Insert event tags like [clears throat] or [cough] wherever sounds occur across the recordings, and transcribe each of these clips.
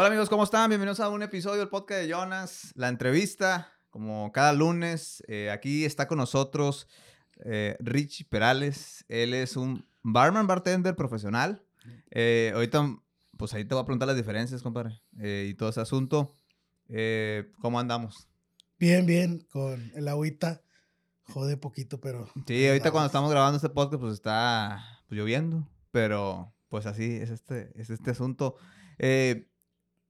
Hola amigos, ¿cómo están? Bienvenidos a un episodio del podcast de Jonas, la entrevista, como cada lunes. eh, aquí está con nosotros eh, Richie Perales. Él es un barman, bartender profesional. Eh, ahorita, pues ahí te voy a preguntar las diferencias, compadre, eh, y todo ese asunto. Eh, ¿Cómo andamos? Bien, bien, con el agüita. Jode poquito, pero. Sí, ahorita cuando estamos grabando este podcast, pues está pues, lloviendo, pero pues así es este, es este asunto. Eh,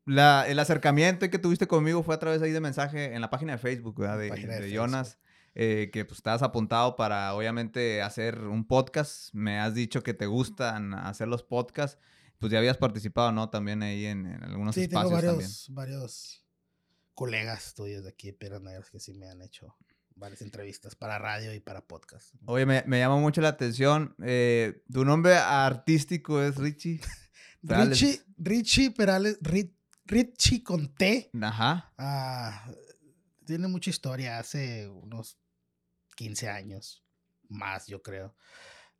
la- el acercamiento que tuviste conmigo fue a través ahí de mensaje en la página de Facebook, ¿verdad? De, de. Jonas, eh, que pues estabas apuntado para obviamente hacer un podcast. Me has dicho que te gustan hacer los podcasts. Pues ya habías participado, ¿no? También ahí en, en algunos Sí, tengo espacios varios, varios colegas tuyos de aquí Piedras Negras que sí me han hecho varias entrevistas para radio y para podcast. Oye, me, me llama mucho la atención. eh, tu nombre artístico es Richie. [laughs] Richie, Richie Perales, Ri- Richie con T. Ajá. ah, tiene mucha historia. Hace unos 15 años, más yo creo.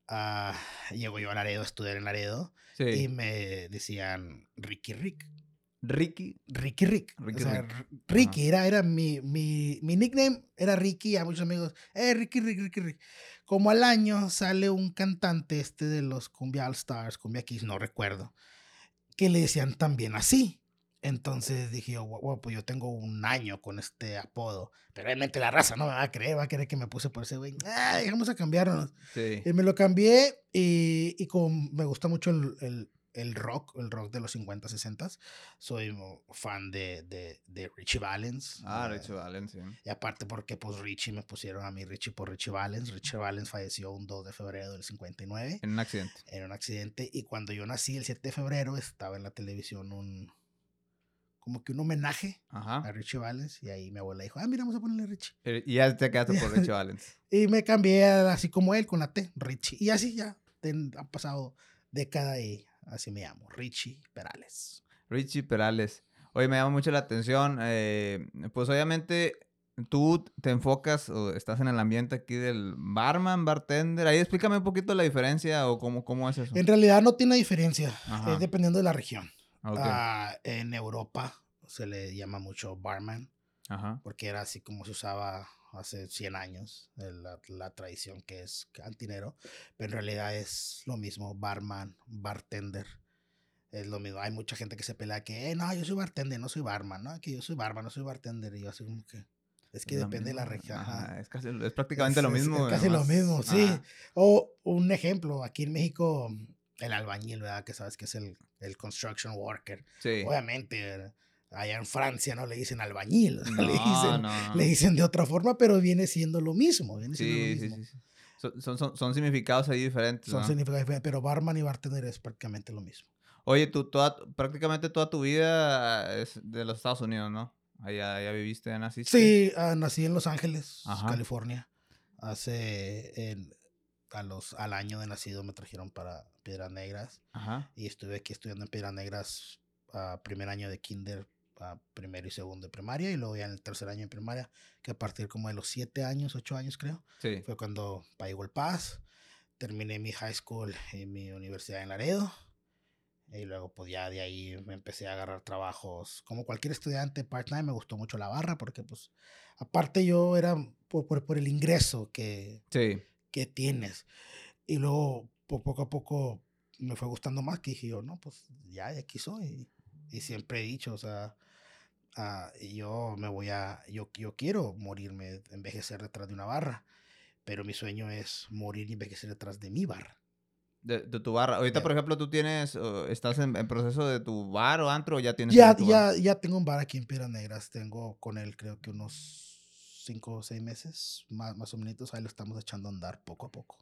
ah, llego yo a Laredo a estudiar en Laredo Sí. y me decían Ricky Rick. Ricky. Ricky Rick. Ricky o sea, Rick. Ricky era, era mi, mi, mi nickname, era Ricky, a muchos amigos, eh, Ricky Rick, Ricky Rick. Como al año sale un cantante este de los Cumbia All Stars, Cumbia Kiss, no recuerdo, que le decían también así. Entonces dije yo, "Guau, pues yo tengo un año con este apodo. Pero obviamente la raza no me va a creer, va a creer que me puse por ese güey. Ah, vamos a cambiarnos. Sí. Y me lo cambié y, y como me gusta mucho el, el- el rock, el rock de los 50, 60, soy fan de, de, de Richie Valens. Ah, eh, Richie Valens, sí. Y aparte porque pues Richie me pusieron a mí Richie por Richie Valens. Richie Valens falleció un 2 de febrero del 59 En un accidente. en un accidente y cuando yo nací el 7 de febrero estaba en la televisión un como que un homenaje a. Richie Valens y ahí mi abuela dijo, ah, mira, vamos a ponerle Richie. [laughs] Y ya te quedaste por Richie [laughs] Valens. Y me cambié así como él con la T, Richie. Y así ya ten- han pasado década y así me llamo, Richie Perales. Richie Perales. Oye, me llama mucho la atención. eh, pues obviamente tú te enfocas o estás en el ambiente aquí del barman, bartender. Ahí explícame un poquito la diferencia o cómo, cómo es eso. En realidad no tiene diferencia, es dependiendo de la región. Ah, en Europa se le llama mucho barman, Ajá. porque era así como se usaba hace 100 años, la, la tradición que es cantinero, pero en realidad es lo mismo, barman, bartender. Es lo mismo. Hay mucha gente que se pelea que, "Eh, no, yo soy bartender, no soy barman, ¿no? Que yo soy barman, no soy bartender. Y yo así como que, es que lo depende de la región. Ajá. Es, casi, es prácticamente lo Es- es- mismo. es casi lo mismo, sí. Ajá. O un ejemplo, aquí en México, el albañil, ¿verdad? Que sabes que es el, el construction worker. Sí. Obviamente, allá en Francia no le dicen albañil, o [laughs] sea, le, No, dicen, no. le dicen de otra forma, pero viene siendo lo mismo. Viene siendo Sí, lo sí, mismo. sí. sí. Son, son, son- significados ahí diferentes. Son ¿no? significados diferentes, pero barman y bartender es prácticamente lo mismo. Oye, tú toda, prácticamente toda tu vida es de los Estados Unidos, ¿no? Allá, allá viviste, naciste. Sí, ah, nací en Los Ángeles, Ajá. California. Hace, en- a los, al año de nacido me trajeron para Piedras Negras. Ajá. y estuve aquí estudiando en Piedras Negras a primer año de kinder, a primero y segundo de primaria, y luego ya en el tercer año de primaria, que a partir como de los siete años, ocho años creo, Sí. fue cuando pagó el Paz, terminé mi high school en mi universidad en Laredo, y luego pues ya de ahí me empecé a agarrar trabajos, como cualquier estudiante part-time, me gustó mucho la barra, porque pues aparte yo era por, por, por el ingreso que, Sí. Que tienes. Y luego, po- poco a poco, me fue gustando más que dije yo, no, pues ya de aquí soy. Y siempre he dicho, o sea, ah, yo me voy a, yo, yo quiero morirme, envejecer detrás de una barra, pero mi sueño es morir y envejecer detrás de mi barra. De, de tu barra. Ahorita, Ya. por ejemplo, tú tienes, o estás en, en proceso de tu bar o antro o ya tienes. Ya, bar? ya, ya tengo un bar aquí en Piedras Negras, tengo con él creo que unos cinco o seis meses, más, más o menos, ahí lo estamos echando a andar poco a poco.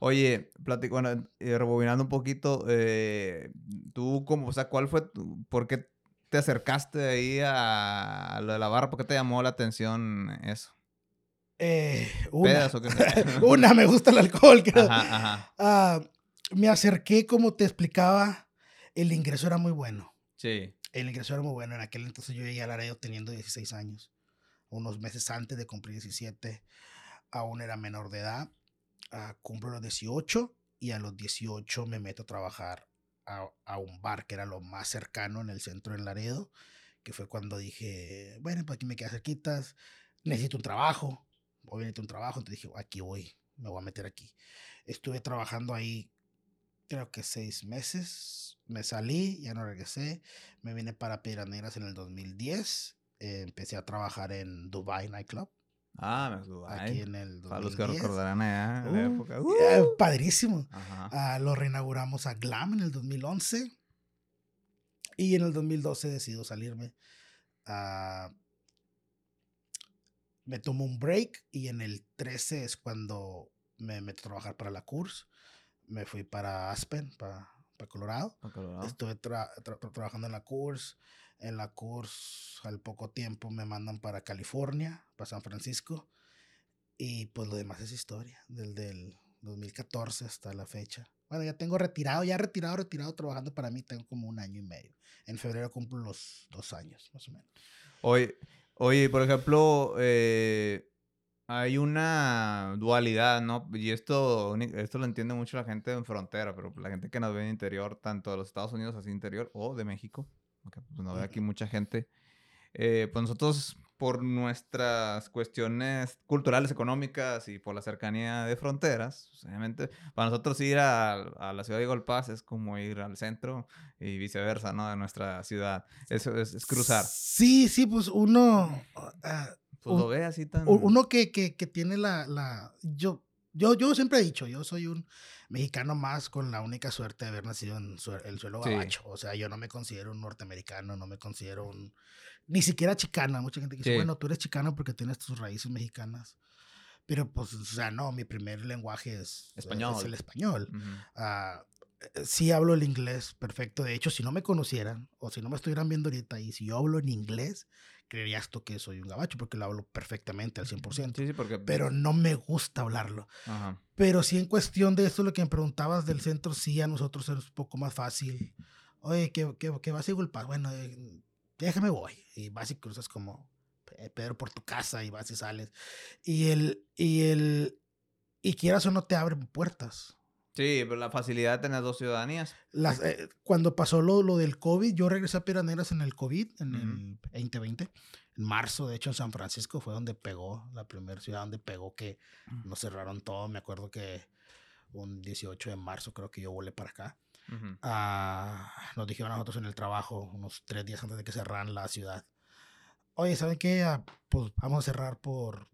Oye, platico, bueno, eh, rebobinando un poquito, eh, tú, como, o sea, ¿cuál fue, tu- por qué te acercaste ahí a, a lo de la barra? ¿Por qué te llamó la atención eso? Eh, una, ¿Pedas o qué? [laughs] una, me gusta el alcohol, creo. Ajá, ajá. Ah, me acerqué, como te explicaba, el ingreso era muy bueno. Sí. El ingreso era muy bueno. En aquel entonces yo llegué a Laredo teniendo 16 años. Unos meses antes de cumplir 17, aún era menor de edad. Ah, cumplo los 18 y a los 18 me meto a trabajar a, un bar que era lo más cercano en el centro de Laredo, que fue cuando dije, bueno, pues aquí me queda cerquitas, necesito un trabajo, necesito un trabajo, entonces dije, aquí voy, me voy a meter aquí. Estuve trabajando ahí creo que seis meses, me salí, ya no regresé, me vine para Piedras Negras en el 2010, eh, empecé a trabajar en Dubai Nightclub. Ah, Dubai. Aquí en el 2010. Para los que recordarán allá en la Uh, época. eh, ¡Uh! padrísimo. Ajá. Ah, lo reinauguramos a Glam en el 2011. Y en el 2012 decido salirme. Ah, me tomo un break y en el 13 es cuando me meto a trabajar para la CURS. Me fui para Aspen, para, para Colorado. Colorado. Estuve tra- tra- tra- trabajando en la CURS. En la CURS al poco tiempo me mandan para California, para San Francisco. Y pues lo demás es historia, desde el 2014 hasta la fecha. Bueno, ya tengo retirado, ya retirado, retirado, trabajando para mí, tengo como un año y medio. En febrero cumplo los dos años, más o menos. Oye, oye, por ejemplo, eh, hay una dualidad, ¿no? Y esto, esto lo entiende mucho la gente en frontera, pero la gente que nos ve en interior, tanto de los Estados Unidos así interior o de México, porque pues, nos ve aquí mucha gente, eh, pues nosotros por nuestras cuestiones culturales, económicas y por la cercanía de fronteras, pues, obviamente para nosotros ir a, a la ciudad de Golpaz es como ir al centro y viceversa, ¿no? De nuestra ciudad. Eso es, es cruzar. Sí, sí, pues uno, ah, Pues Un- lo ve así tan... uno que, que, que tiene la, la yo, yo, yo siempre he dicho, yo soy un mexicano más con la única suerte de haber nacido en sue- el suelo Sí. gabacho. O sea, yo no me considero un norteamericano, no me considero un, ni siquiera chicana. Mucha gente dice, Sí. bueno, tú eres chicano porque tienes tus raíces mexicanas. Pero pues, o sea, no, mi primer lenguaje es, es Español. el español. Ujú. Ah, eh, sí hablo el inglés perfecto. De hecho, si no me conocieran o si no me estuvieran viendo ahorita y si yo hablo en inglés, creerías tú que soy un gabacho porque lo hablo perfectamente al 100%. Sí, sí, porque... Pero no me gusta hablarlo. Ajá. Pero sí en cuestión de esto, lo que me preguntabas del centro, sí a nosotros es un poco más fácil. Oye, ¿qué, qué, qué vas a culpar? Bueno, eh, déjame voy. Y vas y cruzas como eh, Pedro por tu casa y vas y sales. Y el, y el, y quieras o no te abren puertas. Sí, pero la facilidad de tener dos ciudadanías. Las, eh, cuando pasó lo, lo del COVID, yo regresé a Piedras Negras en el COVID, en Ujú. el 2020. En marzo, de hecho, en San Francisco fue donde pegó, la primera ciudad donde pegó que nos cerraron todo. Me acuerdo que un 18 de marzo creo que yo volé para acá. Ujú. Ah, nos dijeron a nosotros en el trabajo, unos tres días antes de que cerraran la ciudad. Oye, ¿saben qué? Ah, pues vamos a cerrar por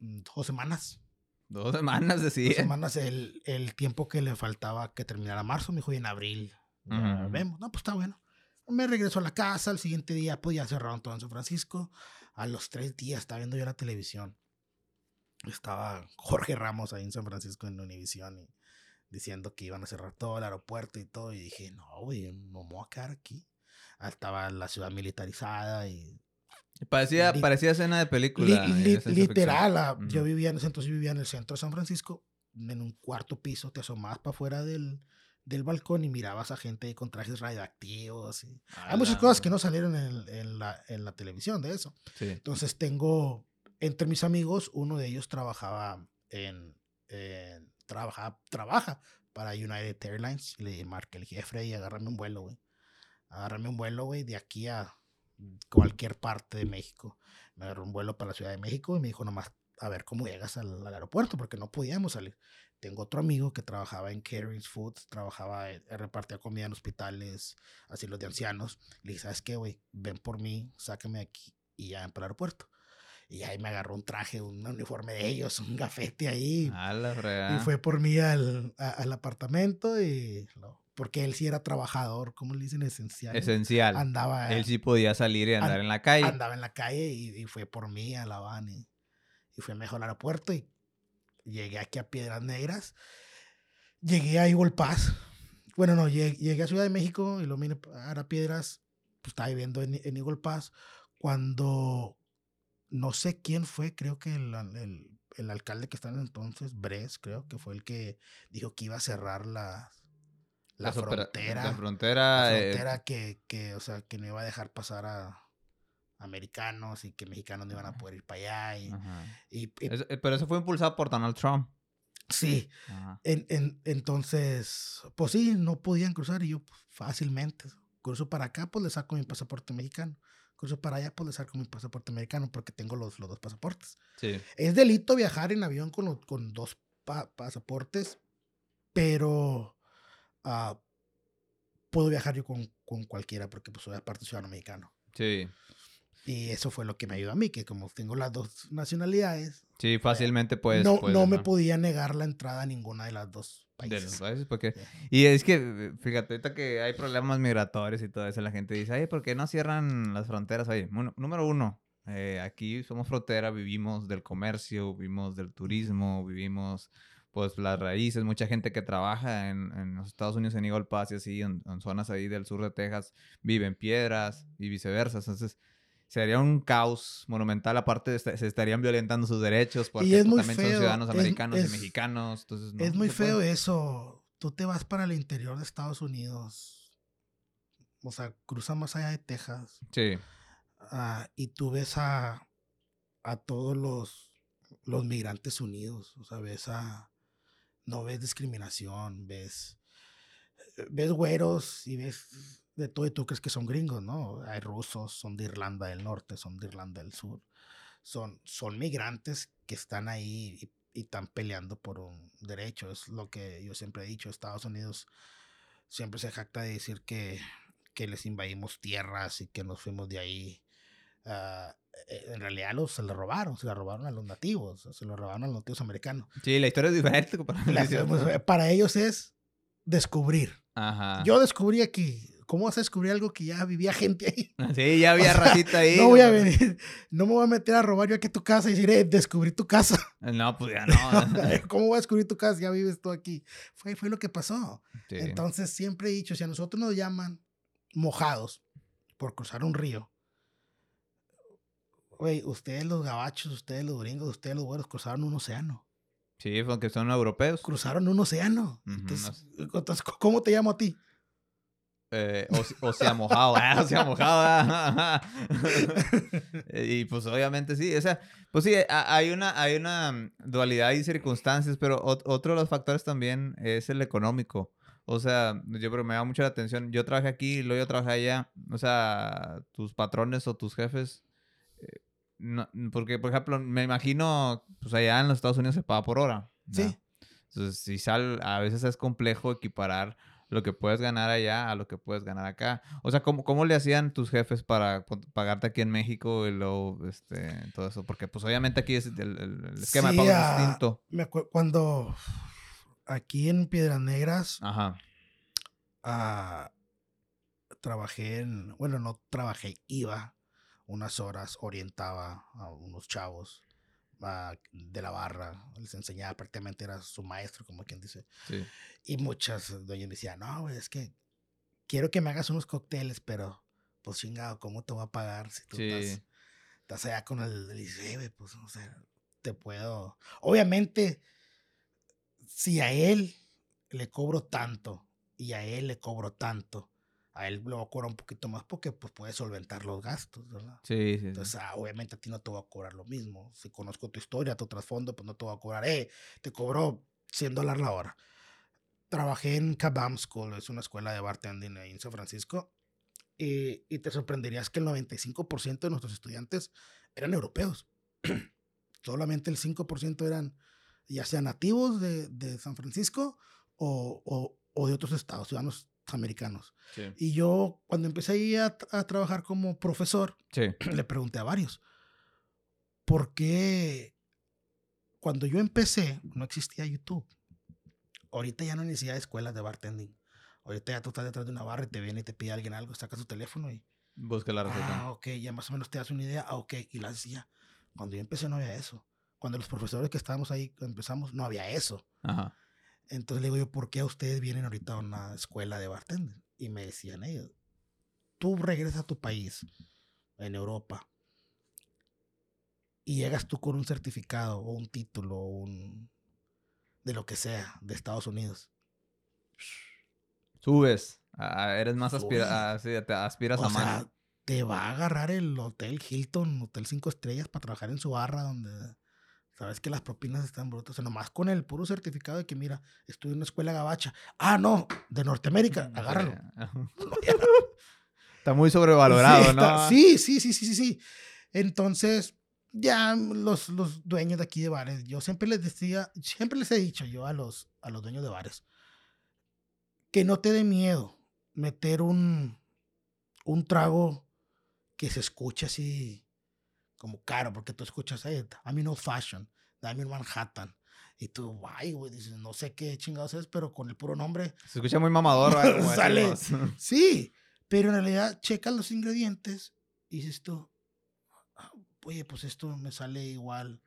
mm, dos semanas. Dos semanas, Dos decía. semanas el, el tiempo que le faltaba que terminara marzo, me dijo, y en abril ya Ujú. vemos. No, pues está bueno. Me regreso a la casa, al siguiente día, pues ya cerraron todo en San Francisco. A los tres días estaba viendo yo la televisión. Estaba Jorge Ramos ahí en San Francisco en Univision y diciendo que iban a cerrar todo el aeropuerto y todo. Y dije, no, güey, no me voy a quedar aquí. Estaba la ciudad militarizada y Parecía, Li- parecía escena de película. y li- literal, ah, yo vivía en ese entonces vivía en el centro de San Francisco, en un cuarto piso, te asomabas para afuera del, del balcón y mirabas a gente con trajes radioactivos. y- Hay muchas la cosas que no salieron en, en la, en la televisión de eso. Sí. Entonces tengo, entre mis amigos, uno de ellos trabajaba en, en- trabaja, trabaja para United Airlines. Y le marqué, le dije, Freddy, agárrame un vuelo, güey. Agárrame un vuelo, güey, de aquí a cualquier parte de México. Me agarró un vuelo para la Ciudad de México y me dijo nomás a ver cómo llegas al, al aeropuerto, porque no podíamos salir. Tengo otro amigo que trabajaba en Caring's Foods, trabajaba, en- repartía comida en hospitales, asilos de ancianos. Le dije, ¿sabes qué, güey? Ven por mí, sácame aquí y ya ven para el aeropuerto. Y ahí me agarró un traje, un uniforme de ellos, un gafete ahí. A la Y fue por mí al, a- al apartamento y... lo- porque él sí era trabajador, ¿cómo le dicen? Esencial. Esencial. Andaba, Él sí podía salir y andar an- en la calle. andaba en la calle y, y fue por mí a La Habana y, y fue mejor al aeropuerto y llegué aquí a Piedras Negras. Llegué a Eagle Pass. Bueno, no, llegué, llegué a Ciudad de México y lo vine a Piedras. Pues estaba viviendo en, en Eagle Pass cuando no sé quién fue, creo que el, el, el alcalde que está en entonces, Bres, creo que fue el que dijo que iba a cerrar la, frontera La frontera. la eh, frontera que, que, o sea, que no iba a dejar pasar a americanos y que mexicanos no iban a poder ir para allá. Y, ajá. y- y- Es- eh, pero eso fue impulsado por Donald Trump. Sí. En- en- entonces, pues sí, no podían cruzar y yo pues, fácilmente cruzo para acá, pues le saco mi pasaporte mexicano. Cruzo para allá, pues le saco mi pasaporte americano porque tengo los, los dos pasaportes. Sí. Es delito viajar en avión con, con dos pa- pasaportes, pero ah, puedo viajar yo con, con cualquiera porque pues soy aparte ciudadano mexicano. Sí. Y eso fue lo que me ayudó a mí, que como tengo las dos nacionalidades, Sí, fácilmente puedes. no, puedes, no me podía negar la entrada a ninguna de las dos De países. los países, porque... Sí. Y es que, eh, fíjate, ahorita que hay problemas migratorios y todo eso, la gente dice, ay, ¿por qué no cierran las fronteras? Oye, bueno, número uno, eh, aquí somos frontera, vivimos del comercio, vivimos del turismo, vivimos, pues, las raíces. Mucha gente que trabaja en, en los Estados Unidos, en Eagle Pass y así, en, en zonas ahí del sur de Texas, vive en piedras y viceversa. Entonces, sería un caos monumental. Aparte, est- se estarían violentando sus derechos porque es pues, muy también son feo, ciudadanos es- americanos es- y mexicanos. Entonces, no, es muy puede. feo eso. Tú te vas para el interior de Estados Unidos, o sea, cruza más allá de Texas, Sí. ah, y tú ves a, a todos los, los migrantes unidos, o sea, ves a, no ves discriminación, ves, ves güeros y ves de todo y tú crees que son gringos, ¿no? Hay rusos, son de Irlanda del Norte, son de Irlanda del Sur, son, son migrantes que están ahí y, están peleando por un derecho, es lo que yo siempre he dicho, Estados Unidos siempre se jacta de decir que, que les invadimos tierras y que nos fuimos de ahí. Ah, eh, en realidad los, se lo robaron, se lo robaron a los nativos, se lo robaron a los nativos americanos. Sí, la historia es diferente. [laughs] compadre. La- para ellos es descubrir. Ajá. Yo descubrí aquí. ¿Cómo vas a descubrir algo que ya vivía gente ahí? [laughs] Sí, ya había [laughs] O sea, racita ahí. no voy a venir, no me voy a meter a robar yo aquí a tu casa y decir, eh, descubrí tu casa. No, pues ya no. ¿Cómo voy a descubrir tu casa? Ya vives tú aquí. Fue, fue lo que pasó. Sí. Entonces siempre he dicho, si a nosotros nos llaman mojados por cruzar un río, güey, ustedes los gabachos, ustedes los gringos, ustedes los güeros cruzaron un océano. Sí, porque son europeos. Cruzaron un océano. Entonces, entonces, ¿cómo te llamo a ti? Eh, o, o sea mojado, ah, o sea mojado. ah, [laughs] [laughs] y pues obviamente sí, o sea, pues sí, hay una, hay una mm, dualidad y circunstancias, pero ot- otro de los factores también es el económico. O sea, yo pero me da mucho la atención. Yo trabajé aquí, luego yo trabajé allá. O sea, tus patrones o tus jefes. No- porque, por ejemplo, me imagino, pues allá en los Estados Unidos se paga por hora. ¿no? Sí. Entonces, si sal, a veces es complejo equiparar lo que puedes ganar allá a lo que puedes ganar acá. O sea, ¿cómo, cómo le hacían tus jefes para pagarte aquí en México y luego este, todo eso? Porque pues obviamente aquí es el, el- el esquema Sí, de pago es ah, distinto. Me cuando aquí en Piedras Negras Ajá. ah, trabajé en, bueno, no trabajé, iba unas horas, orientaba a unos chavos ah, de la barra, les enseñaba, prácticamente era su maestro, como quien dice. Sí. Y muchas doñas me decían, no, es que quiero que me hagas unos cócteles, pero pues chingado, ¿cómo te voy a pagar si tú Sí. estás, estás allá con el, el dice, "Eh, güey, pues, o sea, te puedo. Obviamente, si a él le cobro tanto y a él le cobro tanto, a él le voy a cobrar un poquito más porque pues puede solventar los gastos, ¿verdad? Sí, sí, sí. Entonces, ah, obviamente a ti no te voy a cobrar lo mismo. Si conozco tu historia, tu trasfondo, pues no te voy a cobrar, eh, te cobro 100 dólares la hora. Trabajé en Kabam School, es una escuela de bartending ahí en San Francisco, y, y te sorprenderías que el 95% de nuestros estudiantes eran europeos. [clears throat] Solamente el 5% eran ya sea nativos de, de San Francisco o, o- o de otros estados, ciudadanos americanos. Sí. Y yo, cuando empecé ahí a, a trabajar como profesor, Sí. [clears throat] le pregunté a varios, ¿por qué cuando yo empecé no existía YouTube? Ahorita ya no de escuelas de bartending. Ahorita ya tú estás detrás de una barra y te viene y te pide alguien algo, sacas tu teléfono y, Busca la receta. ah, ok, ya más o menos te das una idea, ah, ok, y la hacía. Cuando yo empecé no había eso. Cuando los profesores que estábamos ahí empezamos, no había eso. Ajá. Entonces le digo yo, ¿por qué ustedes vienen ahorita a una escuela de bartender? Y me decían ellos, tú regresas a tu país, en Europa, y llegas tú con un certificado o un título o un de lo que sea de Estados Unidos. Subes. Ah, eres más aspira ah, sí, te aspiras O a más. sea, te va a agarrar el hotel Hilton, hotel cinco estrellas para trabajar en su barra donde Sabes que las propinas están brutas. O sea, nomás con el puro certificado de que, mira, estuve en una escuela gabacha. Ah, no, de Norteamérica, Mm, agárralo. [laughs] [laughs] Está muy sobrevalorado, sí, está- ¿no? sí, sí, sí, sí, sí, sí. Entonces, ya los, los dueños de aquí de bares, yo siempre les decía, siempre les he dicho yo a los, a los dueños de bares, que no te dé miedo meter un, un trago que se escuche así como caro, porque tú escuchas, hey, dame un old fashion, dame un Manhattan. Y tú, ay, güey, dices, no sé qué chingados es, pero con el puro nombre Se escucha muy mamador, ¿verdad? [laughs] Sale. [laughs] Sí, pero en realidad checas los ingredientes y dices tú, "Ah, oye, pues esto me sale igual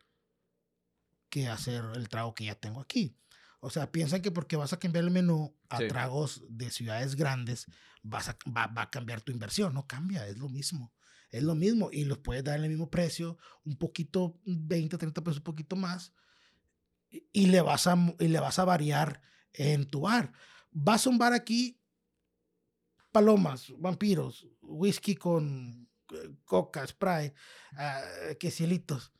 que hacer el trago que ya tengo aquí. O sea, piensan que porque vas a cambiar el menú a Sí. tragos de ciudades grandes, vas a, va, va a cambiar tu inversión. No cambia, es lo mismo. Es lo mismo y los puedes dar en el mismo precio, un poquito, 20, 30 pesos, un poquito más, y- y le vas a, y le vas a variar en tu bar. Vas a un bar aquí, palomas, vampiros, whisky con eh, coca, sprite, ah, quesilitos.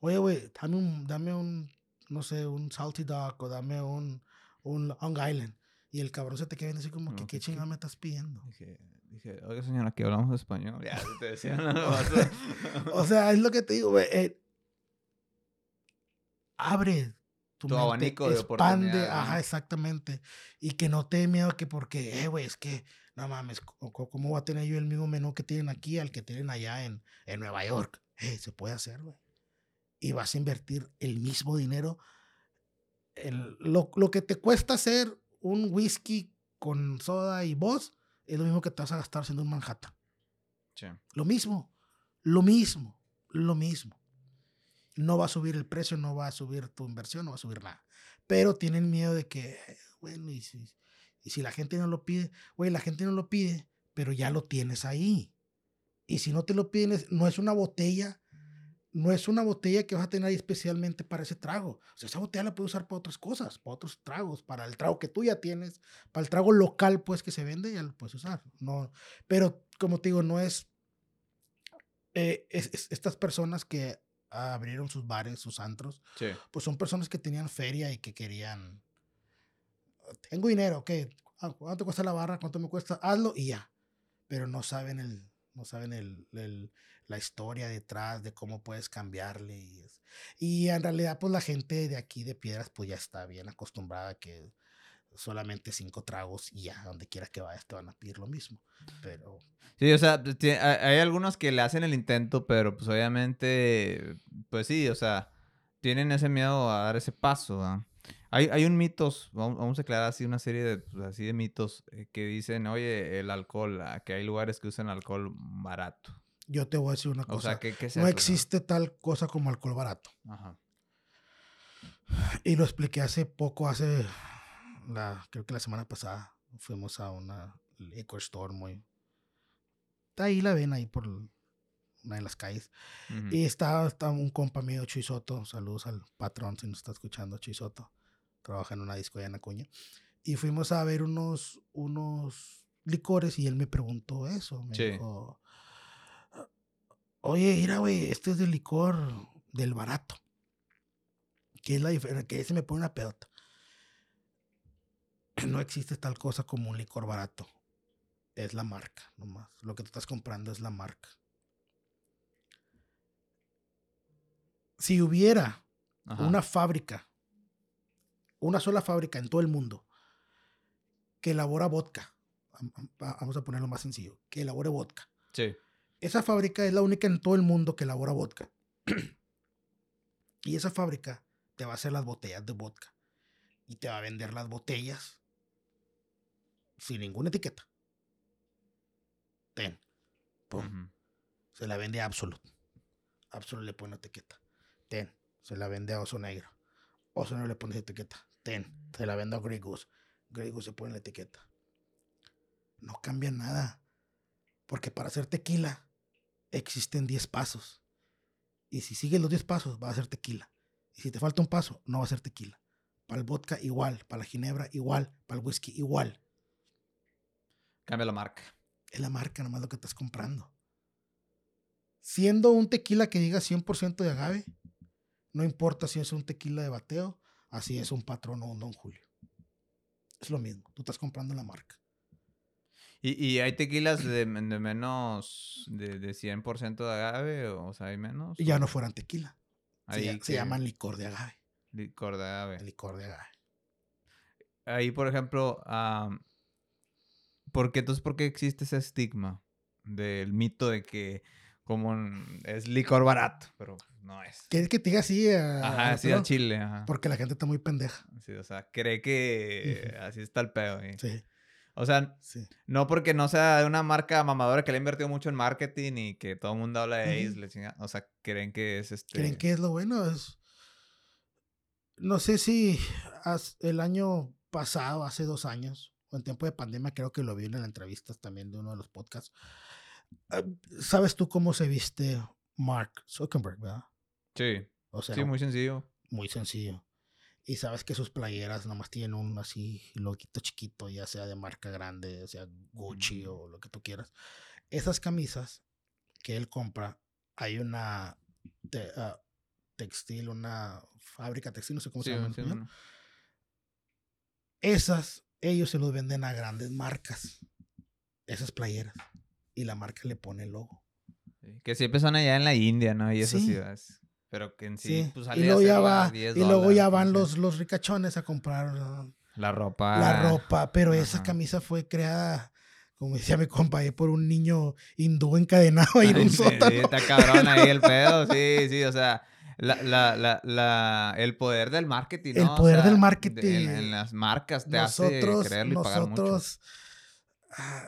Oye, güey, dame un, dame un, no sé, un salty dog o dame un, un Long Island. Y el cabrón se te queda viendo así como que, No, ¿qué pues, ¿qué? chingada me estás pidiendo? Dije, dije, oiga señora, aquí hablamos español. Ya, te decían. [laughs] O sea, es lo que te digo, güey. eh, abre tu, Tu mente, abanico de expande, ¿no? Ajá, exactamente. Y que no te dé miedo que porque, eh, güey, es que, no mames, ¿cómo voy a tener yo el mismo menú que tienen aquí al que tienen allá en, en Nueva York? Eh, se puede hacer, güey. Y vas a invertir el mismo dinero. El- lo, lo que te cuesta hacer un whisky con soda y voz es lo mismo que te vas a gastar haciendo un Manhattan. Sí. Lo mismo, lo mismo, lo mismo. No va a subir el precio, no va a subir tu inversión, no va a subir nada. Pero tienen miedo de que, bueno, y si, y si la gente no lo pide, güey, la gente no lo pide, pero ya lo tienes ahí. Y si no te lo piden, no es una botella, no es una botella que vas a tener ahí especialmente para ese trago. O sea, esa botella la puedes usar para otras cosas, para otros tragos, para el trago que tú ya tienes, para el trago local, pues, que se vende, ya lo puedes usar. No, pero, como te digo, no es eh, es- es- estas personas que abrieron sus bares, sus antros, Sí. pues son personas que tenían feria y que querían, tengo dinero, ok, ah, ¿cuánto cuesta la barra? ¿Cuánto me cuesta? Hazlo y ya. Pero no saben el, no saben el, el- la historia detrás de cómo puedes cambiarle. Y, en realidad, pues la gente de aquí de Piedras, pues ya está bien acostumbrada a que solamente cinco tragos y ya, donde quiera que vayas te van a pedir lo mismo. Pero Sí, o sea, hay algunos que le hacen el intento, pero pues obviamente, pues sí, o sea, tienen ese miedo a dar ese paso. Hay, hay un mitos, vamos, vamos a aclarar así una serie de, pues, así de mitos eh, que dicen, oye, el alcohol, ah, que hay lugares que usan alcohol barato. Yo te voy a decir una O cosa. sea, ¿qué, qué es no eso, existe tal cosa como alcohol barato. Ajá. Y lo expliqué hace poco, hace, la, creo que la semana pasada, fuimos a una liquor store muy... Está ahí la ven, ahí por una de las calles. Ujú. Y está, está un compa mío, Chuisoto, saludos al patrón si nos está escuchando, Chuisoto. Trabaja en una disco allá en Acuña. Y fuimos a ver unos, unos licores y él me preguntó eso. Me Sí. dijo, oye, mira, güey, este es del licor del barato. ¿Qué es la diferencia? Que ese me pone una pedota. [clears throat] No existe tal cosa como un licor barato. Es la marca, nomás. Lo que tú estás comprando es la marca. Si hubiera Ajá. una fábrica, una sola fábrica en todo el mundo que elabora vodka, am- am- va- vamos a ponerlo más sencillo, que elabore vodka. Sí. Esa fábrica es la única en todo el mundo que elabora vodka. [clears throat] y esa fábrica te va a hacer las botellas de vodka. Y te va a vender las botellas sin ninguna etiqueta. Ten. Pum. Se la vende a Absolute. Absolute le pone etiqueta. Ten. Se la vende a Oso Negro. Oso Negro le pone etiqueta. Ten. Se la vende a Grey Goose. Grey Goose se pone la etiqueta. No cambia nada. Porque para hacer tequila existen 10 pasos. Y si sigues los 10 pasos, va a ser tequila. Y si te falta un paso, no va a ser tequila. Para el vodka, igual. Para la ginebra, igual. Para el whisky, igual. Cambia la marca. Es la marca nomás lo que estás comprando. Siendo un tequila que diga 100% de agave, No importa si es un tequila de bateo, así es un patrón o un Don Julio. Es lo mismo, tú estás comprando la marca. ¿Y, y hay tequilas de, de menos de, de 100% de agave? O sea, hay menos. Y ya no fueran tequila. Se, Ahí ll- se que- llaman licor de agave. Licor de agave. Licor de agave. Ahí, por ejemplo, am, ¿por qué entonces por qué existe ese estigma del mito de que como es licor barato, pero no es? ¿Quieres que te diga así? eh, Ajá, sí, Arturo? al chile, ajá. Porque la gente está muy pendeja. Sí, o sea, cree que así está el pedo. Sí, O sea, sí. no porque no sea de una marca mamadora que le ha invertido mucho en marketing y que todo el mundo habla de le chinga- o sea, creen que es este... ¿Creen que es lo bueno? Es... No sé si has- el año pasado, hace dos años, o en tiempo de pandemia, creo que lo vi en las entrevistas también de uno de los podcasts. Ah, ¿Sabes tú cómo se viste Mark Zuckerberg, verdad? Sí, O sea, sí, muy sencillo. muy sencillo. Y sabes que sus playeras nomás tienen un así loguito chiquito, ya sea de marca grande, ya sea Gucci Ujú. o lo que tú quieras. Esas camisas que él compra, hay una te- ah, textil, una fábrica textil, no sé cómo Sí, se llama. sí. Esas, ellos se los venden a grandes marcas. Esas playeras. Y la marca le pone el logo. Sí, Que siempre son allá en la India, ¿no? Y esas ciudades. Pero que en sí, Sí. pues y sale luego ya va, 10 y luego ya van 15. los, los ricachones a comprar La ropa. la ropa, pero esa camisa fue creada, como decía mi compa, por un niño hindú encadenado ahí en un sí, sótano. está cabrón ahí el pedo, [laughs] sí, sí, o sea, la, la, la, la- el poder del marketing, El ¿no? O poder sea, del de- marketing. en, en las marcas te nosotros, hace y pagar nosotros ah,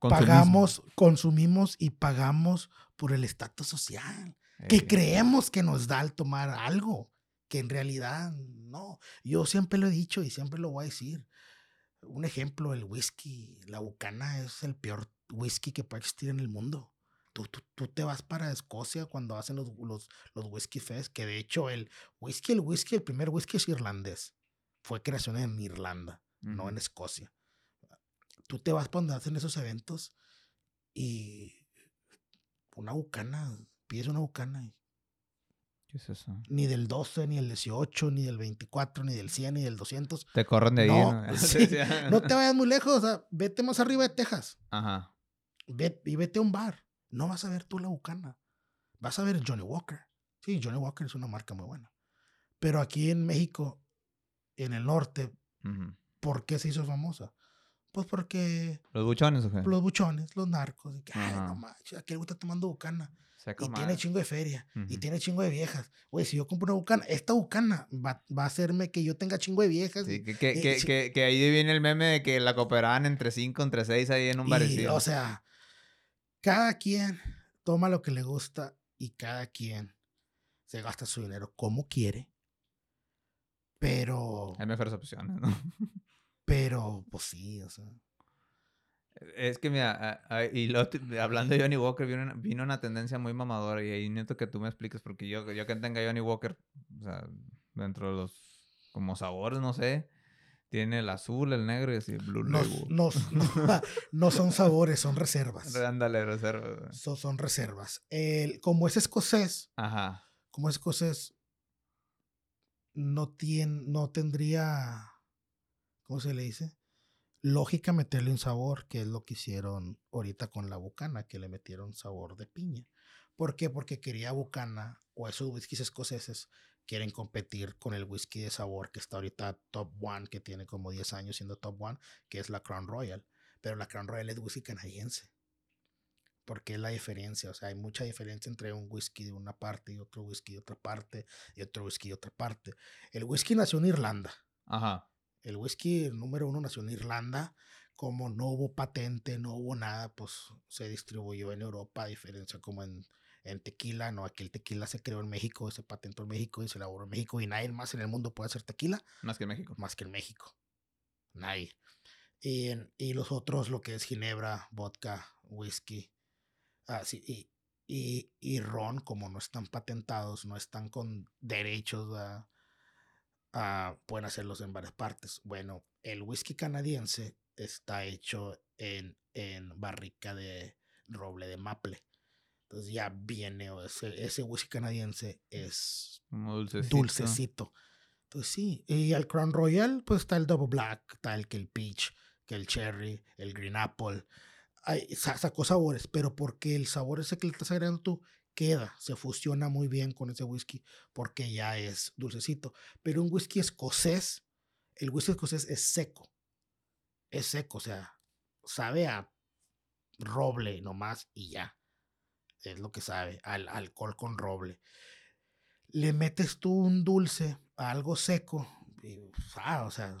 pagamos, consumimos y pagamos por el estatus social. Que Eh, creemos que nos da al tomar algo, que en realidad no. Yo siempre lo he dicho y siempre lo voy a decir. Un ejemplo, el whisky, la bucana es el peor whisky que puede existir en el mundo. Tú, tú, tú te vas para Escocia cuando hacen los, los, los whisky fest, que de hecho el whisky, el whisky, el primer whisky es irlandés. Fue creación en Irlanda, no en Escocia. Tú te vas para donde hacen esos eventos y una bucana, pides una bucana ¿Qué es eso? ni del 12, ni del 18, ni del 24, ni del 100, ni del 200. Te corren de ahí, No, ¿no? [laughs] sí, No te vayas muy lejos, o sea, vete más arriba de Texas Ajá. ve- y vete a un bar. No vas a ver tú la bucana. Vas a ver Johnny Walker. Sí, Johnny Walker es una marca muy buena. Pero aquí en México, en el norte. ¿por qué se hizo famosa? Pues porque ¿Los buchones o qué? los buchones, los narcos, y que, ay, no manches, aquí le gusta tomando bucana. Seco Y tiene chingo de feria. Y tiene chingo de viejas. Oye, si yo compro una bucana, esta bucana va, va a hacerme que yo tenga chingo de viejas. Sí, que, que, y- que, sí. que, ahí viene el meme de que la cooperaban entre cinco, entre seis ahí en un y, barecillo. o sea, cada quien toma lo que le gusta y cada quien se gasta su dinero como quiere. Pero, Hay mejores opciones, ¿no? pero, pues sí, o sea. Es que mira, a- a- y lo- hablando de Johnny Walker, vino una, vino una tendencia muy mamadora y ahí necesito que tú me expliques porque yo, yo que tenga Johnny Walker, o sea, dentro de los como sabores, no sé, tiene el azul, el negro y así, Blue No, no, no, [laughs] no son sabores, son reservas. [laughs] Ándale, reserva. güey. Son, son reservas. El, como es escocés, Ajá. como es escocés, no, tiene, no tendría, ¿cómo se le dice? Lógica meterle un sabor, que es lo que hicieron ahorita con la bucana, que le metieron sabor de piña. ¿Por qué? Porque quería bucana o esos whiskies escoceses quieren competir con el whisky de sabor que está ahorita top one, que tiene como 10 años siendo top one, que es la Crown Royal. Pero la Crown Royal es whisky canadiense. Porque es la diferencia, o sea, hay mucha diferencia entre un whisky de una parte y otro whisky de otra parte y otro whisky de otra parte. El whisky nació en Irlanda. Ajá. El whisky el número uno nació en Irlanda. Como no hubo patente, no hubo nada, pues se distribuyó en Europa, a diferencia como en, en tequila. No, aquí el tequila se creó en México, se patentó en México y se elaboró en México. Y nadie más en el mundo puede hacer tequila Más que en México. más que en México. Nadie. Y, los otros, lo que es ginebra, vodka, whisky, ah, sí, y, y, y ron, como no están patentados, no están con derechos, ¿verdad? Ah, pueden hacerlos en varias partes. Bueno, el whisky canadiense está hecho en, en barrica de roble de maple. Entonces ya viene, ese, ese whisky canadiense es Como dulcecito. dulcecito. Entonces sí, y al Crown Royal pues está el Double Black, está el que el Peach, que el Cherry, el Green Apple. Ay, sa- sacó sabores, pero porque el sabor ese que le estás agregando tú queda, se fusiona muy bien con ese whisky porque ya es dulcecito. Pero un whisky escocés, el whisky escocés es seco. Es seco, o sea, sabe a roble nomás y ya. Es lo que sabe, al alcohol con roble. Le metes tú un dulce a algo seco, y, ah, o sea,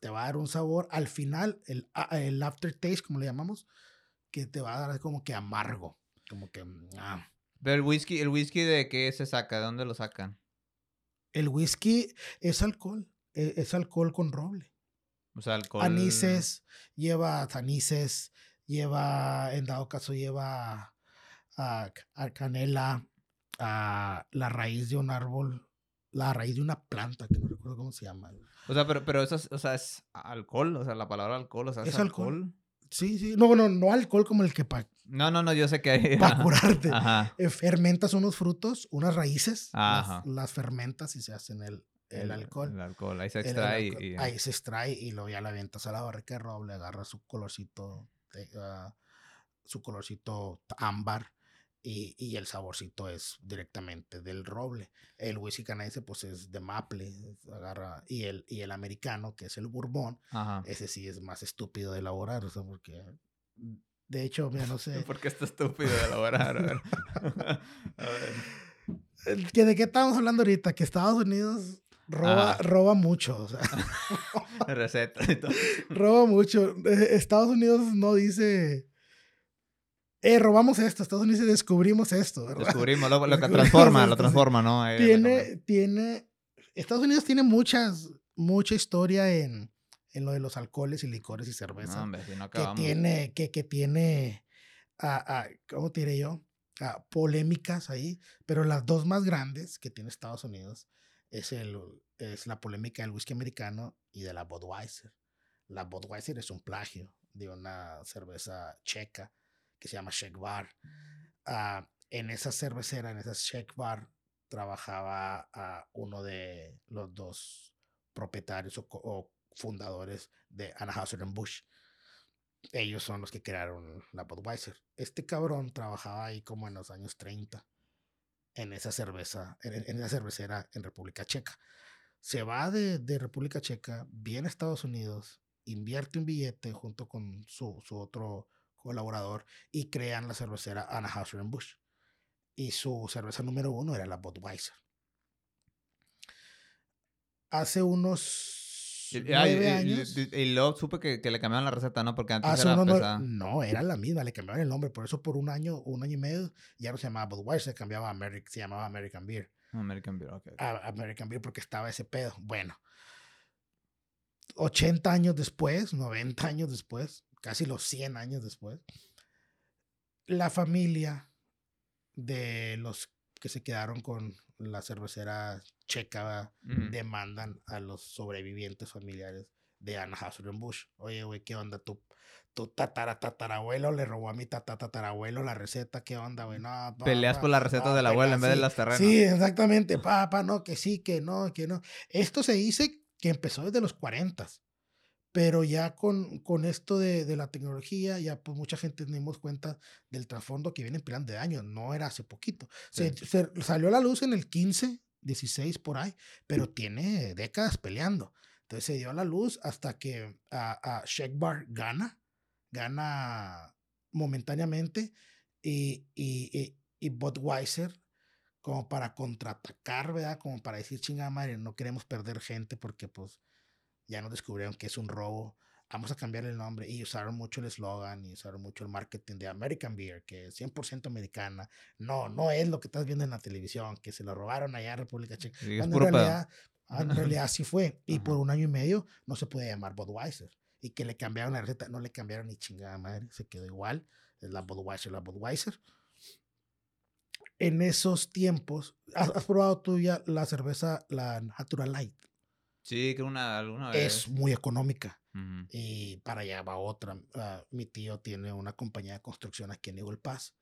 te va a dar un sabor. Al final, el, a- el aftertaste, como le llamamos, que te va a dar como que amargo. Como que. ah. Pero el whisky, ¿el whisky de qué se saca? ¿De dónde lo sacan? El whisky es alcohol. e- Es, alcohol con roble. O sea, alcohol. Anises, lleva anises, lleva, en dado caso, lleva a, a canela, a la raíz de un árbol, la raíz de una planta, que no recuerdo cómo se llama. O sea, pero, pero eso es, o sea, es alcohol, o sea, la palabra alcohol, o sea, es, Es alcohol. alcohol. Sí, sí. No, no, no alcohol como el que para No, no, no, yo sé que hay. pa curarte. Ajá. Eh, fermentas unos frutos, unas raíces, las- Ajá. las, fermentas y se hacen el, el, alcohol. El alcohol, ahí se el extrae y-. Ahí se extrae y luego ya la avientas a la barrica de roble, agarra su colorcito, de, ah, su colorcito ámbar y, y el saborcito es directamente del roble. El whisky canadiense pues es de maple, agarra, y el, y el americano, que es el bourbon, Ajá. ese sí es más estúpido de elaborar, o sea, porque de hecho, mira, no [laughs] sé. ¿Por qué está estúpido de elaborar? A ver. [laughs] A ver. El que ¿De qué estamos hablando ahorita? Que Estados Unidos roba, Ajá. roba mucho. O sea, [laughs] Receta y todo. roba mucho. Eh, Estados Unidos no dice. Eh, robamos esto. Estados Unidos descubrimos esto. ¿verdad? Descubrimos lo, lo que [laughs] transforma, lo transforma, ¿no? Ahí, Tiene, tiene. Estados Unidos tiene muchas, mucha historia en, en lo de los alcoholes y licores y cerveza. No, hombre, si no que tiene, que, que tiene, ¿cómo te diré yo? Polémicas ahí, pero las dos más grandes que tiene Estados Unidos es, el, es la polémica del whisky americano y de la Budweiser. La Budweiser es un plagio de una cerveza checa que se llama Czech Bar. Ah, en esa cervecera, en esa Czech Bar, trabajaba ah, uno de los dos propietarios o, fundadores de Anheuser-Busch. Ellos son los que crearon la Budweiser. Este cabrón trabajaba ahí como en los años 30 en esa cerveza, en, esa cervecera en República Checa. Se va de, de República Checa, viene a Estados Unidos, invierte un billete junto con su, su otro colaborador y crean la cervecera Anheuser-Busch. Y su cerveza número uno era la Budweiser. Hace unos Y, ay, nueve y- y- años. y- y luego supe que, que le cambiaron la receta, ¿no? Porque antes era pesada. no, era la misma, le cambiaron el nombre. Por eso por un año, un año y medio, ya no se llamaba Budweiser, se cambiaba a Ameri- se llamaba American Beer. American Beer, ok. ok. a- American Beer porque estaba ese pedo. Bueno, 80 años después, 90 años después, casi los 100 años después, la familia de los que se quedaron con la cervecera checa Ujú. demandan a los sobrevivientes familiares de Anheuser-Busch. Oye, güey, ¿qué onda? Tu, tu tatara tatarabuelo le robó a mi tata tatarabuelo la receta. ¿Qué onda, güey? No, Peleas por la receta pa, del abuelo en vez de sí. las terrenos. Sí, exactamente. Papá, no, que sí, que no, que no. Esto se dice que empezó desde los 40, pero ya con, con esto de, de la tecnología, ya pues mucha gente nos dimos cuenta del trasfondo que viene peleando de años, no era hace poquito. Se, Sí. se salió a la luz en el 15, 16 por ahí, pero tiene décadas peleando. Entonces se dio a la luz hasta que a, a Shake Bar gana, gana momentáneamente y, y, y, y Budweiser como para contraatacar, ¿verdad? Como para decir, chingada madre, no queremos perder gente porque pues ya nos descubrieron que es un robo. Vamos a cambiar el nombre y usaron mucho el eslogan y usaron mucho el marketing de American Beer, que es 100% americana. No, no es lo que estás viendo en la televisión, que se lo robaron allá en República Checa. Sí, en realidad, ah, en [laughs] realidad así fue. Y Ajá. por un año y medio no se puede llamar Budweiser. Y que le cambiaron la receta, no le cambiaron ni chingada madre, se quedó igual. Es la Budweiser, la Budweiser. En esos tiempos, ¿has, has probado tú ya la cerveza, la Natural Light? Sí, que una, alguna vez. Es muy económica. Ujú. Y para allá va otra. Ah, mi tío tiene una compañía de construcción aquí en Eagle Pass.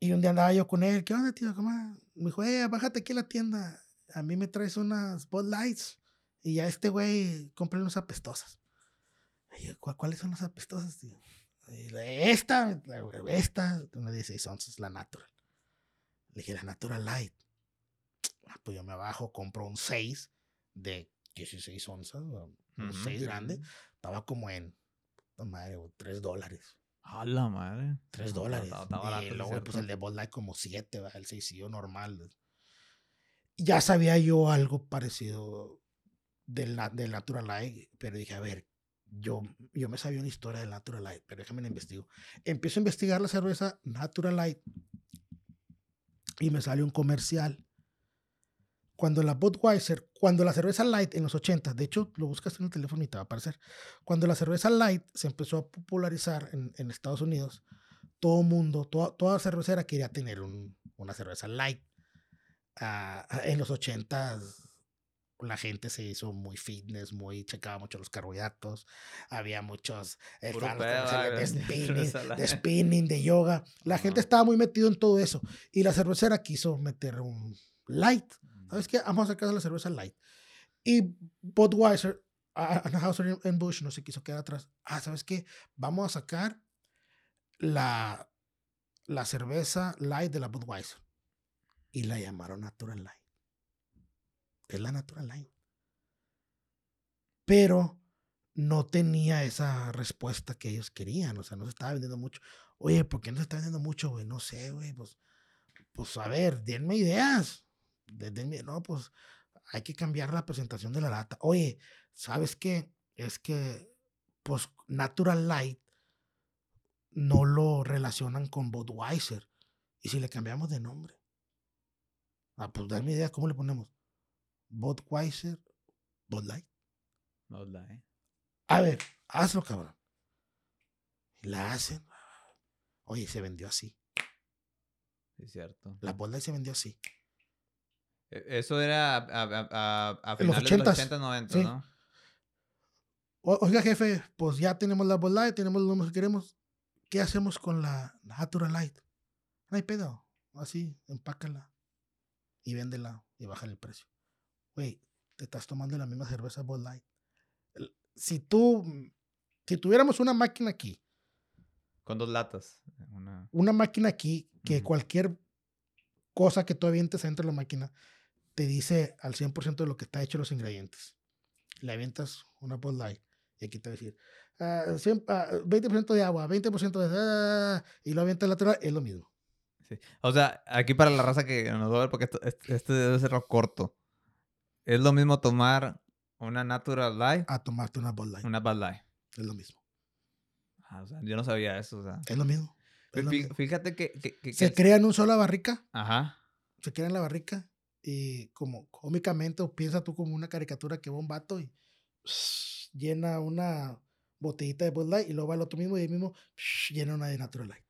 Y un día andaba yo con él, ¿qué onda, tío? ¿Cómo? Me dijo, eh, bájate aquí a la tienda. A mí me traes unas Bud Lights. Y ya este güey, compra unas apestosas. Y yo, "¿Cuál- ¿cuáles son las apestosas, tío? Y esta, esta, una de 16 onzas, la Natural. Le dije, la Natural Light. Ah, Pues yo me bajo, compro un 6 de 16 onzas, un Ujú. 6 grande. Estaba como en, madre, 3 dólares. A la madre. 3 Está- dólares. y luego, pues el de Bud Light como 7, el 6 normal. Ya sabía yo algo parecido del, del Natural Light, pero dije, a ver, yo, yo me sabía una historia del Natural Light, pero déjame la investigo. Empiezo a investigar la cerveza Natural Light y me sale un comercial. Cuando la Budweiser, cuando la cerveza light en los 80, de hecho lo buscas en el teléfono y te va a aparecer. Cuando la cerveza light se empezó a popularizar en, en Estados Unidos, todo mundo, toda, toda cervecera quería tener un- una cerveza light. Ah, en los 80 la gente se hizo muy fitness, muy checaba mucho los carbohidratos, había muchos eh, los pedo, de [laughs] spinning, de spinning, de yoga. La gente Ajá. estaba muy metido en todo eso y la cervecera quiso meter un light. ¿Sabes qué? Vamos a sacar la cerveza light. Y Budweiser, Anheuser Bush no se quiso quedar atrás. Ah, ¿sabes qué? Vamos a sacar la, la cerveza light de la Budweiser. Y la llamaron Natural Light. Es la Natural Light. Pero no tenía esa respuesta que ellos querían. O sea, no se estaba vendiendo mucho. Oye, ¿por qué no se está vendiendo mucho, güey? No sé, güey. Pues, pues a ver, denme ideas. No, pues hay que cambiar la presentación de la lata. Oye, ¿sabes qué? Es que, pues, Natural Light no lo relacionan con Budweiser. ¿Y si le cambiamos de nombre? Ah, pues dame idea, ¿cómo le ponemos? Budweiser, Bud Light. Bud Light. A ver, hazlo, cabrón. Y la hacen. Oye, se vendió así. Sí, es cierto. La Bud Light se vendió así. E- Eso era a, a, a, a finales de los 80s, 80, 90, sí. ¿no? O- Oiga, jefe, pues ya tenemos la Light, tenemos los números que queremos. ¿Qué hacemos con la Natural Light? No hay pedo. Así, empácala y véndela y baja el precio. Güey, te estás tomando la misma cerveza Bud Light. Si tú, si tuviéramos una máquina aquí, Con dos latas. Una... una máquina aquí que cualquier cosa que tú avientes dentro de la máquina te dice al 100% de lo que está hecho los ingredientes. Le avientas una Bud Light y aquí te va a decir ah, cien- ah, 20% de agua, 20% de... ah, y lo avientas lateral, es lo mismo. Sí. O sea, aquí para la raza que nos va a ver, porque esto- este, este debe ser corto. Es lo mismo tomar una Natural Light, A tomarte una Bud Light, una Bud Light. es lo mismo. Ah, o sea, yo no sabía eso, o sea. Es lo mismo. es lo Fí- mismo. Fíjate que... que- que- Se crea en una sola barrica, Ajá. se crea en la barrica y como cómicamente o piensa tú como una caricatura que va un vato y [sniffs] llena una botellita de Bud Light y luego va el otro mismo y el mismo [sniffs] llena una de Natural Light.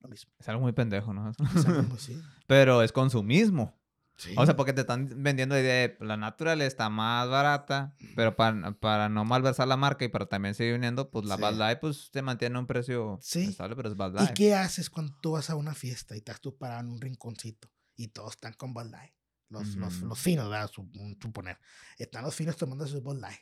Lo mismo. Es algo muy pendejo, ¿no? [laughs] Es lo mismo, sí. Pero es consumismo. Sí. O sea, porque te están vendiendo la idea de la natural está más barata, pero para, para no malversar la marca y para también seguir vendiendo, pues la Sí. Bud Light pues te mantiene a un precio Sí. estable, pero es Bud ¿Y Light. qué haces cuando tú vas a una fiesta y estás tú parado en un rinconcito y todos están con Bud Light? Los, los, Ujú. los finos, ¿verdad? Sup- Suponer. Están los finos tomando su Bud Light.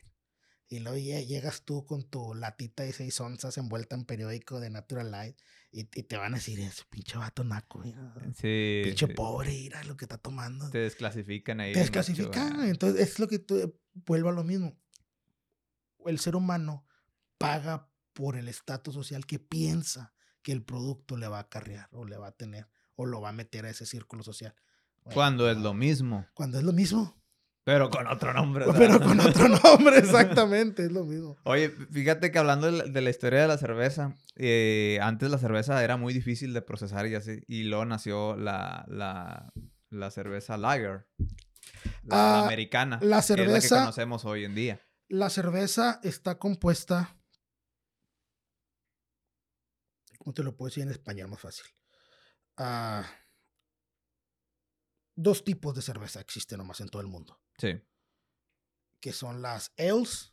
Y luego lle- llegas tú con tu latita de 6 onzas envuelta en periódico de Natural Light y, y te van a decir, es pinche vato naco, mira, Sí. pinche sí. pobre, mira lo que está tomando. Te desclasifican ahí. te desclasifican. ah. Entonces, es lo que tú, vuelvo a lo mismo. El ser humano paga por el estatus social que piensa que el producto le va a acarrear o le va a tener o lo va a meter a ese círculo social. Bueno, Cuando es lo mismo, Cuando es lo mismo. pero con otro nombre. Pero con otro nombre, exactamente, es lo mismo. Oye, fíjate que hablando de la, de la historia de la cerveza, eh, antes la cerveza era muy difícil de procesar y así, y luego nació la, la, la cerveza lager, la, Ah, americana, la que es la que cerveza- conocemos hoy en día. La cerveza está compuesta. ¿Cómo te lo puedo decir en español más fácil? Ah, dos tipos de cerveza existen nomás en todo el mundo. Sí. Que son las ales,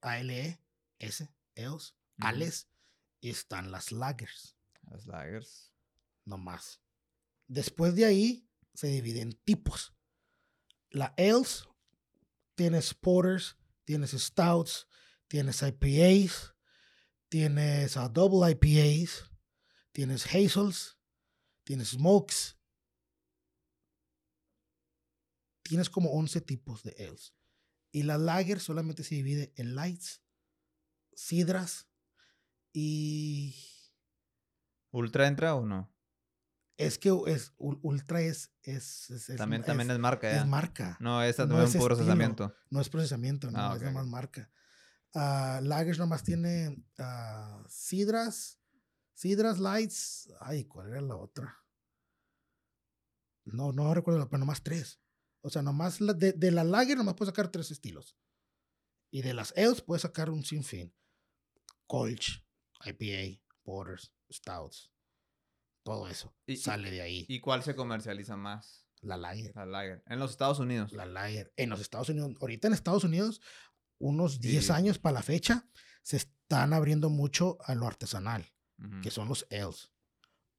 A-L-E-S, ales, Ujú. ales, y están las lagers. Las lagers. no más. Después de ahí se divide en tipos. La ales, tienes porters, tienes stouts, tienes IPAs, tienes a double IPAs, tienes hazels, tienes smokes. Tienes como 11 tipos de ales. Y la lager solamente se divide en lights, sidras y... ¿Ultra entra o no? Es que es, ultra es... es, es también, también es, marca, Es marca. No, esta no es un procesamiento. No es procesamiento, no, ah, es nada más marca. Uh, lagers nomás tiene uh, sidras, sidras lights. Ay, ¿cuál era la otra? No, no recuerdo, pero nomás tres. O sea, nomás de, de la lager nomás puedes sacar tres estilos. Y de las ales puedes sacar un sinfín. Colch, IPA, Porters, Stouts. Todo eso y, sale de ahí. ¿Y cuál se comercializa más? La Lager. La Lager. En los Estados Unidos. La Lager. En los Estados Unidos. Ahorita en Estados Unidos, unos 10 años para la fecha, se están abriendo mucho a lo artesanal, que son los ales.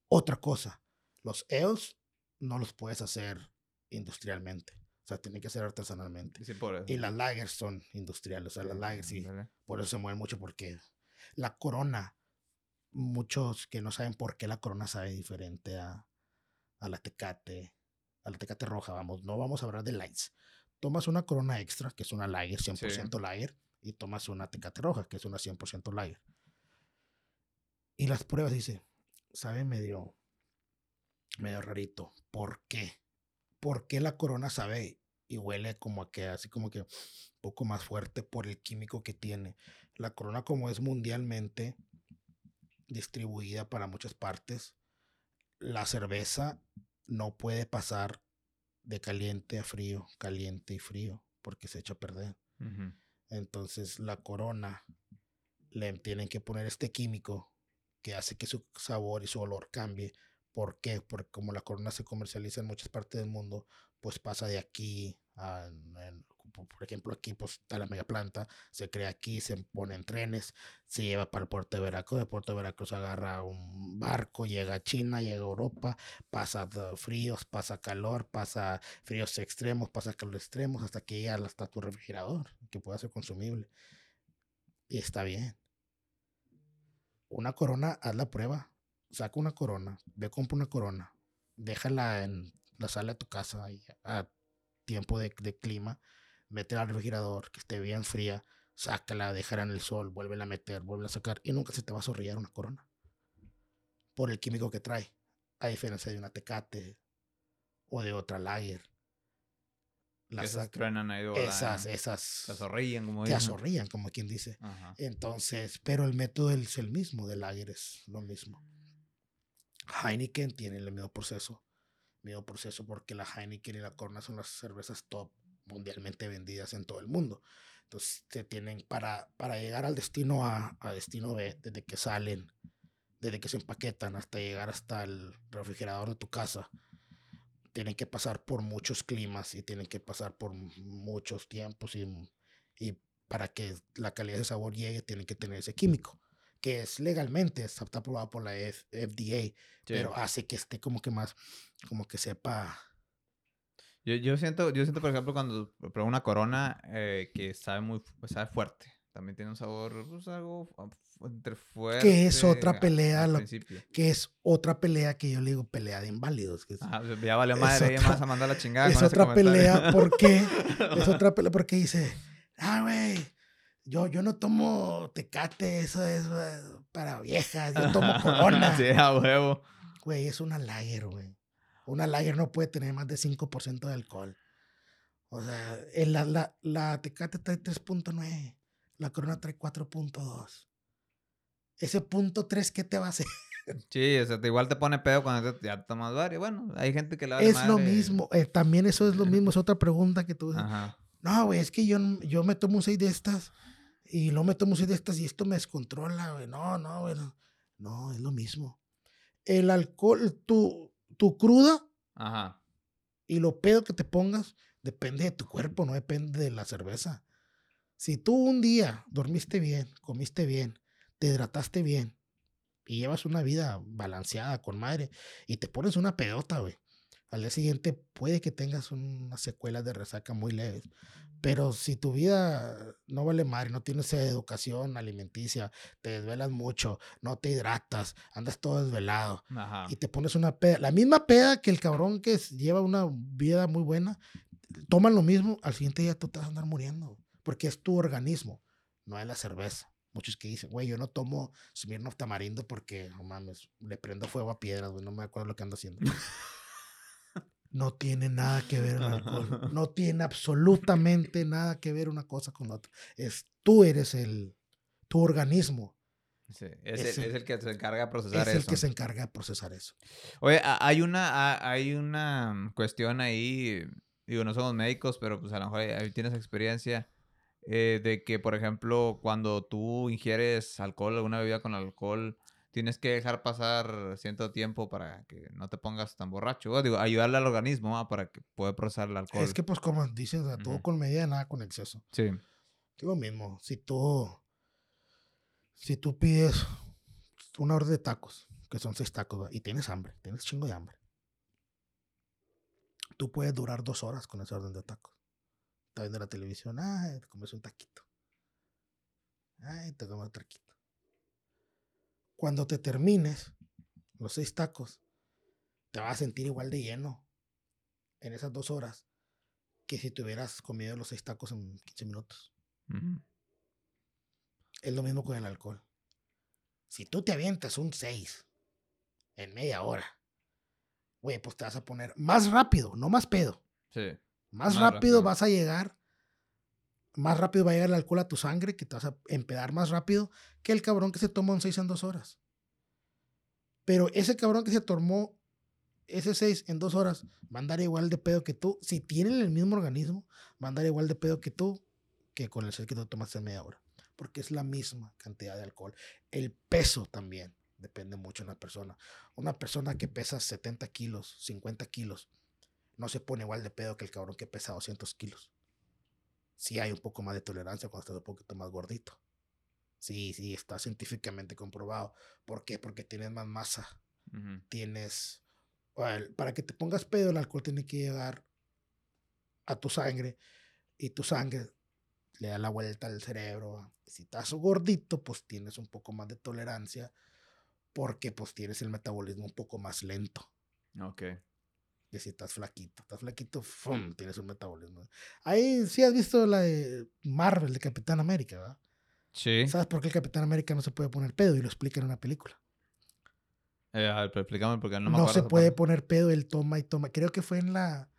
Otra cosa, los ales no los puedes hacer industrialmente. O sea, tienen que ser artesanalmente. Y las lagers son industriales. O sea, las lagers sí. Por eso se mueven mucho porque la corona, muchos que no saben por qué la corona sabe diferente a, a la tecate, a la tecate roja, vamos. No vamos a hablar de lights. Tomas una corona extra, que es una lager, 100% lager, y tomas una tecate roja, que es una 100% lager. Y las pruebas dice, sabe medio, medio rarito. ¿Por qué? Por qué la corona sabe y huele como a que así como que un poco más fuerte por el químico que tiene. La corona como es mundialmente distribuida para muchas partes, la cerveza no puede pasar de caliente a frío, caliente y frío, porque se echa a perder. Entonces la corona le tienen que poner este químico que hace que su sabor y su olor cambie ¿Por qué? Porque como la corona se comercializa en muchas partes del mundo, pues pasa de aquí a, por ejemplo, aquí pues está la mega planta, se crea aquí, se pone en trenes, se lleva para el puerto de Veracruz, de puerto de Veracruz agarra un barco, llega a China, llega a Europa, pasa fríos, pasa calor, pasa fríos extremos, pasa calor extremos, hasta que llega hasta tu refrigerador, que pueda ser consumible. Y está bien. Una corona, haz la prueba saca una corona, ve, compra una corona, déjala en la sala de tu casa a tiempo de, clima, métela al refrigerador, que esté bien fría, sácala, déjala en el sol, vuelve a meter, vuelve a sacar y nunca se te va a sorrillar una corona. Por el químico que trae, a diferencia de una tecate o de otra lager. Las esas truenan ahí Esas, esas. Se azorrillan, como Te azorrillan, como quien dice. Entonces, pero el método es el mismo, de lager es lo mismo. Heineken tiene el mismo proceso. Mismo proceso porque la Heineken y la Corona son las cervezas top mundialmente vendidas en todo el mundo. Entonces, se tienen para, para llegar al destino A, a destino B, desde que salen, desde que se empaquetan hasta llegar hasta el refrigerador de tu casa, tienen que pasar por muchos climas y tienen que pasar por muchos tiempos y, y para que la calidad de sabor llegue, tienen que tener ese químico que es legalmente, está aprobado por la FDA, pero hace que esté como que más, como que sepa. Yo, yo siento, yo siento, por ejemplo, cuando pruebo una corona eh, que sabe muy, sabe fuerte. También tiene un sabor, pues, algo entre fuerte. Que es otra pelea, que es otra pelea que yo le digo pelea de inválidos. ya valió madre, ella más a mandar la chingada. Es otra pelea, ¿por qué? es [laughs] otra pelea porque dice, ah, güey, yo, yo no tomo tecate, eso es eh, para viejas. Yo tomo [laughs] corona. sí, a huevo. Güey, es una lager, güey. Una lager no puede tener más de 5% de alcohol. O sea, la, la, la tecate trae 3.9. La corona trae 4.2. Ese punto 3, ¿qué te va a hacer? [laughs] Sí, o sea, igual te pone pedo cuando ya tomas varios. Bueno, hay gente que le Es lo mismo. Eh, también eso es lo mismo. Es [laughs] otra pregunta que tú Ajá. No, güey, es que yo, yo me tomo un 6 de estas y no me tomo de estas y esto me descontrola, güey. No, no, güey. No. es lo mismo. El alcohol, tu, tu cruda Ajá. y lo pedo que te pongas depende de tu cuerpo, no depende de la cerveza. Si tú un día dormiste bien, comiste bien, te hidrataste bien y llevas una vida balanceada con madre y te pones una pedota, güey. Al día siguiente puede que tengas unas secuelas de resaca muy leves. Pero si tu vida no vale madre, no tienes educación alimenticia, te desvelas mucho, no te hidratas, andas todo desvelado Ajá. y te pones una peda, la misma peda que el cabrón que lleva una vida muy buena, toman lo mismo, al siguiente día tú te vas a andar muriendo, porque es tu organismo, no es la cerveza. Muchos que dicen, güey, yo no tomo Smirnoff tamarindo porque, no mames, le prendo fuego a piedras, güey, no me acuerdo lo que ando haciendo. [laughs] No tiene nada que ver el alcohol. [laughs] No tiene absolutamente nada que ver una cosa con otra. Es tú eres el, tu organismo Sí, es, Es el, el- es el que se encarga de procesar es el eso. que se encarga de procesar eso. Oye, hay una, hay una cuestión ahí, digo, no somos médicos, pero pues a lo mejor ahí- ahí tienes experiencia eh, de que, por ejemplo, cuando tú ingieres alcohol, alguna bebida con alcohol, tienes que dejar pasar cierto tiempo para que no te pongas tan borracho. O digo, ayudarle al organismo ¿va? para que pueda procesar el alcohol. Es que, pues, como dicen, o sea, todo con medida, nada con exceso. Sí. Es lo mismo. Si tú, si tú pides una orden de tacos, que son seis tacos, y tienes hambre, tienes chingo de hambre, tú puedes durar dos horas con esa orden de tacos. Estás viendo la televisión, ay, te comes un taquito. Ay, te comes otro taquito. Cuando te termines los seis tacos, te vas a sentir igual de lleno en esas dos horas que si te hubieras comido los seis tacos en 15 minutos. Es lo mismo con el alcohol. Si tú te avientas un 6 en media hora, güey, pues te vas a poner más rápido, no más pedo. Sí. Más, Más rápido, rápido. vas a llegar, más rápido va a llegar el alcohol a tu sangre, que te vas a empedar más rápido que el cabrón que se toma un 6 en dos horas. Pero ese cabrón que se tomó ese 6 en dos horas va a andar igual de pedo que tú. Si tienen el mismo organismo, va a andar igual de pedo que tú que con el 6 que te tomaste en media hora. Porque es la misma cantidad de alcohol. El peso también depende mucho de la persona. Una persona que pesa 70 kilos, 50 kilos, no se pone igual de pedo que el cabrón que pesa 200 kilos. Sí hay un poco más de tolerancia cuando estás un poquito más gordito. Sí, sí, está científicamente comprobado. ¿Por qué? Porque tienes más masa. Tienes... para que te pongas pedo, el alcohol tiene que llegar a tu sangre y tu sangre le da la vuelta al cerebro. Si estás gordito, pues tienes un poco más de tolerancia porque pues tienes el metabolismo un poco más lento Ok. Que si estás flaquito. Estás flaquito, ¡fum! tienes un metabolismo. Ahí sí has visto la de Marvel, de Capitán América, ¿verdad? Sí. ¿Sabes por qué el Capitán América no se puede poner pedo? Y lo explica en una película. Eh, a ver, pero explícame porque no No, me acuerdo. se esa puede parte. poner pedo, él toma y toma. Creo que fue en la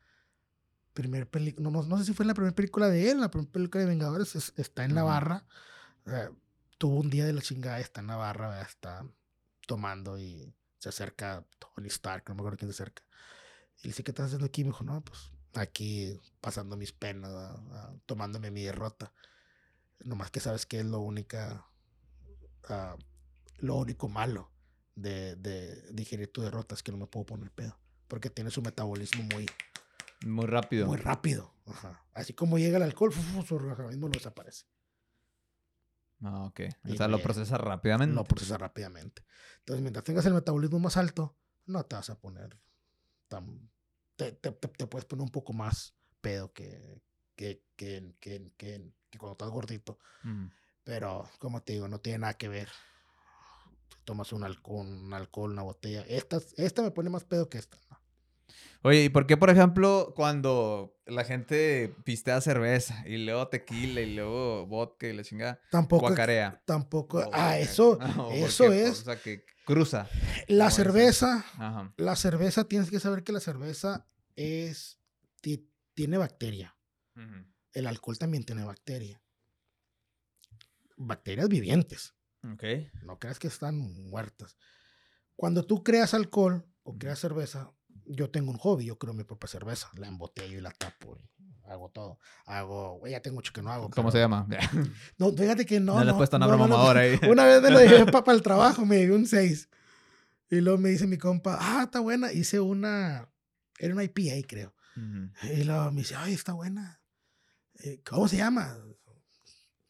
primera película, no, no, no sé si fue en la primera película de él, la primera película de Vengadores, es- está en la Ujú. barra. o sea, tuvo un día de la chingada, está en la barra, ¿verdad? está tomando y se acerca Tony Stark, no me acuerdo quién se acerca. Y le dice, ¿qué estás haciendo aquí? Me dijo, no, pues aquí pasando mis penas, ¿verdad? Ah, tomándome mi derrota. Nomás que sabes que es lo única, ah, lo único malo de, de digerir tu derrota es que no me puedo poner pedo. Porque tienes un metabolismo muy, Muy rápido. muy rápido. Ajá. Así como llega el alcohol, su organismo lo desaparece. Ah, ok. Y O sea, lo procesa rápidamente. Lo procesa rápidamente. Entonces, mientras tengas el metabolismo más alto, no te vas a poner tan... Te, te- te- te puedes poner un poco más pedo que, que, que, que, que- que cuando estás gordito. Ujú. Pero, como te digo, no tiene nada que ver. Si tomas un alcohol, un alcohol, una botella. Esta, esta me pone más pedo que esta. ¿no? Oye, ¿y por qué, por ejemplo, cuando la gente pistea cerveza y luego tequila y luego vodka y la chingada, Tampoco. guacarea? Tampoco. Ah, eso. [laughs] eso qué, es- O sea, que cruza. La cerveza. Ajá. La cerveza, tienes que saber que la cerveza es. ti- tiene bacteria. El alcohol también tiene bacteria. Bacterias vivientes. Ok. No creas que están muertas. Cuando tú creas alcohol o creas cerveza, yo tengo un hobby, yo creo mi propia cerveza. La embotello y la tapo. y hago todo. Hago, güey, ya tengo mucho que no hago. ¿Cómo se pero- llama? [laughs] No, fíjate que no. No le he puesto nombre no, no, mamador ahí. Una vez me lo llevé para el trabajo, me llevé un 6. Y luego me dice mi compa, ah, está buena. Hice una, era una IPA, creo. Ujú. Y luego me dice, ay, está buena. Eh, ¿Cómo se llama?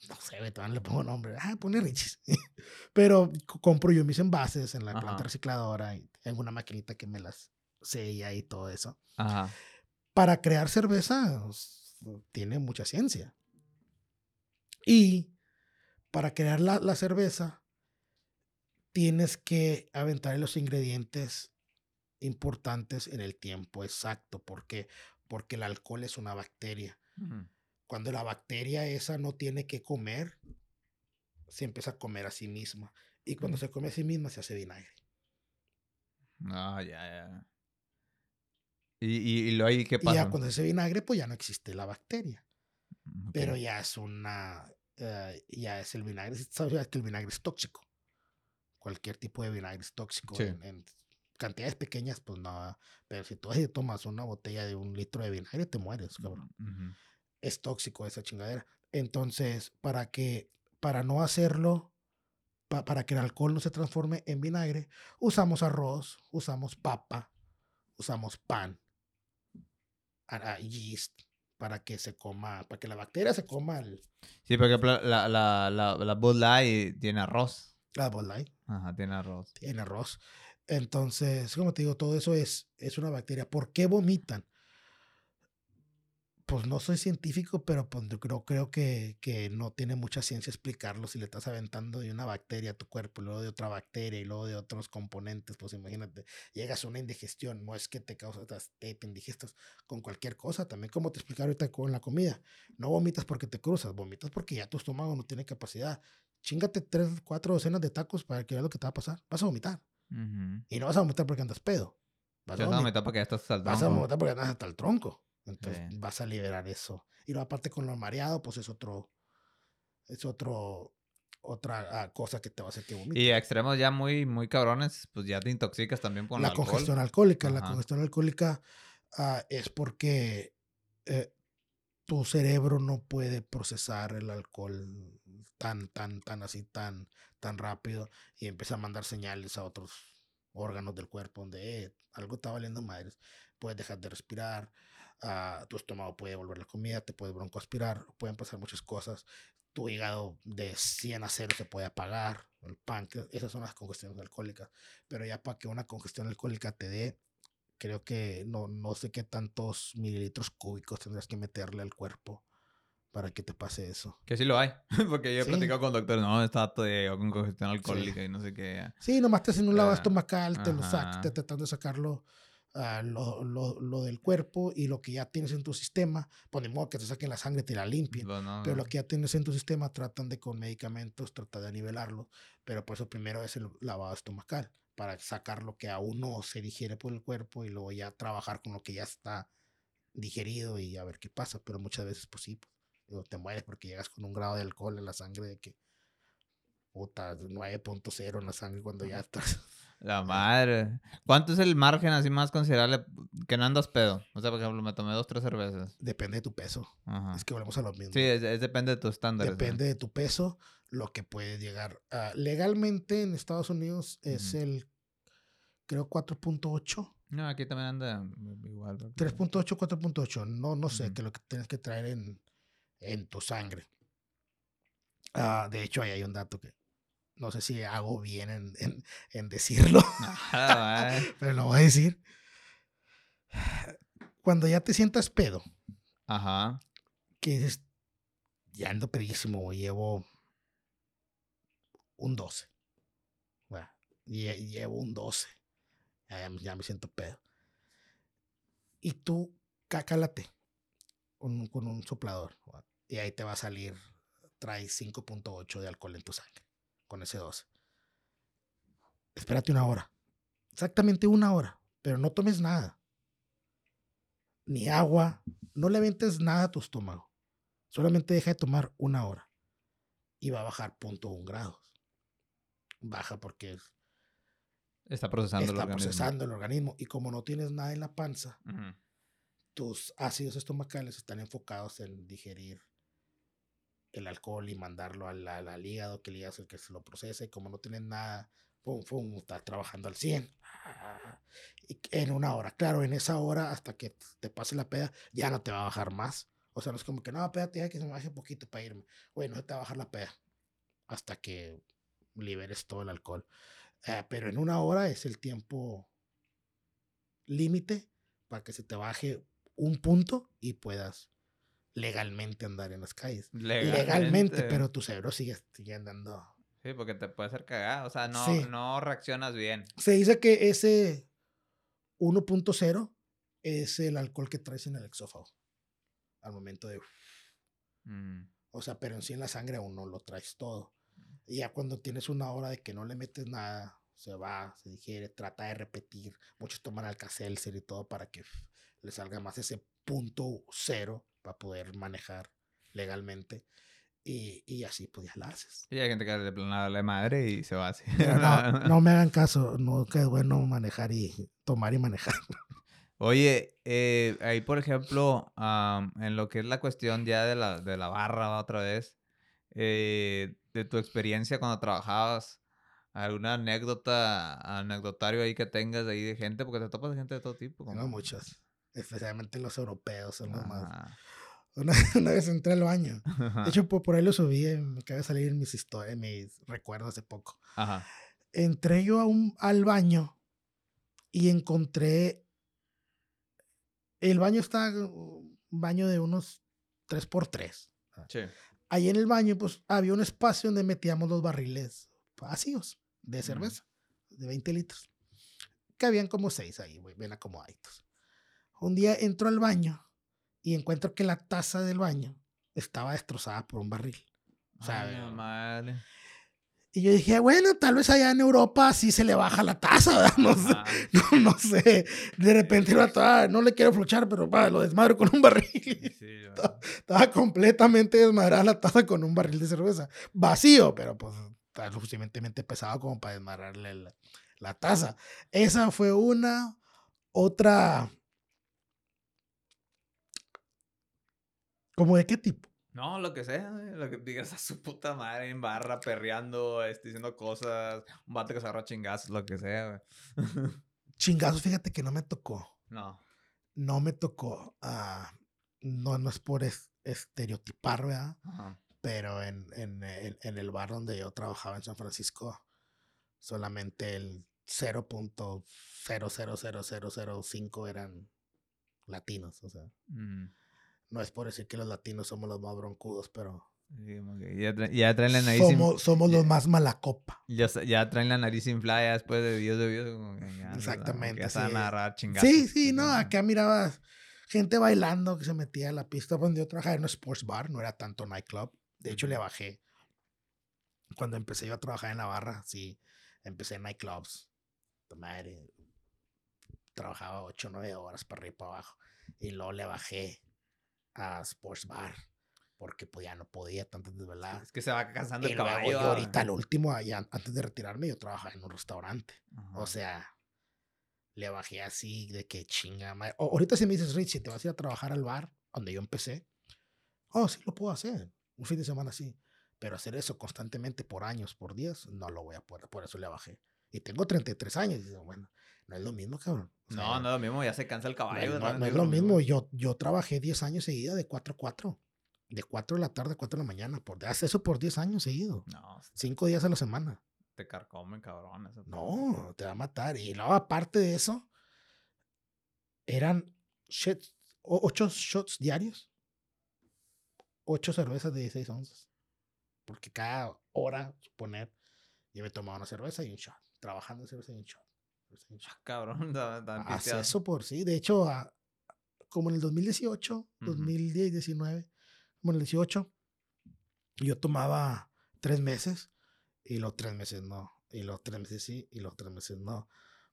no sé, todavía le pongo nombre. Ah, pone Richis. [laughs] Pero compro yo mis envases en la planta recicladora y tengo una maquinita que me las sella y todo eso. Ajá. Para crear cerveza tiene mucha ciencia. Y para crear la, la cerveza tienes que aventar los ingredientes importantes en el tiempo exacto. ¿Por qué? Porque el alcohol es una bacteria. Cuando la bacteria esa no tiene que comer, se empieza a comer a sí misma. Y cuando se come a sí misma, se hace vinagre. Ah, ya, ya. ¿Y, y, lo ahí qué pasa? Y ya cuando se hace vinagre, pues ya no existe la bacteria. Mm, Pero ya es una. Eh, ya es el vinagre. Sabes que el vinagre es tóxico. Cualquier tipo de vinagre es tóxico. En, cantidades pequeñas, pues no. Pero si tú tomas una botella de un litro de vinagre, te mueres, cabrón es tóxico esa chingadera. Entonces, para que, para no hacerlo, para que el alcohol no se transforme en vinagre, usamos arroz, usamos papa, usamos pan, yeast, para que se coma, para que la bacteria se coma el... Sí, porque la, la, la, la Bud Light tiene arroz. La Bud Light. Ajá, tiene arroz. Tiene arroz. Entonces, como te digo, todo eso es, es una bacteria. ¿Por qué vomitan? Pues no soy científico, pero pues creo, creo que, que, no tiene mucha ciencia explicarlo si le estás aventando de una bacteria a tu cuerpo, luego de otra bacteria y luego de otros componentes, pues imagínate, llegas a una indigestión, no es que te causas, te, te indigestas con cualquier cosa, también como te expliqué ahorita con la comida, no vomitas porque te cruzas, vomitas porque ya tu estómago no tiene capacidad, chingate tres, cuatro docenas de tacos para que veas lo que te va a pasar, vas a vomitar, y no vas a vomitar porque andas pedo, vas, a vomitar porque ya estás hasta Vas a vomitar porque andas hasta el tronco. Entonces vas a liberar eso. Y luego aparte con lo mareado, pues es otro, es otro, otra ah, cosa que te va a hacer que vomites. Y a extremos ya muy, muy cabrones, pues ya te intoxicas también con la congestión alcohólica. La congestión alcohólica ah, es porque eh, tu cerebro no puede procesar el alcohol tan, tan, tan así, tan, tan rápido y empieza a mandar señales a otros órganos del cuerpo donde eh, algo está valiendo madres. Puedes dejar de respirar, Ah, tu estómago puede volver la comida, te puede broncoaspirar, pueden pasar muchas cosas. Tu hígado de 100 a 0 se puede apagar, el páncreas, esas son las congestiones alcohólicas. Pero ya para que una congestión alcohólica te dé, creo que no, no sé qué tantos mililitros cúbicos tendrás que meterle al cuerpo para que te pase eso. Que sí lo hay, [laughs] porque yo he platicado con doctores, no, está todo con congestión alcohólica y no sé qué. Sí, nomás te hacen un lavado estomacal, te lo sacas, te tratan de sacarlo lo, lo, lo, del cuerpo y lo que ya tienes en tu sistema, pues modo que te saquen la sangre, te la limpien, pero lo que ya tienes en tu sistema tratan de con medicamentos, tratar de nivelarlo, pero por eso primero es el lavado estomacal, para sacar lo que aún no se digiere por el cuerpo y luego ya trabajar con lo que ya está digerido y a ver qué pasa, pero muchas veces pues sí, pues, te mueres porque llegas con un grado de alcohol en la sangre de que puta 9.0 en la sangre cuando ya estás la madre. ¿Cuánto es el margen así más considerable que no andas pedo? O sea, por ejemplo, me tomé dos, tres cervezas. Depende de tu peso. Es que volvemos a lo mismo. Sí, es, depende de tu estándar. Depende de tu peso, lo que puede llegar. legalmente en Estados Unidos es el, creo, 4.8. No, aquí también anda igual. 3.8, 4.8. No, no sé, que lo que tienes que traer en, en tu sangre. Ah, de hecho, ahí hay un dato que no sé si hago bien en, en, decirlo, [laughs] [laughs] pero lo voy a decir. Cuando ya te sientas pedo, Ajá. que dices, ya ando pedísimo, llevo un 12. Bueno, llevo un 12. Ya, me siento pedo. Y tú cácalate con, con un soplador. Y ahí te va a salir, trae 5.8 de alcohol en tu sangre con ese 12. Espérate una hora. Exactamente una hora. Pero no tomes nada. Ni agua. No le ventes nada a tu estómago. Solamente deja de tomar una hora. Y va a bajar punto un grados. Baja porque está procesando el organismo. procesando el organismo. Y como no tienes nada en la panza, tus ácidos estomacales están enfocados en digerir el alcohol y mandarlo al, al, hígado, que el hígado es que se lo procesa y como no tienen nada, pum, pum, está trabajando al 100. en una hora. Claro, en esa hora, hasta que te pase la peda, ya no te va a bajar más. O sea, no es como que, no, pédate ya que se me baje poquito para irme. Güey, no te va a bajar la peda hasta que liberes todo el alcohol. Eh, pero en una hora es el tiempo límite para que se te baje un punto y puedas legalmente andar en las calles. Legalmente, pero tu cerebro sigue, sigue andando. Sí, porque te puede hacer cagar. O sea, no, no reaccionas bien. Se dice que ese 1.0 es el alcohol que traes en el exófago. Al momento de. Mm. O sea, pero en sí en la sangre aún no lo traes todo. Y ya cuando tienes una hora de que no le metes nada, se va, se digiere, trata de repetir. Muchos toman alka-seltzer y todo para que le salga más ese punto cero para poder manejar legalmente. Y, y, así pues ya la haces. Y hay gente que le plana la madre y se va así. No, [laughs] no, me hagan caso, no que es bueno manejar y tomar y manejar. Oye, eh, ahí por ejemplo, en lo que es la cuestión ya de la, de la barra otra vez, eh, de tu experiencia cuando trabajabas, alguna anécdota, anecdotario ahí que tengas ahí de gente, porque te topas de gente de todo tipo. Tengo muchas, especialmente los europeos son los más. [laughs] Una, vez entré al baño. De hecho, por, ahí lo subí, me acaba de salir en mis historias, mis recuerdos hace poco. Ajá. Entré yo a un, al baño y encontré. El baño está un baño de unos 3x3. Sí. Ahí en el baño, pues había un espacio donde metíamos los barriles vacíos de cerveza, de 20 litros. Que habían como seis ahí, güey, bien acomodaditos. Un día entro al baño y encuentro que la taza del baño estaba destrozada por un barril. O sea, madre. Y yo dije, bueno, tal vez allá en Europa sí se le baja la taza, [laughs] No sé, no, sé. De repente no le quiero flochar, pero va, lo desmadro con un barril. [laughs] estaba, completamente desmadrada la taza con un barril de cerveza. Vacío, pero pues está lo suficientemente pesado como para desmadrarle la, la taza. Esa fue una. Otra. ¿Cómo de qué tipo? No, lo que sea, lo que digas a su puta madre en barra, perreando, este, diciendo cosas, un bate que se agarra chingazos, lo que sea, [laughs] Chingazos, fíjate que no me tocó. No. No me tocó. Uh, no, no es por estereotipar, ¿verdad? Pero en, en, en, el bar donde yo trabajaba en San Francisco, solamente el 0.000005 eran latinos, o sea. Mm. No es por decir que los latinos somos los más broncudos, pero. ya, traen la nariz. Somos, somos los más mala copa. Ya, ya traen la nariz inflada después de videos de videos. Exactamente. Ya están a agarrar chingados. Sí, sí, no. Acá mirabas gente bailando que se metía a la pista. Donde yo trabajaba en un sports bar, no era tanto nightclub. De hecho, le bajé. Cuando empecé yo a trabajar en la barra, sí, empecé en nightclubs. Madre, trabajaba 8 o 9 horas para arriba y para abajo. Y luego le bajé a Sports Bar porque pues ya no podía tanto desvelar. Es que se va cansando el caballo. Yo ahorita, el último, antes de retirarme, yo trabajaba en un restaurante. O sea, le bajé así de que chinga. Madre. ahorita si me dices, Rich, si te vas a ir a trabajar al bar donde yo empecé, oh, sí lo puedo hacer. Un fin de semana sí. Pero hacer eso constantemente por años, por días, no lo voy a poder. Por eso le bajé. Y tengo 33 años. Y digo, bueno, no es lo mismo, cabrón. no, no es lo mismo, ya se cansa el caballo. No, es lo mismo. Yo, yo trabajé 10 años seguida de 4 a 4. De 4 de la tarde a 4 de la mañana. Por, hace eso por 10 años seguido. No. 5 días a la semana. Te carcomen, cabrón. no, te va a matar. Y luego, aparte de eso, eran 8 shots diarios. 8 cervezas de 16 onzas. Porque cada hora, suponer, yo me tomaba una cerveza y un shot. Trabajando cerveza y un shot. Ah, cabrón, [laughs] Hace eso por sí. De hecho, como en el 2018, 2019, como en el 18, yo tomaba tres meses y los tres meses no. Y los tres meses sí y los tres meses no.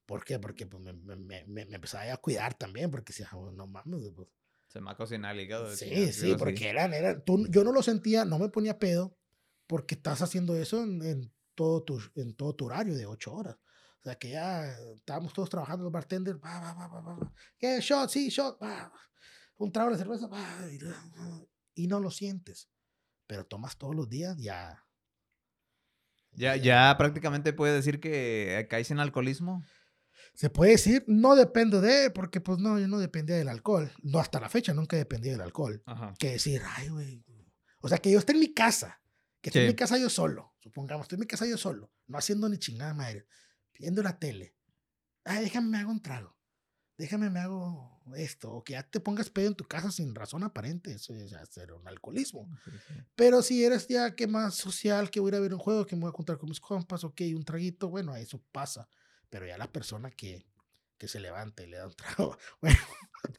¿Por qué? Porque pues, me, me, me, empezaba a cuidar también, porque si oh, no mames. Pues". Se me ha cocinado el hígado. Sí, sí, porque eran, eran tú, yo no lo sentía, no me ponía pedo, porque estás haciendo eso en, en todo, tu, en todo tu horario de ocho horas. O sea, que ya estábamos todos trabajando, los bartenders, ¿qué? Shot, sí, shot, un trago de cerveza, y, no lo sientes. Pero tomas todos los días, ya. Ya, ya prácticamente puedes decir que caes en alcoholismo. Se puede decir, no dependo de, porque pues no, yo no dependía del alcohol. No, hasta la fecha nunca dependí del alcohol. Ajá. Que decir, ay, güey. O sea, que yo esté en mi casa, que esté en mi casa yo solo, supongamos, estoy en mi casa yo solo, no haciendo ni chingada madre, viendo la tele. Ay, déjame me hago un trago. Déjame me hago esto. O que ya te pongas pedo en tu casa sin razón aparente. Eso es ya ser un alcoholismo. Sí, sí. Pero si eres ya que más social, que voy a ir a ver un juego, que me voy a juntar con mis compas, ok, un traguito, bueno, eso pasa. Pero ya la persona que, que se levanta y le da un [laughs] trago. Bueno,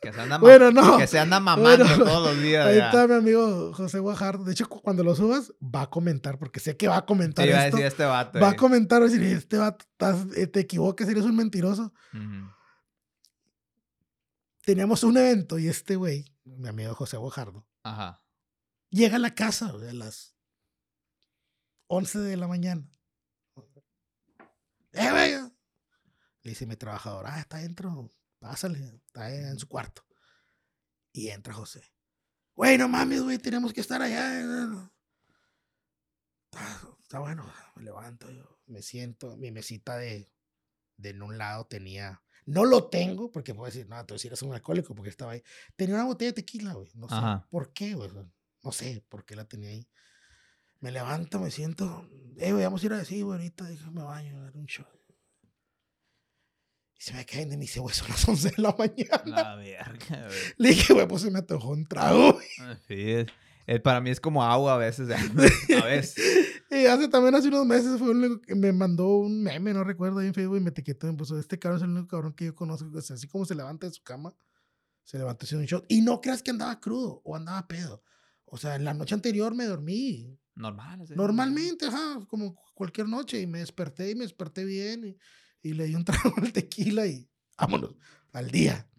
Que se anda, ma- Bueno, no. que se anda mamando Bueno, todos los días. ahí ya. está mi amigo José Guajardo. De hecho, cu- cuando lo subas, va a comentar, porque sé que va a comentar Sí, iba a esto. decir este vato. Va a comentar, va a decir, este vato, estás- eh, te equivocas, eres un mentiroso. Ujú. Teníamos un evento y este güey, mi amigo José Guajardo, Ajá. llega a la casa a las 11 de la mañana. ¡Eh, güey! Le dice mi trabajador, ah, está dentro, pásale, está en su cuarto. Y entra José. Güey, no mames, güey, tenemos que estar allá. Está, está bueno, me levanto, yo me siento, mi mesita de, de en un lado tenía, no lo tengo, porque puedo decir, no, entonces eres un alcohólico, porque estaba ahí. Tenía una botella de tequila, güey, no sé Ajá. por qué, güey, no sé por qué la tenía ahí. Me levanto, me siento, eh, güey, vamos a ir a decir, güey, ahorita déjame baño, dar un shot. Y se me caen de mi dice, güey, son las 11 de la mañana. La verga, güey. Le dije, güey, pues se me antojó un trago. güey. Sí, es- eh, para mí es como agua a veces. [laughs] A veces. Y hace también hace unos meses fue único que me mandó un meme, no recuerdo, ahí en Facebook y me etiquetó y me puso, este cabrón es el único cabrón que yo conozco, que es así como se levanta de su cama, se levantó haciendo un shot. Y no creas que andaba crudo o andaba pedo. O sea, en la noche anterior me dormí. Normal. sí. Normalmente, ajá, como cualquier noche. Y me desperté y me desperté bien. Y, y le di un [laughs] trago al tequila y vámonos, al día.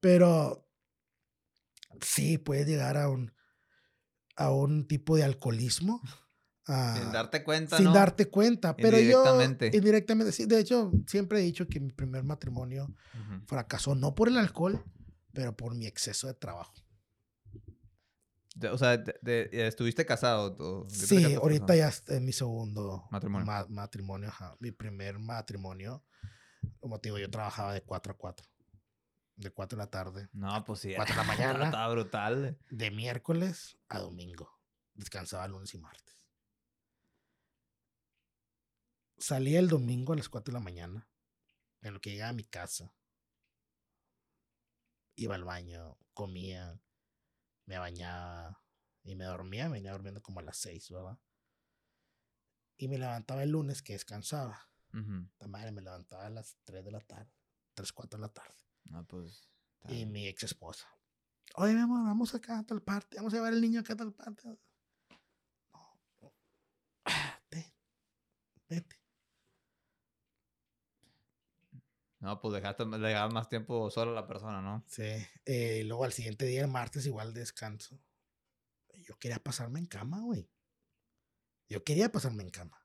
Pero sí, puede llegar a un, a un tipo de alcoholismo. Sin darte cuenta, sin ¿no? darte cuenta. Pero yo, Indirectamente. sí. De hecho, siempre he dicho que mi primer matrimonio fracasó, no por el alcohol, pero por mi exceso de trabajo. O sea, de- de- ¿estuviste casado? Sí, ahorita ya es mi segundo Matrimonio. ma- matrimonio, ajá. Mi primer matrimonio, como te digo, yo trabajaba de 4 a 4. De 4 de la tarde. No, pues sí. Cuatro de la [laughs] mañana. Estaba brutal. De miércoles a domingo. Descansaba lunes y martes. Salía el domingo a las 4 de la mañana. En lo que llegaba a mi casa. Iba al baño, comía, me bañaba y me dormía. Venía durmiendo como a las 6, ¿verdad? Y me levantaba el lunes que descansaba. La madre me levantaba a las 3 de la tarde. 3, 4 de la tarde. No, pues. Y mi ex esposa. Oye, mi amor, vamos acá a tal parte. Vamos a llevar al niño acá a tal parte. No. no. Ah, [clears throat] vete. No, pues dejaste, le dejabas más tiempo solo a la persona, ¿no? Sí. eh, luego al siguiente día, el martes, igual descanso. Yo quería pasarme en cama, güey. Yo quería pasarme en cama.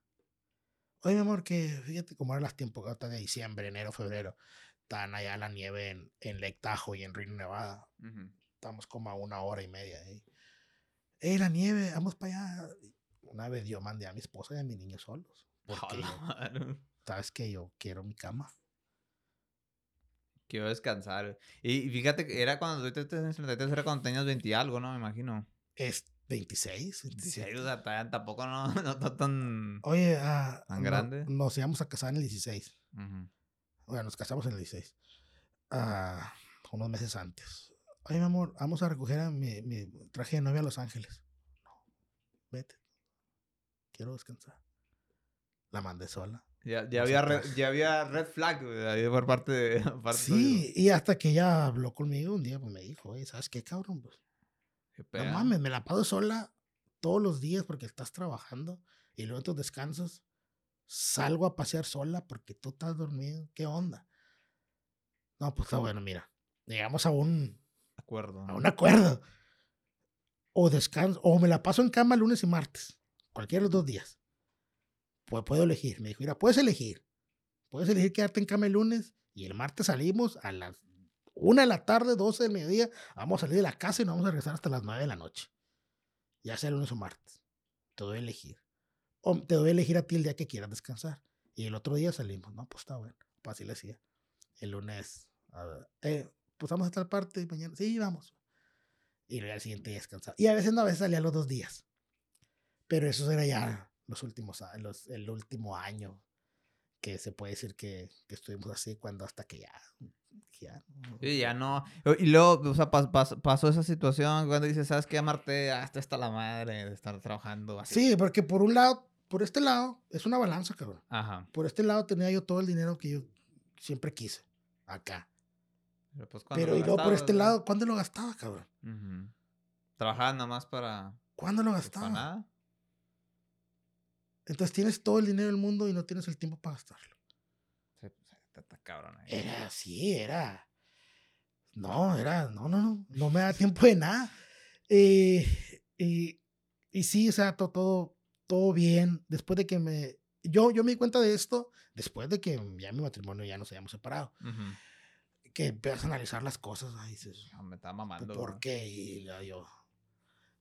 Oye, mi amor, que fíjate cómo eran las temporadas de diciembre, enero, febrero. Están allá la nieve en, en Lake Tahoe y en Reno, Nevada. Estamos como a una hora y media ahí. ¡Eh, la nieve! ¡Vamos para allá! Una vez yo mandé a mi esposa y a mi niño solos. [laughs] Porque yo- sabes que yo quiero mi cama. Quiero descansar. Y fíjate que era cuando tú tenías 33, era cuando tenías 20 y algo, ¿no? Me imagino. Es 26, Sí, 27. o sea, ta- tampoco no, [laughs] no está tan... Oye, ah, ¿Tan no- grande? nos íbamos a casar en el 16. Ujú. Bueno, nos casamos en el 16. Ah, unos meses antes. Oye, mi amor, vamos a recoger a mi, mi traje de novia a Los Ángeles. No, vete. Quiero descansar. La mandé sola. Ya, ya, había red, ya había red flag güey, por parte de... [laughs] parte Sí, y hasta que ella habló conmigo un día, pues me dijo, ¿sabes qué, cabrón? Pues, Qué no mames, me la paso sola todos los días porque estás trabajando y luego en tus descansos salgo a pasear sola porque tú estás dormido. ¿Qué onda? No, pues está bueno, mira. Llegamos a un, acuerdo. a un acuerdo. O descanso, o me la paso en cama lunes y martes. Cualquiera de los dos días. Pues puedo elegir. Me dijo, mira, puedes elegir. Puedes elegir quedarte en cama el lunes y el martes salimos a las una de la tarde, 12 del mediodía. Vamos a salir de la casa y nos vamos a regresar hasta las 9 de la noche. Ya sea lunes o martes. Te doy a elegir. Te doy a elegir a ti el día que quieras descansar. Y el otro día salimos. No, pues está bueno. Pues así le hacía. el lunes, a ver, eh, pues vamos a tal parte mañana, sí, vamos. Y luego al siguiente día descansar. Y a veces no, a veces salía los dos días. Pero eso era ya los últimos, a- los, el último año que se puede decir que, que estuvimos así cuando hasta que ya, ya, no- Sí, ya no. Y luego, o sea, pas- pas- pasó esa situación cuando dices, ¿sabes qué, Marte? Hasta está la madre de estar trabajando así. Sí, porque por un lado, por este lado, es una balanza, cabrón. Ajá. Por este lado tenía yo todo el dinero que yo siempre quise, acá. Pero, pues, ¿cuándo Pero lo y luego por este lado, ¿cuándo lo gastaba, cabrón? Ujú. Trabajabas nada más para... ¿Cuándo lo pues, para gastaba? nada. Entonces tienes todo el dinero del mundo y no tienes el tiempo para gastarlo. Sí, pues, está, está cabrón ahí. Era así, era. No, era, no, no, no, no me da tiempo de nada. Eh, y, y sí, o sea, to- todo, todo bien. Después de que me, yo, yo me di cuenta de esto, después de que ya mi matrimonio ya nos habíamos separado, Ujú. que empiezas a analizar las cosas, ay, dices, Me estaba mamando. ¿por güey. qué? Y yo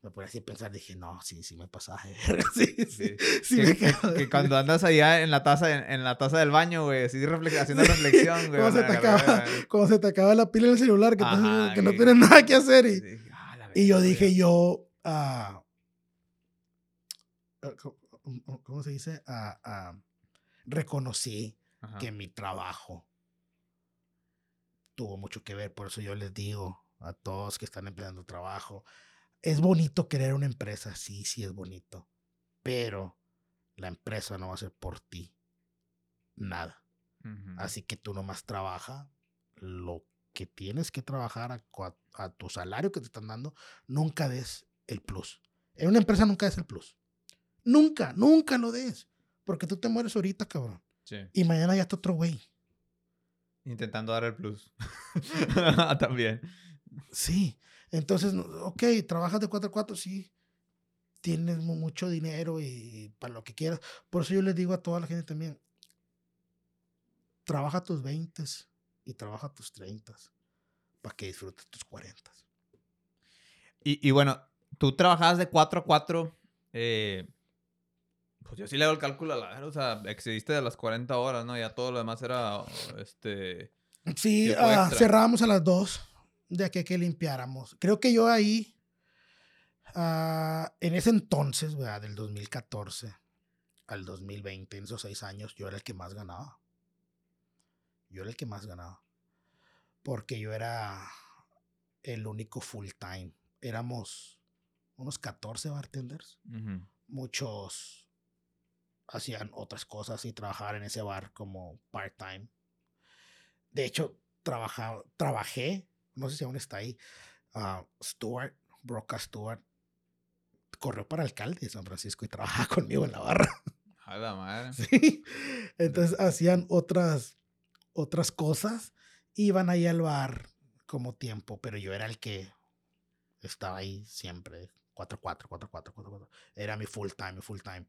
me ponía así a pensar, dije, no, sí, sí me pasa. [laughs] sí, sí, Sí. sí que, me que- quedo- que cuando andas allá en la taza, en, en la taza del baño, güey, así [laughs] haciendo reflexión, güey. ¿Cómo se te acaba? Cuando se te acaba la pila en el celular, que, Ajá, no, que no que- tienes nada que hacer. Y, ah, yo dije, güey. yo, ¿cómo- cómo- ¿cómo se dice? Ah, reconocí Ajá. que mi trabajo tuvo mucho que ver. Por eso yo les digo a todos que están empleando trabajo, es bonito querer una empresa, sí, sí es bonito, pero la empresa no va a hacer por ti nada. Así que tú nomás trabaja lo que tienes que trabajar a, tu salario que te están dando. Nunca des el plus. En una empresa nunca des el plus. Nunca, nunca lo des. Porque tú te mueres ahorita, cabrón. Sí. Y mañana ya está otro güey. Intentando dar el plus. [laughs] [laughs] También. Sí. Entonces, ok, trabajas de 4 a 4, sí. Tienes mu- mucho dinero y para lo que quieras. Por eso yo les digo a toda la gente también, trabaja tus 20 y trabaja tus 30 para que disfrutes tus 40. Y, y bueno, tú trabajabas de 4 a 4. eh, pues yo sí le hago el cálculo a la O sea, excediste de las 40 horas, ¿no? Ya todo lo demás era. Este. Sí, extra. cerrábamos a las 2 de aquí a que limpiáramos. Creo que yo ahí, ah, en ese entonces, ¿verdad? del 2014 al 2020, en esos seis años, yo era el que más ganaba. Yo era el que más ganaba. Porque yo era el único full time. Éramos unos 14 bartenders. Muchos hacían otras cosas y trabajaban en ese bar como part-time. De hecho, trabajaba, trabajé, no sé si aún está ahí, ah, Stuart, Broca Stewart, corrió para alcalde de San Francisco y trabajaba [laughs] conmigo en la barra. A la madre. [laughs] Sí. Entonces hacían otras, otras cosas, iban ahí al bar como tiempo, pero yo era el que estaba ahí siempre, 4-4, 4-4, 4-4. Era mi full time, mi full time.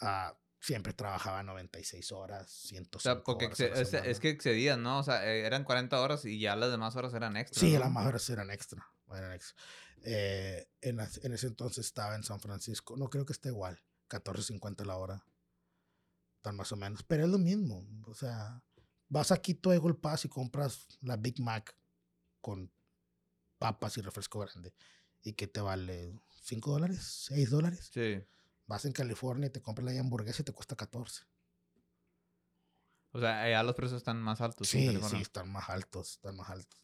Ah, siempre trabajaba 96 horas, 105 O sea, porque horas a la es, que excedías, ¿no? O sea, eh, eran 40 horas y ya las demás horas eran extra. Sí, ¿no? las más horas eran extra. eran extra. Eh, en, en ese entonces estaba en San Francisco. No creo que esté igual. 14.50 la hora. Tan más o menos. Pero es lo mismo. O sea, vas aquí todo Eagle Pass y compras la Big Mac con papas y refresco grande. ¿Y qué te vale? ¿5 dólares? ¿6 dólares? Sí. Vas en California y te compras la hamburguesa y te cuesta 14. O sea, ya los precios están más altos. Sí, sí, están más altos, están más altos.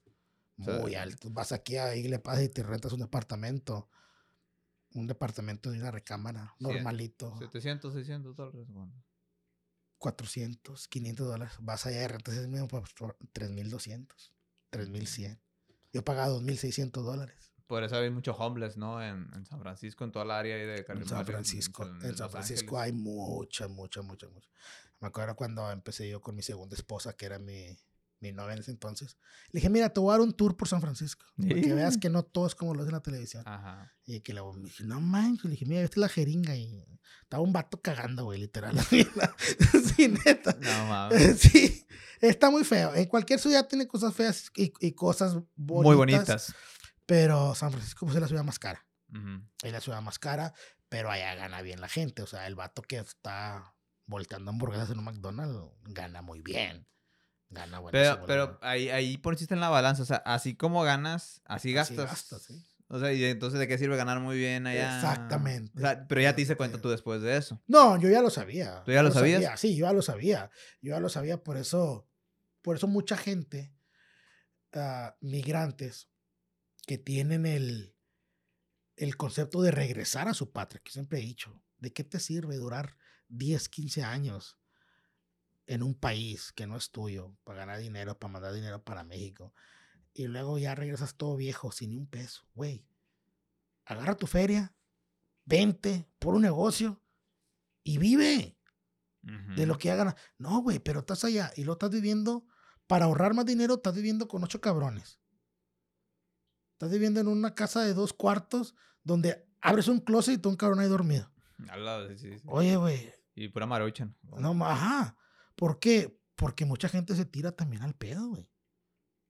O sea, Muy altos. Vas aquí a Igle Paz y te rentas un departamento. Un departamento de una recámara normalito. 700, 600 dólares. Bueno. 400, 500 dólares. Vas allá y rentas ese mismo por 3200, 3100. Yo pagaba 2600 dólares. Por eso hay mucho homeless, ¿no? En, en San Francisco, en toda la área ahí de En California. San Francisco. En San Los Francisco Ángeles. hay mucha, mucha, mucha, mucha. Me acuerdo cuando empecé yo con mi segunda esposa, que era mi, mi novia en ese entonces. Le dije, mira, te voy a dar un tour por San Francisco. Para que veas [laughs] que no todo es como lo es en la televisión. Ajá. Y que luego me dije, no manches. Le dije, mira, es la jeringa. Y estaba un vato cagando, güey, literal. [laughs] sí, neta. No mames. Sí, está muy feo. En cualquier ciudad tiene cosas feas y, y cosas bonitas. Muy bonitas. Pero San Francisco pues, es la ciudad más cara. Ujú. Es la ciudad más cara, pero allá gana bien la gente. O sea, el vato que está volteando hamburguesas en un McDonald's gana muy bien. Gana buenísimo. Pero, ahí, ahí pusiste en la balanza. O sea, así como ganas, así Así gastas. gastas, sí. O sea, y entonces, ¿de qué sirve ganar muy bien allá? Exactamente. O sea, pero ya te diste cuenta tú después de eso. No, yo ya lo sabía. ¿Tú ya lo sabías? sabía, Sí, yo ya lo sabía. Yo ya lo sabía, por eso, por eso mucha gente, ah, migrantes, que tienen el, el concepto de regresar a su patria, que siempre he dicho, ¿de qué te sirve durar 10, 15 años en un país que no es tuyo para ganar dinero, para mandar dinero para México? Y luego ya regresas todo viejo, sin ni un peso. Güey, agarra tu feria, vente por un negocio y vive de lo que hagan. No, güey, pero estás allá y lo estás viviendo para ahorrar más dinero, estás viviendo con ocho cabrones. Estás viviendo en una casa de dos cuartos donde abres un closet y todo un cabrón ahí dormido. Al lado, sí, sí. Oye, güey, Y pura maruchan. no, ajá. ¿Por qué? Porque mucha gente se tira también al pedo, güey.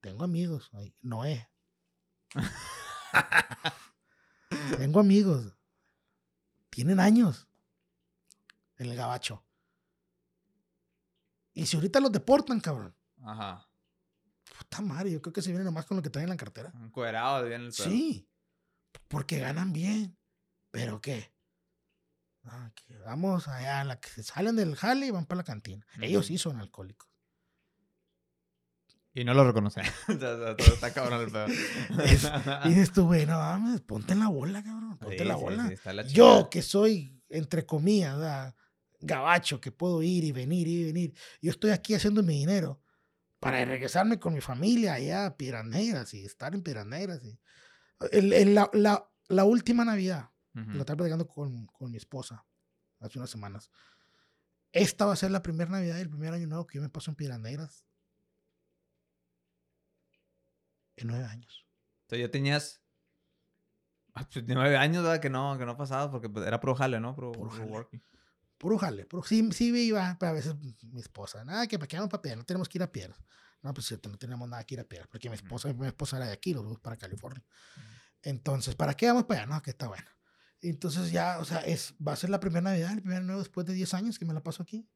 Tengo amigos, ahí, Noé. [laughs] Tengo amigos. Tienen años en el gabacho. Y si ahorita los deportan, cabrón. Ajá. Puta madre, yo creo que se vienen nomás con lo que traen en la cartera. Encuerado bien el. Sí, porque ganan bien. ¿Pero qué? Ah, que vamos allá, la que salen del jale y van para la cantina. Ellos sí son alcohólicos. Y no lo reconocen. [laughs] está cabrón el pedo. [laughs] Es- Y dices tú, güey, no mames, ponte en la bola, cabrón. Ponte Sí, en la bola. sí, está la Yo, que soy, entre comillas, ¿verdad? gabacho, que puedo ir y venir y venir. Yo estoy aquí haciendo mi dinero para regresarme con mi familia allá a Piedras Negras y estar en Piedras Negras. y- El- el- la, la- la última Navidad, Ujú. lo estaba platicando con, con mi esposa hace unas semanas. Esta va a ser la primera Navidad y el primer año nuevo que yo me paso en Piedras Negras. En nueve años. Sea, ya tenías ah, pues, nueve años, ¿verdad? Que no, que no pasaba porque pues, era pro jale, ¿no? Pro, pro jale. working. Puro jale, puro, sí, sí iba, pero a veces mi esposa, nada, que para qué vamos para Piedras, no tenemos que ir a Piedras. No, pues cierto, no tenemos nada que ir a Piedras, porque mi esposa, mi esposa era de aquí, los vamos para California. Entonces, ¿para qué vamos para allá? No, que está bueno. Entonces ya, o sea, es, va a ser la primera Navidad, el primer nuevo después de 10 años que me la paso aquí.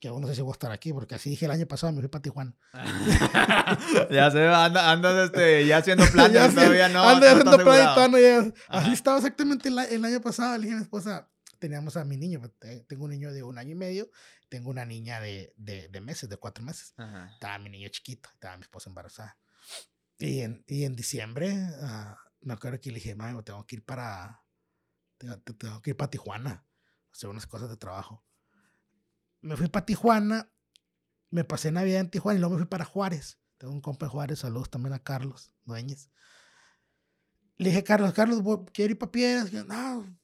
Que aún no sé si voy a estar aquí, porque así dije el año pasado, me fui para Tijuana. [laughs] ya se anda, andas este, ya haciendo [laughs] planes, todavía no. está haciendo plan y asegurado. todavía no llega. Así estaba exactamente el, el año pasado. Le dije a mi esposa, teníamos a mi niño, pues, te- tengo un niño de un año y medio, tengo una niña de, de, de meses, de cuatro meses. Ajá. Estaba mi niño chiquito, estaba mi esposa embarazada. Y en, y en diciembre, ah, me acuerdo que le dije, mami, tengo que ir para, tengo, te- tengo que ir para Tijuana, hacer unas cosas de trabajo. Me fui para Tijuana, me pasé Navidad en Tijuana y luego me fui para Juárez. Tengo un compa en Juárez, saludos también a Carlos Dueñez. Le dije, Carlos, Carlos, quiero ir para Piedras. Y yo, no,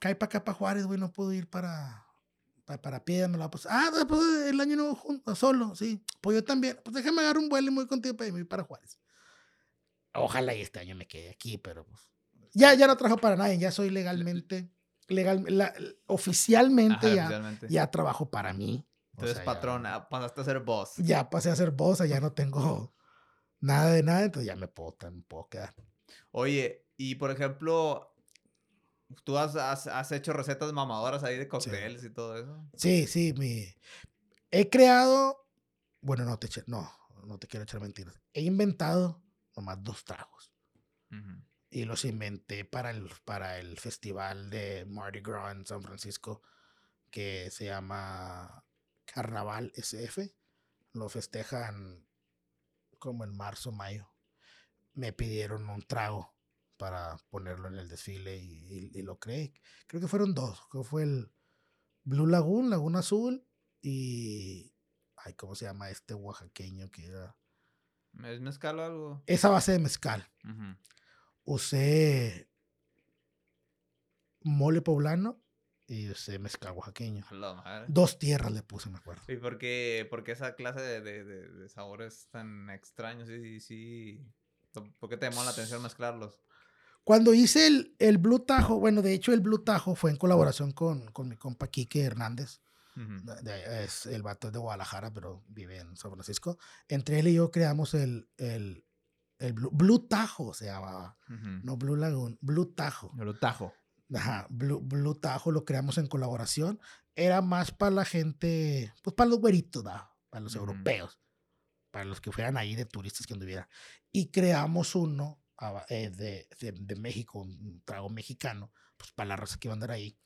cae para acá, para Juárez, güey, no puedo ir para, para, para Piedras. Me la pues, ah, pues el año nuevo junto, solo, sí. Pues yo también. Pues déjame agarrar un vuelo y me voy contigo para para Juárez. Ojalá y este año me quede aquí, pero pues. Ya, ya no trabajo para nadie, ya soy legalmente, legal, la- oficialmente Ajá, ya, oficialmente. ya trabajo para mí. O Entonces, sea, ya- patrona, pasaste a ser boss. ya pasé a ser boss, ya no tengo nada de nada, entonces ya me puedo, me puedo quedar. Oye, y por ejemplo, tú has, has, has hecho recetas mamadoras ahí de cócteles y todo eso. Sí, sí, mi... He creado, bueno, no te, no, no te quiero echar mentiras. He inventado nomás dos tragos y los inventé para el, para el festival de Mardi Gras en San Francisco que se llama Carnaval SF. Lo festejan como en marzo, mayo. Me pidieron un trago para ponerlo en el desfile y, y- y lo creé. Creo que fueron dos. Creo que fue el Blue Lagoon, Laguna Azul y... Ay, ¿cómo se llama este oaxaqueño que era? ¿Es mezcal o algo? Esa base de mezcal. Usé mole poblano y usé mezcal oaxaqueño. A la madre. Dos tierras le puse, me acuerdo. ¿Y por qué, por qué esa clase de, de, de- de sabores tan extraños? Sí, sí. ¿Por qué te llamó la atención mezclarlos? Cuando hice el, el Blue Tajo, bueno, de hecho el Blue Tajo fue en colaboración con, con mi compa Quique Hernández. De- es, el vato es de Guadalajara, pero vive en San Francisco. Entre él y yo creamos el, el, el Blue, Blue Tajo, se llamaba. No Blue Lagoon, Blue Tajo. Lo tajo. Ajá, Blue, Blue Tajo lo creamos en colaboración. Era más para la gente, pues para los güeritos, ¿va? para los europeos. para los que fueran ahí de turistas que anduvieran. Y creamos uno de, de, de, México, un trago mexicano, pues para la raza que iba a andar ahí.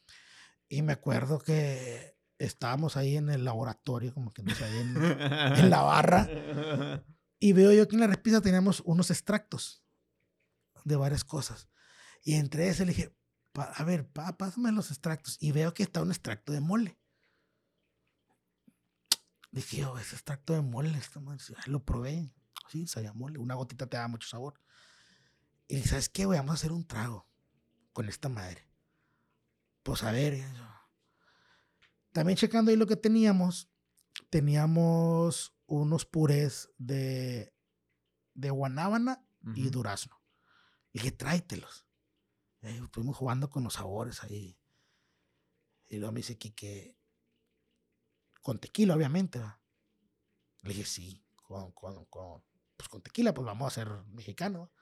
Y me acuerdo que estábamos ahí en el laboratorio, como que no sé, ahí en, en la barra. Y veo yo que en la repisa teníamos unos extractos de varias cosas. Y entre ese le dije, a ver, pa, pásame los extractos. Y veo que está un extracto de mole. Dije, yo, ese extracto de mole, esta madre, lo probé. Sí, sabía mole. Una gotita te da mucho sabor. Y dije, ¿sabes qué, güey? Vamos a hacer un trago con esta madre. Pues a ver. También checando ahí lo que teníamos, teníamos unos purés de, de guanábana y durazno. Y dije, tráetelos. Y estuvimos jugando con los sabores ahí. Y luego me dice que con tequila, obviamente. Le dije, sí, con, con, con, pues con tequila, pues vamos a ser mexicano.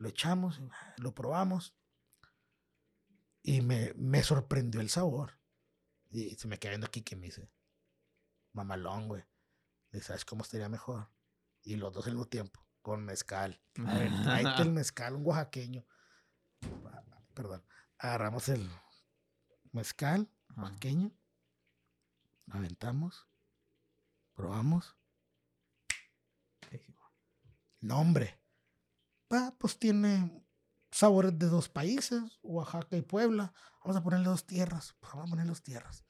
Lo echamos, lo probamos. Y me, me sorprendió el sabor. Y se me queda viendo aquí que me dice, mamalón, güey. ¿sabes cómo estaría mejor? Y los dos al mismo tiempo, con mezcal. A ver, tráete el mezcal, un oaxaqueño. Perdón. Agarramos el mezcal oaxaqueño aventamos, probamos. Nombre. Ah, pues tiene sabores de dos países, Oaxaca y Puebla. Vamos a ponerle dos tierras. Pues vamos a ponerle dos tierras.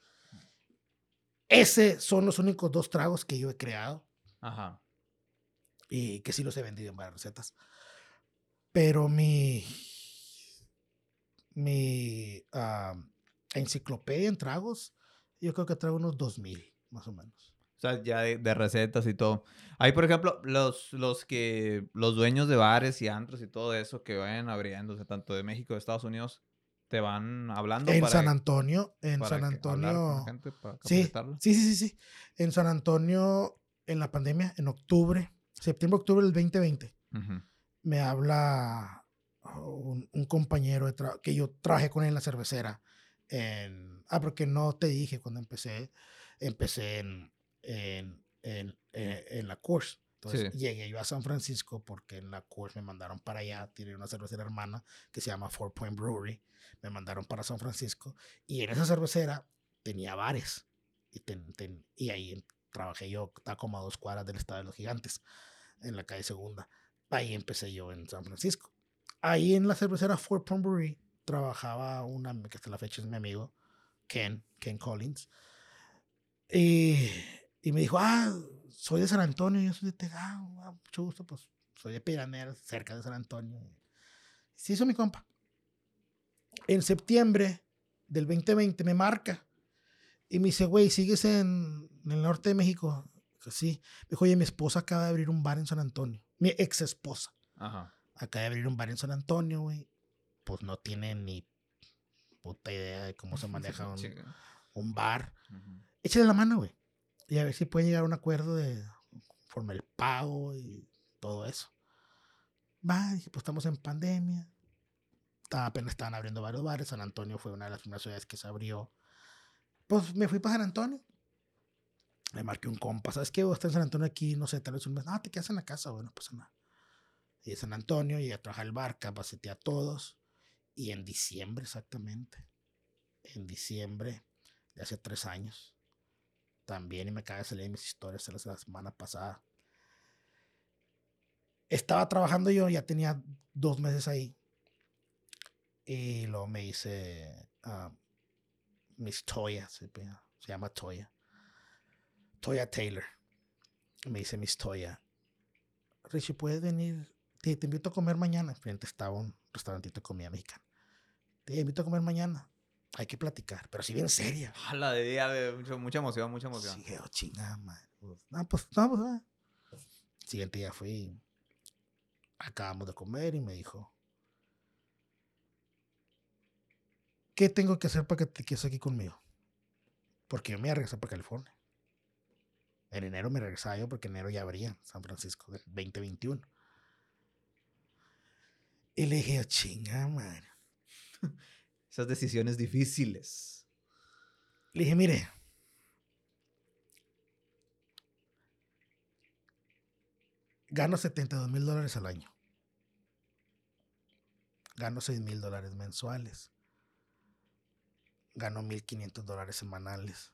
Ese son los únicos dos tragos que yo he creado. Ajá. Y que sí los he vendido en varias recetas. Pero mi. Mi uh, enciclopedia en tragos yo creo que trae unos 2000, más o menos. O sea, ya de, recetas y todo. Hay, por ejemplo, los, los que, los dueños de bares y antros y todo eso que vayan abriéndose, tanto de México, de Estados Unidos, te van hablando. En San Antonio, en San Antonio. sí, sí, sí, sí, En San Antonio, en la pandemia, en octubre, septiembre, octubre del 2020, me habla un, un compañero de que yo trabajé con él en la cervecera en, ah, porque no te dije cuando empecé, empecé en, en, en, eh, en la course. Entonces llegué yo a San Francisco porque en la course me mandaron para allá, tiene una cervecera hermana que se llama Four Point Brewery, me mandaron para San Francisco y en esa cervecera tenía bares y, ten, y ahí trabajé yo, está como a dos cuadras del Estado de los Gigantes, en la calle Segunda. Ahí empecé yo en San Francisco. Ahí en la cervecera Four Point Brewery trabajaba una que hasta la fecha es mi amigo, Ken, Ken Collins. Y, y me dijo, ah, soy de San Antonio. Y yo soy de Tegao. Ah, mucho gusto, pues soy de Piraner, cerca de San Antonio. Se hizo mi compa. En septiembre del 2020 me marca y me dice, güey, ¿sigues en, en, el norte de México? Sí. Me dijo, oye, mi esposa acaba de abrir un bar en San Antonio. Mi ex esposa. Ajá. Acaba de abrir un bar en San Antonio, güey pues no tiene ni puta idea de cómo [laughs] se maneja un, bar. Échale la mano, güey. Y a ver si pueden llegar a un acuerdo de forma el pago y todo eso. Va, dije, pues estamos en pandemia. apenas estaban abriendo varios bares. San Antonio fue una de las primeras ciudades que se abrió. Pues me fui para San Antonio. Le marqué un compa. ¿Sabes qué? Está en San Antonio aquí, no sé, tal vez un mes. No, te quedas en la casa, bueno, pues nada. Y de San Antonio, y a trabajar el bar, capacité a todos. Y en diciembre exactamente, en diciembre de hace tres años, también, y me acaba de salir mis historias de la semana pasada, estaba trabajando yo, ya tenía dos meses ahí. Y luego me dice uh, Miss Toya, se, llama Toya. Toya Taylor. Me dice Miss Toya, Richie, ¿puedes venir? Te, te invito a comer mañana. Frente estaba un restaurantito de comida mexicana te invito a comer mañana. Hay que platicar, pero si bien seria. A la de día mucha emoción, mucha emoción. Sí, oh, chingada, madre. No, pues, no, pues, ah. Siguiente día fui. Acabamos de comer y me dijo. ¿Qué tengo que hacer para que te quedes aquí conmigo? Porque yo me iba a regresar para California. En enero me regresaba yo porque en enero ya abría San Francisco del 2021. Y le dije, chinga, madre. [laughs] Esas decisiones difíciles. Le dije, mire, Gano 72 mil dólares al año. Gano 6 mil dólares mensuales. Gano 1.500 dólares semanales.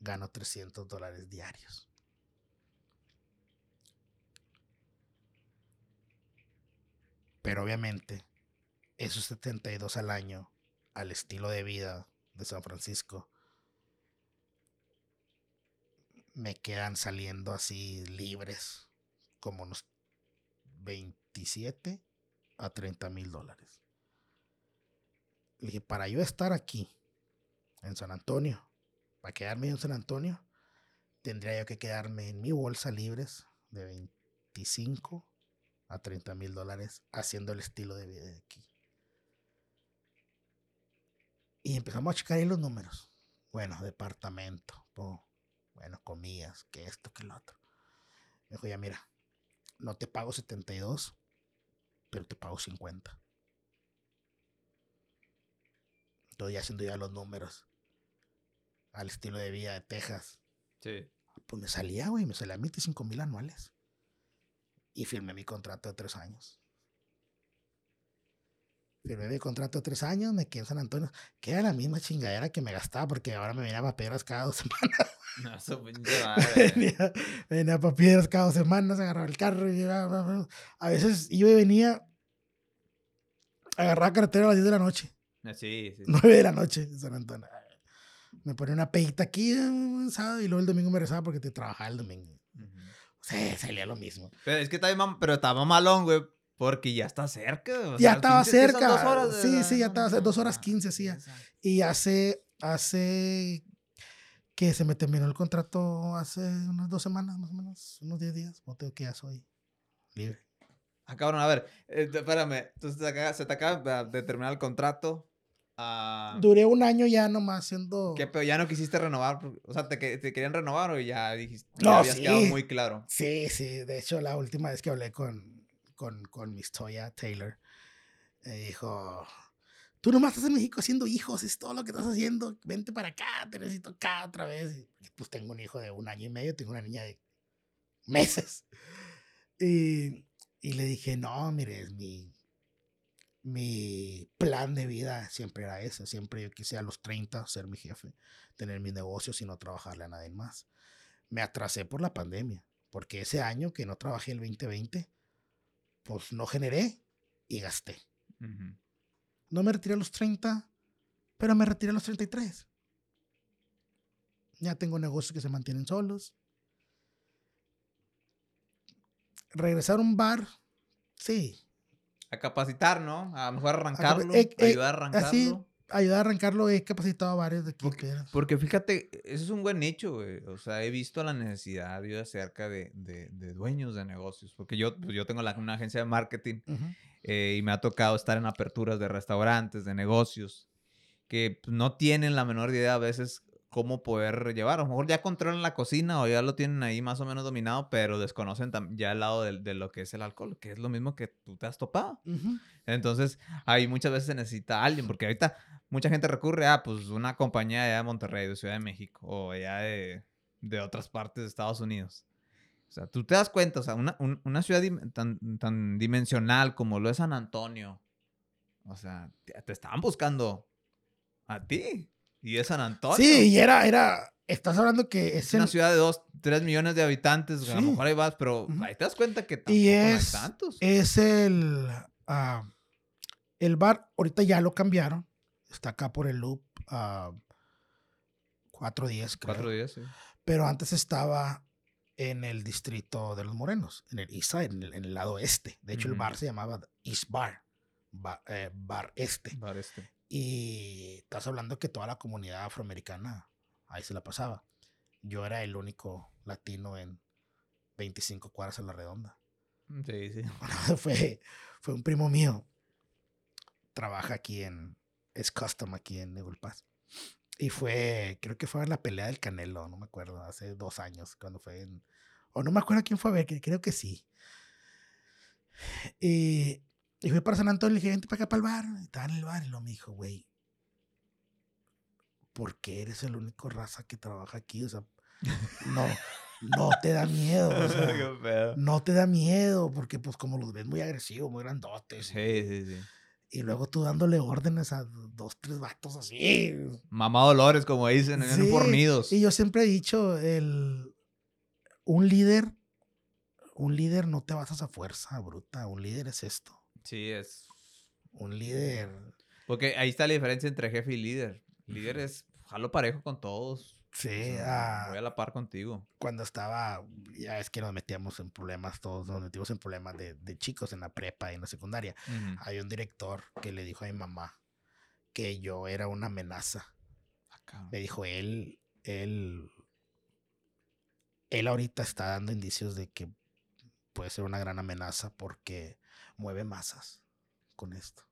Gano 300 dólares diarios. Pero obviamente, esos 72 al año, al estilo de vida de San Francisco, me quedan saliendo así libres como unos 27 a 30 mil dólares. Le dije, para yo estar aquí, en San Antonio, para quedarme en San Antonio, tendría yo que quedarme en mi bolsa libres de 25 a 30 mil dólares haciendo el estilo de vida de aquí. Y empezamos a checar ahí los números. Bueno, departamento, bueno, comidas, que esto, que lo otro. Me dijo, ya mira, no te pago 72, pero te pago 50. Estoy haciendo ya los números al estilo de vida de Texas. Sí. Pues me salía, güey, me salía 25 mil anuales. Y firmé mi contrato de tres años. Firmé mi contrato tres años, me quedé en San Antonio, que era la misma chingadera que me gastaba, porque ahora me venía a piedras cada dos [laughs] semanas. No, eso venía, venía para piedras cada dos semanas, agarraba el carro y a veces iba y venía, agarraba carretera a las 10 de la noche. Ah, sí, sí. 9 de la noche en San Antonio. Me ponía una pedita aquí un sábado y luego el domingo me rezaba porque te trabajaba el domingo. O sea, salía lo mismo. Pero es que estaba, pero estaba malón, güey, porque ya está cerca. ya estaba cerca. Dos horas sí, sí, ya estaba dos horas quince, sí. Y hace, hace que se me terminó el contrato hace unas dos semanas, más o menos, unos diez días. No tengo que ya soy libre. Ah, cabrón, a ver, eh, espérame. Entonces se te acaba de terminar el contrato. Ah, Duré un año ya nomás siendo. ¿Qué, pero ya no quisiste renovar? O sea, ¿te, te querían renovar o ya dijiste? No, habías quedado muy claro. Sí, sí. De hecho, la última vez que hablé con, con, con Miss Toya Taylor, me dijo: Tú nomás estás en México haciendo hijos, es todo lo que estás haciendo. Vente para acá, te necesito acá otra vez. Pues tengo un hijo de un año y medio, tengo una niña de meses. Y, y le dije: No, mire, es mi mi plan de vida siempre era ese. Siempre yo quise a los 30 ser mi jefe, tener mis negocios y no trabajarle a nadie más. Me atrasé por la pandemia, porque ese año que no trabajé el 2020, pues no generé y gasté. No me retiré a los 30, pero me retiré a los 33. Ya tengo negocios que se mantienen solos. Regresar a un bar, sí, a capacitar, ¿no? A mejor arrancarlo, eh, eh, ayudar a arrancarlo. Así, ayudar a arrancarlo, he capacitado a varios de aquí. Porque, porque fíjate, eso es un buen nicho, güey. O sea, he visto la necesidad yo acerca de, de, de dueños de negocios. Porque yo, pues, yo tengo la, una agencia de marketing eh, y me ha tocado estar en aperturas de restaurantes, de negocios, que pues, no tienen la menor idea a veces cómo poder llevar. A lo mejor ya controlan la cocina o ya lo tienen ahí más o menos dominado, pero desconocen ya el lado de, lo que es el alcohol, que es lo mismo que tú te has topado. Entonces, ahí muchas veces se necesita alguien, porque ahorita mucha gente recurre a pues una compañía allá de Monterrey, de Ciudad de México, o allá de, otras partes de Estados Unidos. O sea, tú te das cuenta, o sea, una, una ciudad tan, tan dimensional como lo es San Antonio, o sea, te estaban buscando a ti. Y es San Antonio. Sí, y era, era, estás hablando que es una ciudad de 2, 3 millones de habitantes, a lo mejor ahí vas, pero ahí te das cuenta que tampoco y es, tantos. Es el, uh, el bar, ahorita ya lo cambiaron, está acá por el loop, uh, 410 creo. 410, sí. Pero antes estaba en el distrito de los Morenos, en el East Side, en el, lado este. De hecho, el bar se llamaba East Bar, eh, bar Este. Bar Este. Y estás hablando que toda la comunidad afroamericana ahí se la pasaba. Yo era el único latino en 25 cuadras a la redonda. Sí, sí. [laughs] fue, fue un primo mío. Trabaja aquí en. Es custom aquí en Nebul Pass. Y fue, creo que fue en la pelea del Canelo, no me acuerdo, hace dos años, cuando fue en. O no me acuerdo quién fue a ver, creo que sí. Y y fui para San Antonio y le dije, vente para acá para el bar. estaba en el bar y lo me dijo, güey, ¿por qué eres el único raza que trabaja aquí? O sea, no, no te da miedo. o [laughs] sea, no te da miedo, porque pues como los ves muy agresivos, muy grandotes. Sí, sí, sí. Y luego tú dándole órdenes a dos, tres vatos así. Mamá Dolores, como dicen, en Sí, fornidos. Y yo siempre he dicho, el, un líder, un líder no te basas a fuerza bruta, un líder es esto. Sí, es. Un líder, Porque ahí está la diferencia entre jefe y líder. Líder es jalo parejo con todos. Sí, ah, Voy a la par contigo. cuando estaba, ya es que nos metíamos en problemas todos, nos metimos en problemas de, de chicos en la prepa y en la secundaria. Hay un director que le dijo a mi mamá que yo era una amenaza. Ah, cabrón. Me dijo, él, él, él ahorita está dando indicios de que puede ser una gran amenaza porque mueve masas con esto.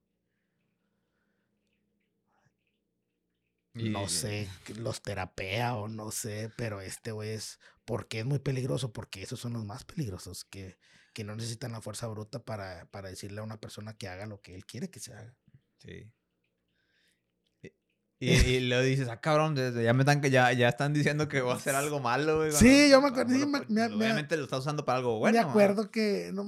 Y- No sé, los terapea o no sé, pero este güey es, porque es muy peligroso, porque esos son los más peligrosos, que, que no necesitan la fuerza bruta para, para decirle a una persona que haga lo que él quiere que se haga. Sí. Y, y, luego dices, ah, cabrón, ya me están que ya, ya están diciendo que voy a hacer algo malo, güey. Sí, yo me acuerdo, sí, cuando me- lo- me- me- Obviamente lo estás usando para algo bueno. me acuerdo que no,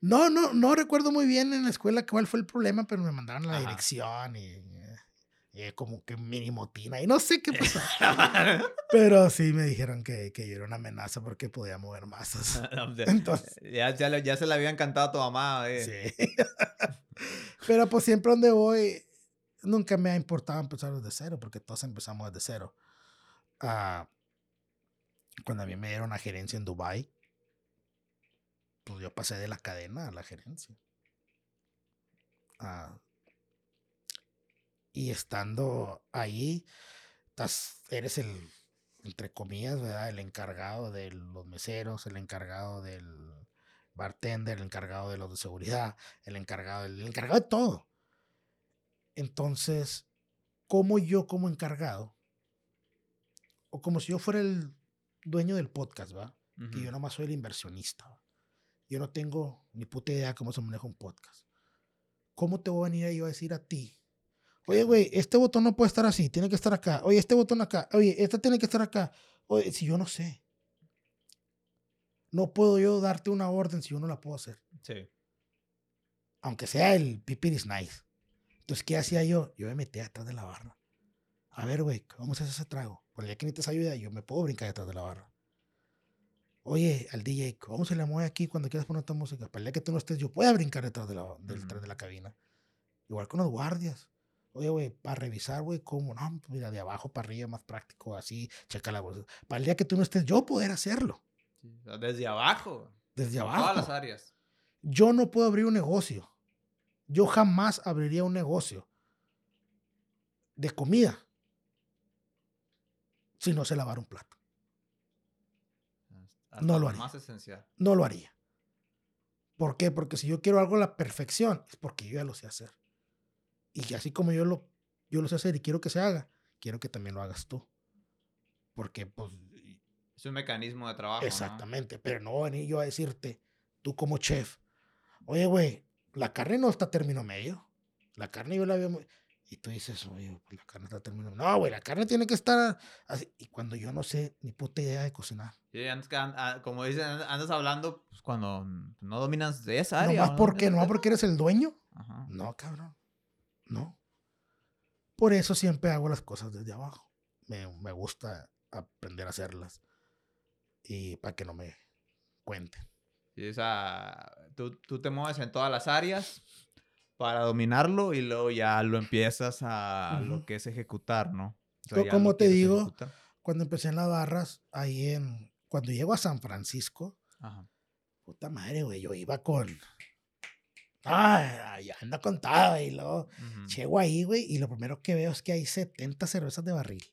no, no, no recuerdo muy bien en la escuela cuál fue el problema, pero me mandaron la Ajá. dirección y, y como que mini motina y no sé qué pasó. [laughs] pero sí me dijeron que, que yo era una amenaza porque podía mover masas. [laughs] Entonces, ya, ya, ya se le había encantado a tu mamá, eh. sí. [laughs] pero pues siempre donde voy, nunca me ha importado empezar desde cero, porque todos empezamos desde cero. Ah, cuando a mí me dieron la gerencia en Dubai, pues yo pasé de la cadena a la gerencia. Ah, y estando ahí, estás, eres el, entre comillas, ¿verdad? El encargado de los meseros, el encargado del bartender, el encargado de los de seguridad, el encargado, el encargado de todo. Entonces, como yo como encargado, o como si yo fuera el dueño del podcast, ¿va? Que yo nomás soy el inversionista. ¿va? Yo no tengo ni puta idea cómo se maneja un podcast. ¿Cómo te voy a venir yo a decir a ti? Oye, güey, este botón no puede estar así, tiene que estar acá. Oye, este botón acá. Oye, este tiene que estar acá. Oye, si yo no sé. No puedo yo darte una orden si yo no la puedo hacer. Sí. Aunque sea el pipiris nice. Entonces, ¿qué hacía yo? Yo me metía detrás de la barra. A ver, güey, vamos a hacer ese trago. Por el día que necesitas ayuda, yo me puedo brincar detrás de la barra. Oye, al DJ, ¿cómo se le mueve aquí cuando quieras poner esta música? Para el día que tú no estés, yo pueda brincar detrás de la, del- detrás de la cabina. Igual con los guardias. Oye, güey, para revisar, güey, ¿cómo? No, pues mira, de abajo para arriba, más práctico, así, checa la bolsa. Para el día que tú no estés, yo poder hacerlo. Sí, Desde abajo. Desde abajo. Todas las áreas. Yo no puedo abrir un negocio. Yo jamás abriría un negocio de comida si no sé lavar un plato. Hasta No lo haría. Más esencial. No lo haría. ¿Por qué? Porque si yo quiero algo a la perfección, es porque yo ya lo sé hacer. Y así como yo lo, yo lo sé hacer y quiero que se haga, quiero que también lo hagas tú. Porque, pues, Es un mecanismo de trabajo. ¿no? Exactamente, pero no voy a venir yo a decirte, tú como chef, oye, güey, la carne no está a término medio. La carne yo la veo muy... Y tú dices, oye, pues la carne está a término medio. No, güey, la carne tiene que estar así. Y cuando yo no sé ni puta idea de cocinar. Sí, antes que como dicen, and- andas hablando pues, cuando no dominas de esa área. Nomás ¿o no? porque, tema. porque eres el dueño. Ajá. No, cabrón. No. Por eso siempre hago las cosas desde abajo. Me, me gusta aprender a hacerlas. Y para que no me cuenten. O sea, tú, tú te mueves en todas las áreas para dominarlo y luego ya lo empiezas a lo que es ejecutar, ¿no? O como te digo, ejecutar. Cuando empecé en las barras, ahí en... Cuando llego a San Francisco, Ajá. puta madre, güey, yo iba con... Ay, ya anda contado y luego Ujú. llego ahí, güey, y lo primero que veo es que hay 70 cervezas de barril.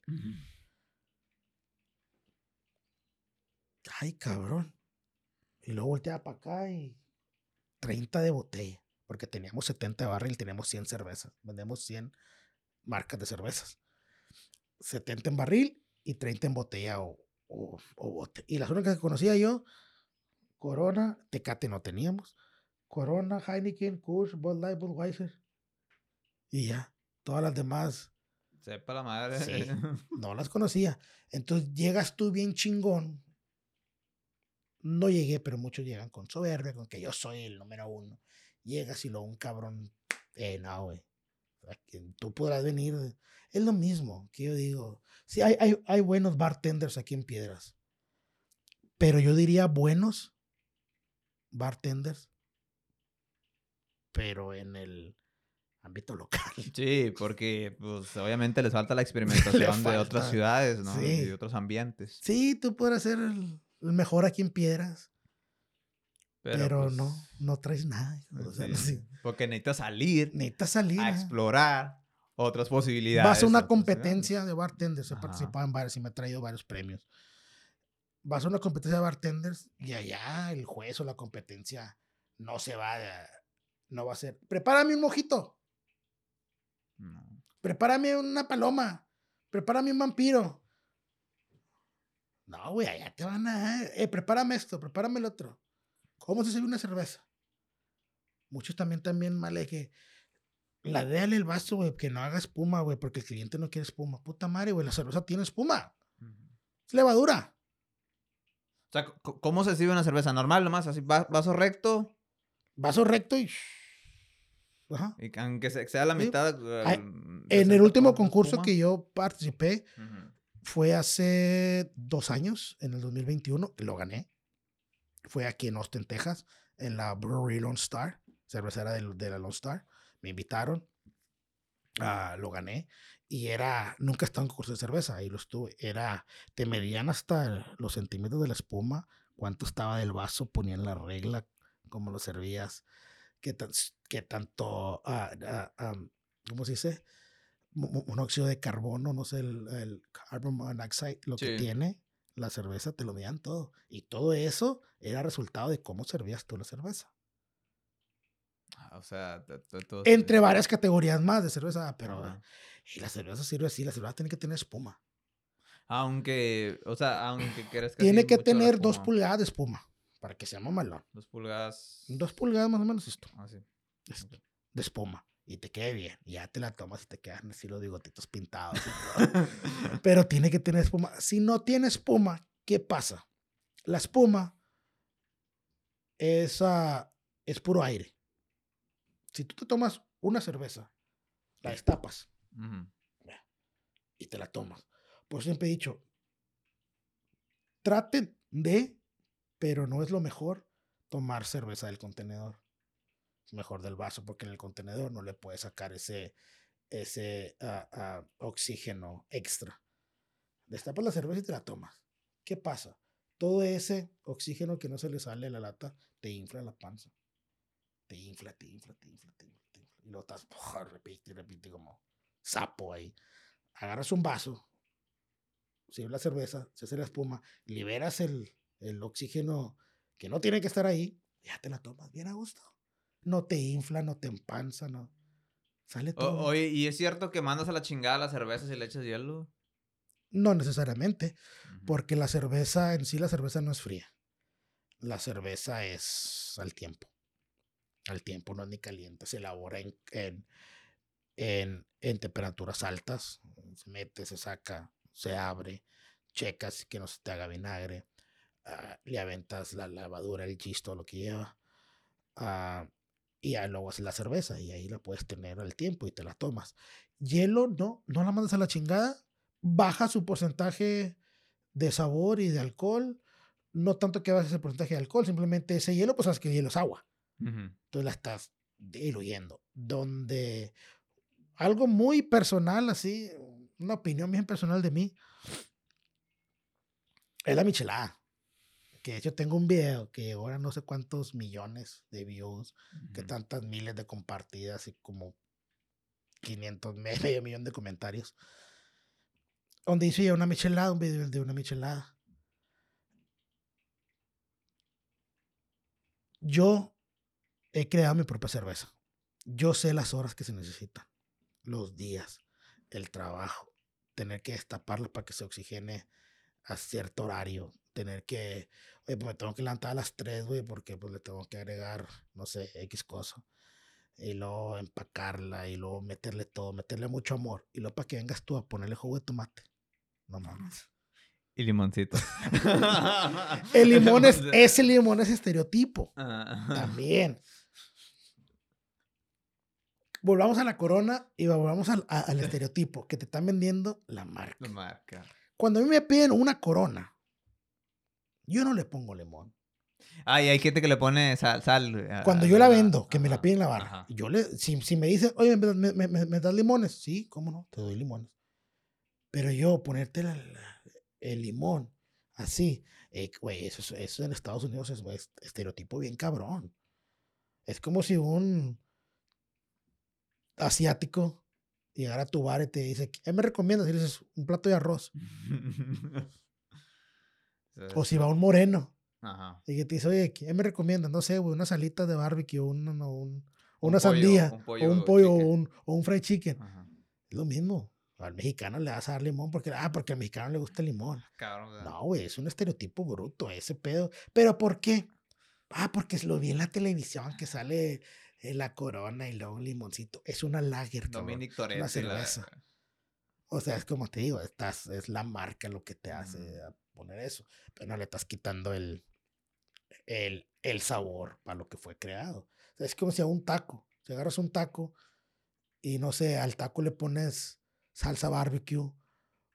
Ay, cabrón. Y luego volteaba para acá y 30 de botella, porque teníamos 70 de barril, teníamos 100 cervezas, vendemos 100 marcas de cervezas. 70 en barril y 30 en botella o, o, o bote. Y las únicas que conocía yo, Corona, Tecate no teníamos, Corona, Heineken, Kush, Bud Light, Budweiser. Y ya, todas las demás Sepa la madre. Sí. [laughs] no las conocía. Entonces llegas tú bien chingón no llegué, pero muchos llegan con soberbia, con que yo soy el número uno. Llegas y luego un cabrón, eh, no, güey. Tú podrás venir. Es lo mismo que yo digo. Sí, hay, hay, hay buenos bartenders aquí en Piedras. Pero yo diría buenos bartenders, pero en el ámbito local. [laughs] Sí, porque pues, obviamente les falta la [laughs] experimentación de otras ciudades, ¿no? Sí. Y de otros ambientes. Sí, tú podrás ser el, mejor aquí en Piedras. Pero, no, pues no traes nada. Porque necesitas salir. Necesitas salir. A explorar otras posibilidades. Vas a una competencia de bartenders. He participado en varios y me he traído varios premios. Vas a una competencia de bartenders y allá el juez o la competencia no se va a, no va a ser. Prepárame un mojito. Prepárame una paloma. Prepárame un vampiro. No, güey, allá te van a. Eh, prepárame esto, prepárame el otro. ¿Cómo se sirve una cerveza? Muchos también, también, male, que la déale el vaso, güey, que no haga espuma, güey, porque el cliente no quiere espuma. Puta madre, güey, la cerveza tiene espuma. Es levadura. O sea, ¿cómo se sirve una cerveza? Normal, nomás, así, vaso recto. Vaso recto y. Ajá. Y aunque sea la mitad. en el último concurso que yo participé, fue hace dos años, en el 2021, lo gané. Fue aquí en Austin, Texas, en la Brewery Lone Star, cervecera de, de la Lone Star. Me invitaron, uh, lo gané. Y era, nunca estaba en concurso de cerveza, ahí lo estuve. Era, te medían hasta los centímetros de la espuma, cuánto estaba del vaso, ponían la regla, cómo lo servías, tan, qué tanto, uh, ¿cómo se dice? Monóxido de carbono, no sé, el, el carbon monoxide, lo que tiene la cerveza, te lo medían todo. Y todo eso era resultado de cómo servías tú la cerveza. Ah, o sea, entre varias categorías más de cerveza, pero y la cerveza sirve así, la cerveza tiene que tener espuma. Aunque, o sea, aunque quieras que Tiene que tener dos pulgadas de espuma para que sea mamalón. Dos pulgadas. Dos pulgadas más o menos esto. Ah, sí. De espuma. Y te quede bien. Y ya te la tomas y te quedan así los bigotitos pintados. [laughs] Pero tiene que tener espuma. Si no tiene espuma, ¿qué pasa? La espuma es, es puro aire. Si tú te tomas una cerveza, la destapas y te la tomas. Por siempre he dicho, traten de, pero no es lo mejor tomar cerveza del contenedor. Es mejor del vaso porque en el contenedor no le puedes sacar ese, ese ah, ah, oxígeno extra. Destapas la cerveza y te la tomas. ¿Qué pasa? Todo ese oxígeno que no se le sale a la lata te infla la panza. Te infla, te infla, te infla, te infla. Te infla. Y lo estás, [laughs] repite, repite como sapo ahí. Agarras un vaso, sirve la cerveza, se hace la espuma, liberas el, el oxígeno que no tiene que estar ahí, ya te la tomas bien a gusto. No te infla, no te empanza, no. Sale todo. oye, ¿y es cierto que mandas a la chingada las cervezas y le echas hielo? No necesariamente, porque la cerveza, en sí la cerveza no es fría. La cerveza es al tiempo. Al tiempo no es ni caliente, se elabora en, en en, en temperaturas altas. Se mete, se saca, se abre, checas que no se te haga vinagre, uh, le aventas la lavadura, el chisto, lo que lleva. Uh, y ya luego haces la cerveza y ahí la puedes tener al tiempo y te la tomas. Hielo, no, no la mandas a la chingada. Baja su porcentaje de sabor y de alcohol. No tanto que baje ese porcentaje de alcohol, simplemente ese hielo, pues sabes que el hielo es agua. Entonces la estás diluyendo. Donde algo muy personal, así, una opinión bien personal de mí, es la michelada. Que de hecho tengo un video que ahora no sé cuántos millones de views, que tantas miles de compartidas y como 500, [laughs] medio millón de comentarios. Donde hice una michelada, un video de una michelada. Yo he creado mi propia cerveza. Yo sé las horas que se necesitan los días, el trabajo, tener que destaparla para que se oxigene a cierto horario, tener que, oye, pues me tengo que levantar a las 3, güey, porque pues le tengo que agregar, no sé, X cosa. Y luego empacarla y luego meterle todo, meterle mucho amor. Y luego para que vengas tú a ponerle jugo de tomate. No mames. Y limoncito. [laughs] El limón es, ese limón es estereotipo. También. Volvamos a la corona y volvamos al, a- al estereotipo que te están vendiendo la marca. La marca. Cuando a mí me piden una corona, yo no le pongo limón. Ah, y hay gente que le pone sal. sal a- Cuando a- yo la vendo, que me la piden en la barra, ajá. yo le, si, si me dicen, oye, ¿me, me- me- me- me das limones? Sí, cómo no, te doy limones. Pero yo ponerte la- la- el limón así, eh, güey, eso, es- eso en Estados Unidos es, es estereotipo bien cabrón. Es como si un asiático llegara a tu bar y te dice, ¿qué me recomiendas? Y dices, un plato de arroz. [laughs] O si va un moreno Ajá. y que te dice, oye, ¿qué me recomiendas? No sé, güey, unas alitas de barbecue, un, un- un- una sandía, un o un pollo, o un, o un fried chicken. Ajá. Es lo mismo. Al mexicano le vas a dar limón porque, ah, porque al mexicano le gusta el limón. Cabrón. o sea, No, güey, es un estereotipo bruto ese pedo. ¿Pero por qué? Ah, porque lo vi en la televisión que sale eh, la corona y luego un limoncito. Es una lager, cabrón. Dominic y la- cerveza. O sea, es como te digo, estás, es la marca lo que te hace. Poner eso. Pero no le estás quitando el, el, el sabor para lo que fue creado. O sea, es como si a un taco, si agarras un taco y no sé, al taco le pones salsa barbecue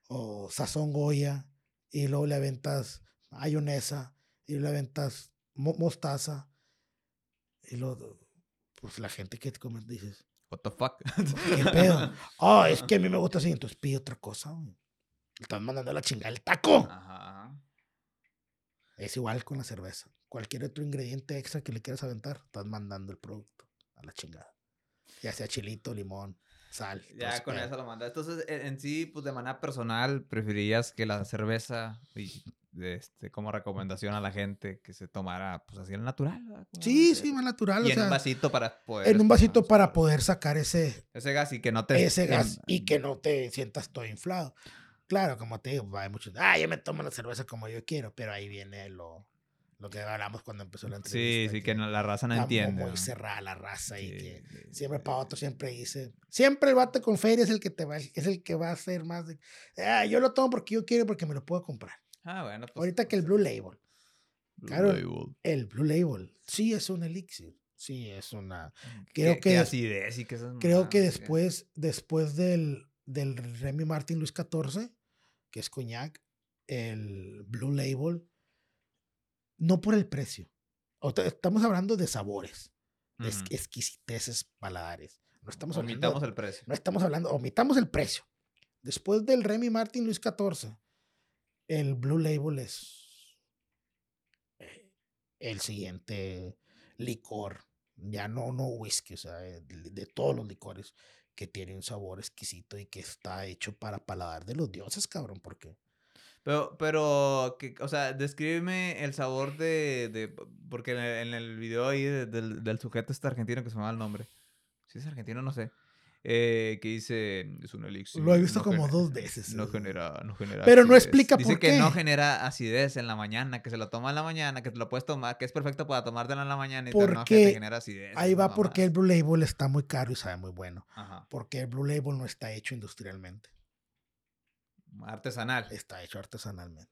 o sazón goya y luego le aventas mayonesa y le aventas mo- mostaza y luego, pues la gente que te come dices, What the fuck? ¿Qué pedo? [laughs] Oh, es que a mí me gusta así. Entonces pide otra cosa. güey. Estás mandando a la chingada el taco. Ajá. Es igual con la cerveza. Cualquier otro ingrediente extra que le quieras aventar, estás mandando el producto a la chingada. Ya sea chilito, limón, sal. Ya con pedo. eso lo mandas. Entonces, en, en sí, pues de manera personal, preferirías que la cerveza, y, este, como recomendación a la gente, que se tomara, pues así el natural. Sí, sí, más natural. Y o en un vasito para poder. en un vasito para poder sacar ese, Ese gas y que no te. ese gas y que no te sientas todo inflado. Claro, como te digo, hay muchos, ah, yo me tomo la cerveza como yo quiero, pero ahí viene lo, lo que hablamos cuando empezó la entrevista. Sí, sí, que no- la raza no entiende. Muy ¿no? cerrada la raza y Sí, que sí, siempre sí, para otro siempre dice, siempre el vato con feria es el que te va, es el que va a hacer más de, ah, yo lo tomo porque yo quiero porque me lo puedo comprar. Ah, bueno. Pues, Ahorita que el Blue Label, Blue claro, Label. el Blue Label, sí es un elixir, sí es una, Qué- creo qué que des- acidez y que esas creo que ¿qué? después, después del, del Remy Martin Luis XIV, que es coñac, el Blue Label, no por el precio, estamos hablando de sabores, de Ujú. exquisiteces paladares. No estamos hablando Omitamos el precio. No estamos hablando, omitamos el precio. Después del Remy Martin Luis XIV, el Blue Label es eh, el siguiente licor, ya no, no whisky, o sea, eh, de, de todos los licores que tiene un sabor exquisito y que está hecho para paladar de los dioses, cabrón, porque Pero, pero, que, o sea, descríbeme el sabor de, de porque en el, en el video ahí de- del, del sujeto este argentino que se me va el nombre. Si es argentino, no sé. Eh, que dice, es un elixir. Lo he visto no como dos veces, No genera, no genera Pero no explica Dice por que no qué. genera acidez en la mañana, que se lo toma en la mañana, que te lo puedes tomar, que es perfecto para tomártelo en la mañana y te, no, que te Porque genera acidez. ahí va porque el. Blue Label está muy caro y sabe muy bueno. Ajá. Porque el Blue Label no está hecho industrialmente, Artesanal. está hecho artesanalmente.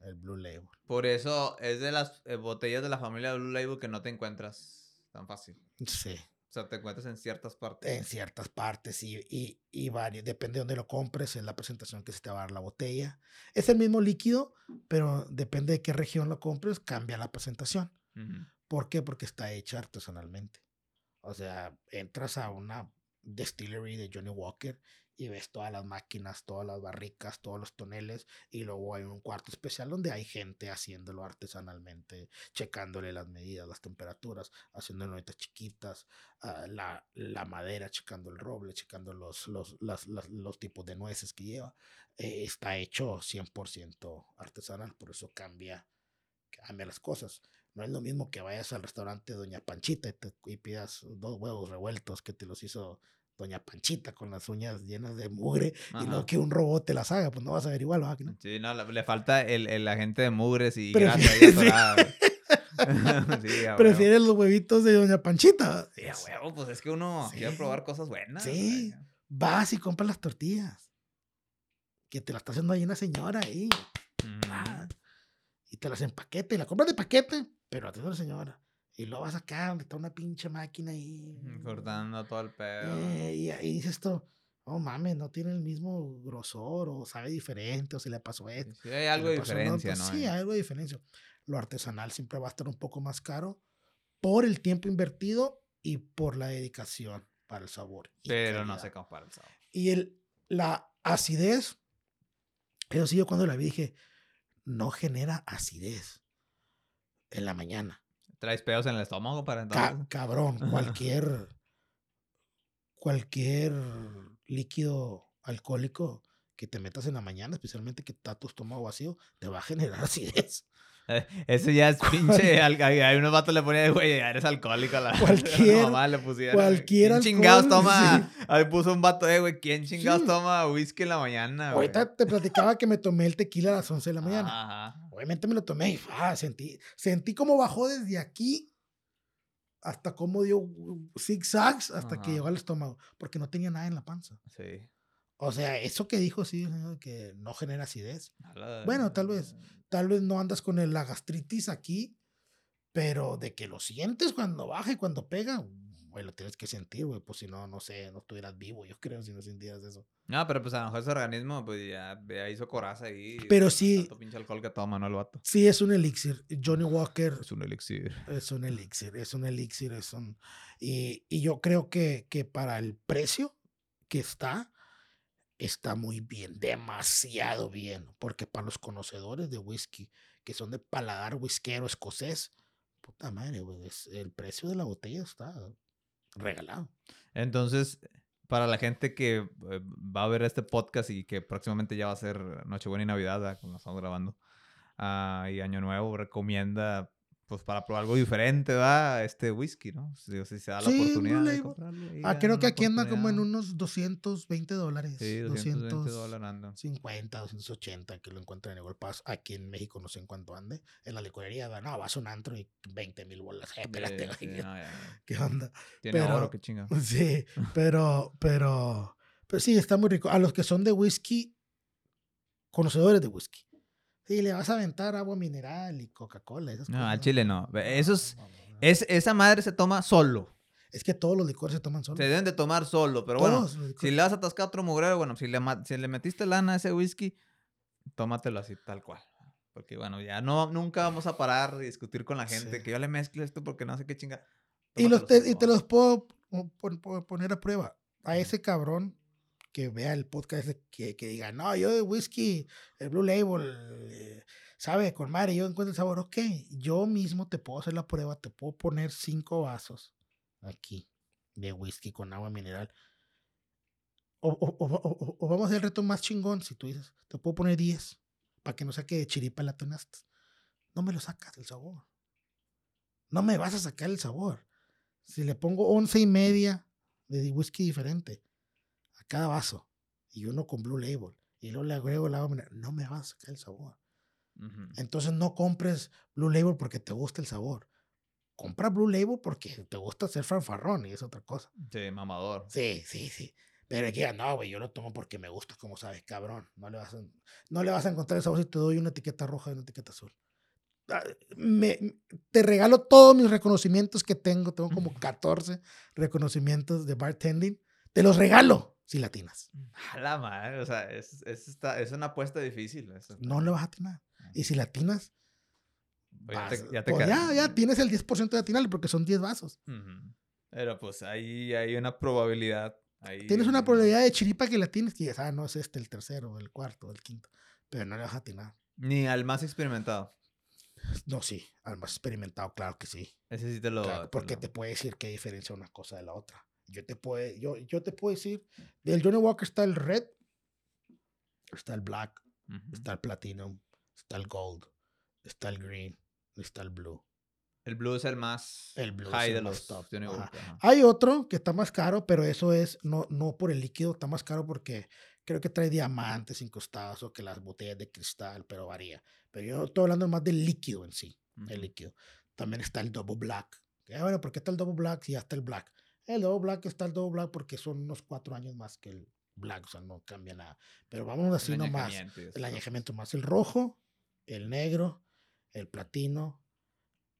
El Blue Label. Por eso es de las eh, botellas de la familia Blue Label que no te encuentras tan fácil. Sí. O sea, te encuentras en ciertas partes. en ciertas partes y, y, y varios, depende de dónde lo compres, es la presentación que se te va a dar la botella. Es el mismo líquido, pero depende de qué región lo compres, cambia la presentación. Ujú. ¿Por qué? Porque está hecha artesanalmente. O sea, entras a una distillery de Johnny Walker y ves todas las máquinas, todas las barricas, todos los toneles y luego hay un cuarto especial donde hay gente haciéndolo artesanalmente, checándole las medidas, las temperaturas, haciendo notas chiquitas, ah, la, la madera, checando el roble, checando los, los, las- los tipos de nueces que lleva. Eh, está hecho 100% artesanal, por eso cambia, cambia las cosas. No es lo mismo que vayas al restaurante Doña Panchita y, te- y pidas dos huevos revueltos que te los hizo Doña Panchita con las uñas llenas de mugre y Ajá. luego que un robot te las haga, pues no vas a ver igual, ¿verdad no? Sí, no, le, falta el, el agente de mugres y [laughs] [laughs] [laughs] Prefiere- grasa ahí sí. Prefieres los huevitos de Doña Panchita. Sí, a huevo, pues es que uno Sí. quiere probar cosas buenas. Sí. Vas y compras las tortillas. Que te la está haciendo ahí una señora ahí. Ah, y te las empaqueta y la compras de paquete, pero a la señora. Y lo vas acá donde está una pinche máquina ahí. Cortando todo el pedo. Eh, y ahí dices esto, oh mames, no tiene el mismo grosor, o sabe diferente, o se le pasó esto. Sí, hay algo de diferencia, ¿no? Sí, hay algo de diferencia. Lo artesanal siempre va a estar un poco más caro por el tiempo invertido y por la dedicación para el sabor. Pero no se compara el sabor. Y el, la acidez, eso sí, yo cuando la vi dije, no genera acidez en la mañana. ¿Traes pedos en el estómago para entonces? cabrón, [laughs] cualquier, cualquier líquido alcohólico que te metas en la mañana, especialmente que está tu estómago vacío, te va a generar [laughs] acidez. Ese ya es pinche. Hay unos vatos le ponían, güey, eres alcohólico. [laughs] La, cualquier, mamá le pusieron. Cualquier ¿Quién chingados toma? Ahí puso un vato, eh, güey, ¿quién chingados toma whisky en la mañana? Ahorita te platicaba que me tomé el tequila a las 11 de la mañana. Ajá. Obviamente me lo tomé y ah, sentí, sentí como bajó desde aquí hasta cómo dio zigzags hasta que llegó al estómago, porque no tenía nada en la panza. Sí. O sea, eso que dijo, sí, que no genera acidez. Bueno, tal vez, tal vez no andas con la gastritis aquí, pero de que lo sientes cuando baja y cuando pega, güey, lo tienes que sentir, güey, pues si no, no sé, no estuvieras vivo, yo creo, si no sintieras eso. No, pero pues a lo mejor ese organismo, pues ya, ya hizo coraza ahí. Pero sí. Tanto pinche alcohol que toma, ¿no? El vato. Sí, es un elixir. Johnny Walker. Es un elixir. Es un elixir, es un elixir, es un... Y, y yo creo que, que para el precio que está, está muy bien, demasiado bien, porque para los conocedores de whisky, que son de paladar whiskero escocés, puta madre, el precio de la botella está regalado. Entonces, para la gente que eh, va a ver este podcast y que próximamente ya va a ser Nochebuena y Navidad, como estamos grabando, ah, y Año Nuevo, recomienda pues para probar algo diferente, va este whisky, ¿no? Si, se da la oportunidad de comprarlo. Ah, creo que aquí anda como en unos 220 dólares. Sí, 220 dólares anda. 50, 280, que lo encuentran en el Pass. Aquí en México no sé en cuánto ande. En la licorería, no, vas a un antro y 20 mil bolas. [laughs] Eh, espérate, ¿qué onda? Tiene pero, oro, qué chinga. [laughs] Sí, [laughs] pero, pero, pero sí, está muy rico. A los que son de whisky, conocedores de whisky Sí, le vas a aventar agua mineral y Coca-Cola. No, al chile no. Eso es, es, esa madre se toma solo. Es que todos los licores se toman solo. Se deben de tomar solo, pero bueno, si le vas a atascar otro mugrero, bueno, si le, si le metiste lana a ese whisky, tómatelo así, tal cual. Porque bueno, ya no, nunca vamos a parar y discutir con la gente que yo le mezcle esto porque no sé qué chinga. Y, los te, y te los puedo poner a prueba. A ese cabrón que vea el podcast que, que diga, no, yo de whisky, el Blue Label, eh, sabe, con madre, yo encuentro el sabor, ok, yo mismo te puedo hacer la prueba, te puedo poner cinco vasos aquí de whisky con agua mineral. O, o, o, vamos a hacer el reto más chingón, si tú dices, te puedo poner 10 para que no saque de chiripa la tonaste. No me lo sacas el sabor. No me vas a sacar el sabor. Si le pongo once y media de whisky diferente, cada vaso y uno con Blue Label y luego le agrego el agua no me va a sacar el sabor. Entonces no compres Blue Label porque te gusta el sabor. Compra Blue Label porque te gusta hacer fanfarrón y es otra cosa. Sí, mamador. Sí, sí, sí. Pero aquí, no, güey, yo lo tomo porque me gusta, como sabes, cabrón. No le vas a, no le vas a encontrar el sabor si te doy una etiqueta roja y una etiqueta azul. Ah, me, te regalo todos mis reconocimientos que tengo. Tengo como [laughs] 14 reconocimientos de bartending. Te los regalo si latinas. A la madre, o sea, es, es, es una apuesta difícil. No le vas a atinar. Y si latinas, pues ya, te, pues ya, ya, tienes el 10% de atinarle porque son 10 vasos. Pero pues ahí hay una probabilidad. Tienes una probabilidad de chiripa que latines y dices, ah, no es este el tercero, el cuarto, el quinto. Pero no le vas a atinar. Ni al más experimentado. No, sí, al más experimentado, claro que sí. Ese sí te lo. porque te puede decir qué diferencia una cosa de la otra. Yo te, puedo, yo, yo te puedo decir, del Johnny Walker está el red, está el black, está el platinum, está el gold, está el green, está el blue. El blue es el más el blue high de los top. Hay otro que está más caro, pero eso es no, no por el líquido, está más caro porque creo que trae diamantes incrustados o que las botellas de cristal, pero varía. Pero yo estoy hablando más del líquido en sí, el líquido. También está el double black. bueno, ¿por qué está el double black si ya está el black? El Double Black está el Double Black porque son unos cuatro años más que el Black, o sea, no cambia nada. Pero vamos así nomás. El añejamiento más. El rojo el negro, el platino,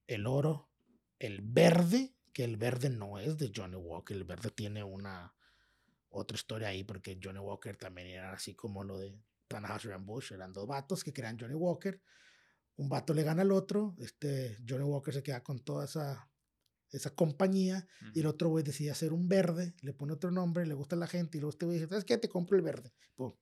el oro, el verde, que el verde no es de Johnny Walker, el verde tiene una otra historia ahí, porque Johnny Walker también era así como lo de Tannhauser and Bush, eran dos vatos que crean Johnny Walker, un vato le gana al otro, este Johnny Walker se queda con toda esa, esa compañía y el otro güey decide hacer un verde, le pone otro nombre, le gusta a la gente y luego este güey dice, ¿sabes qué? Te compro el verde. Pum,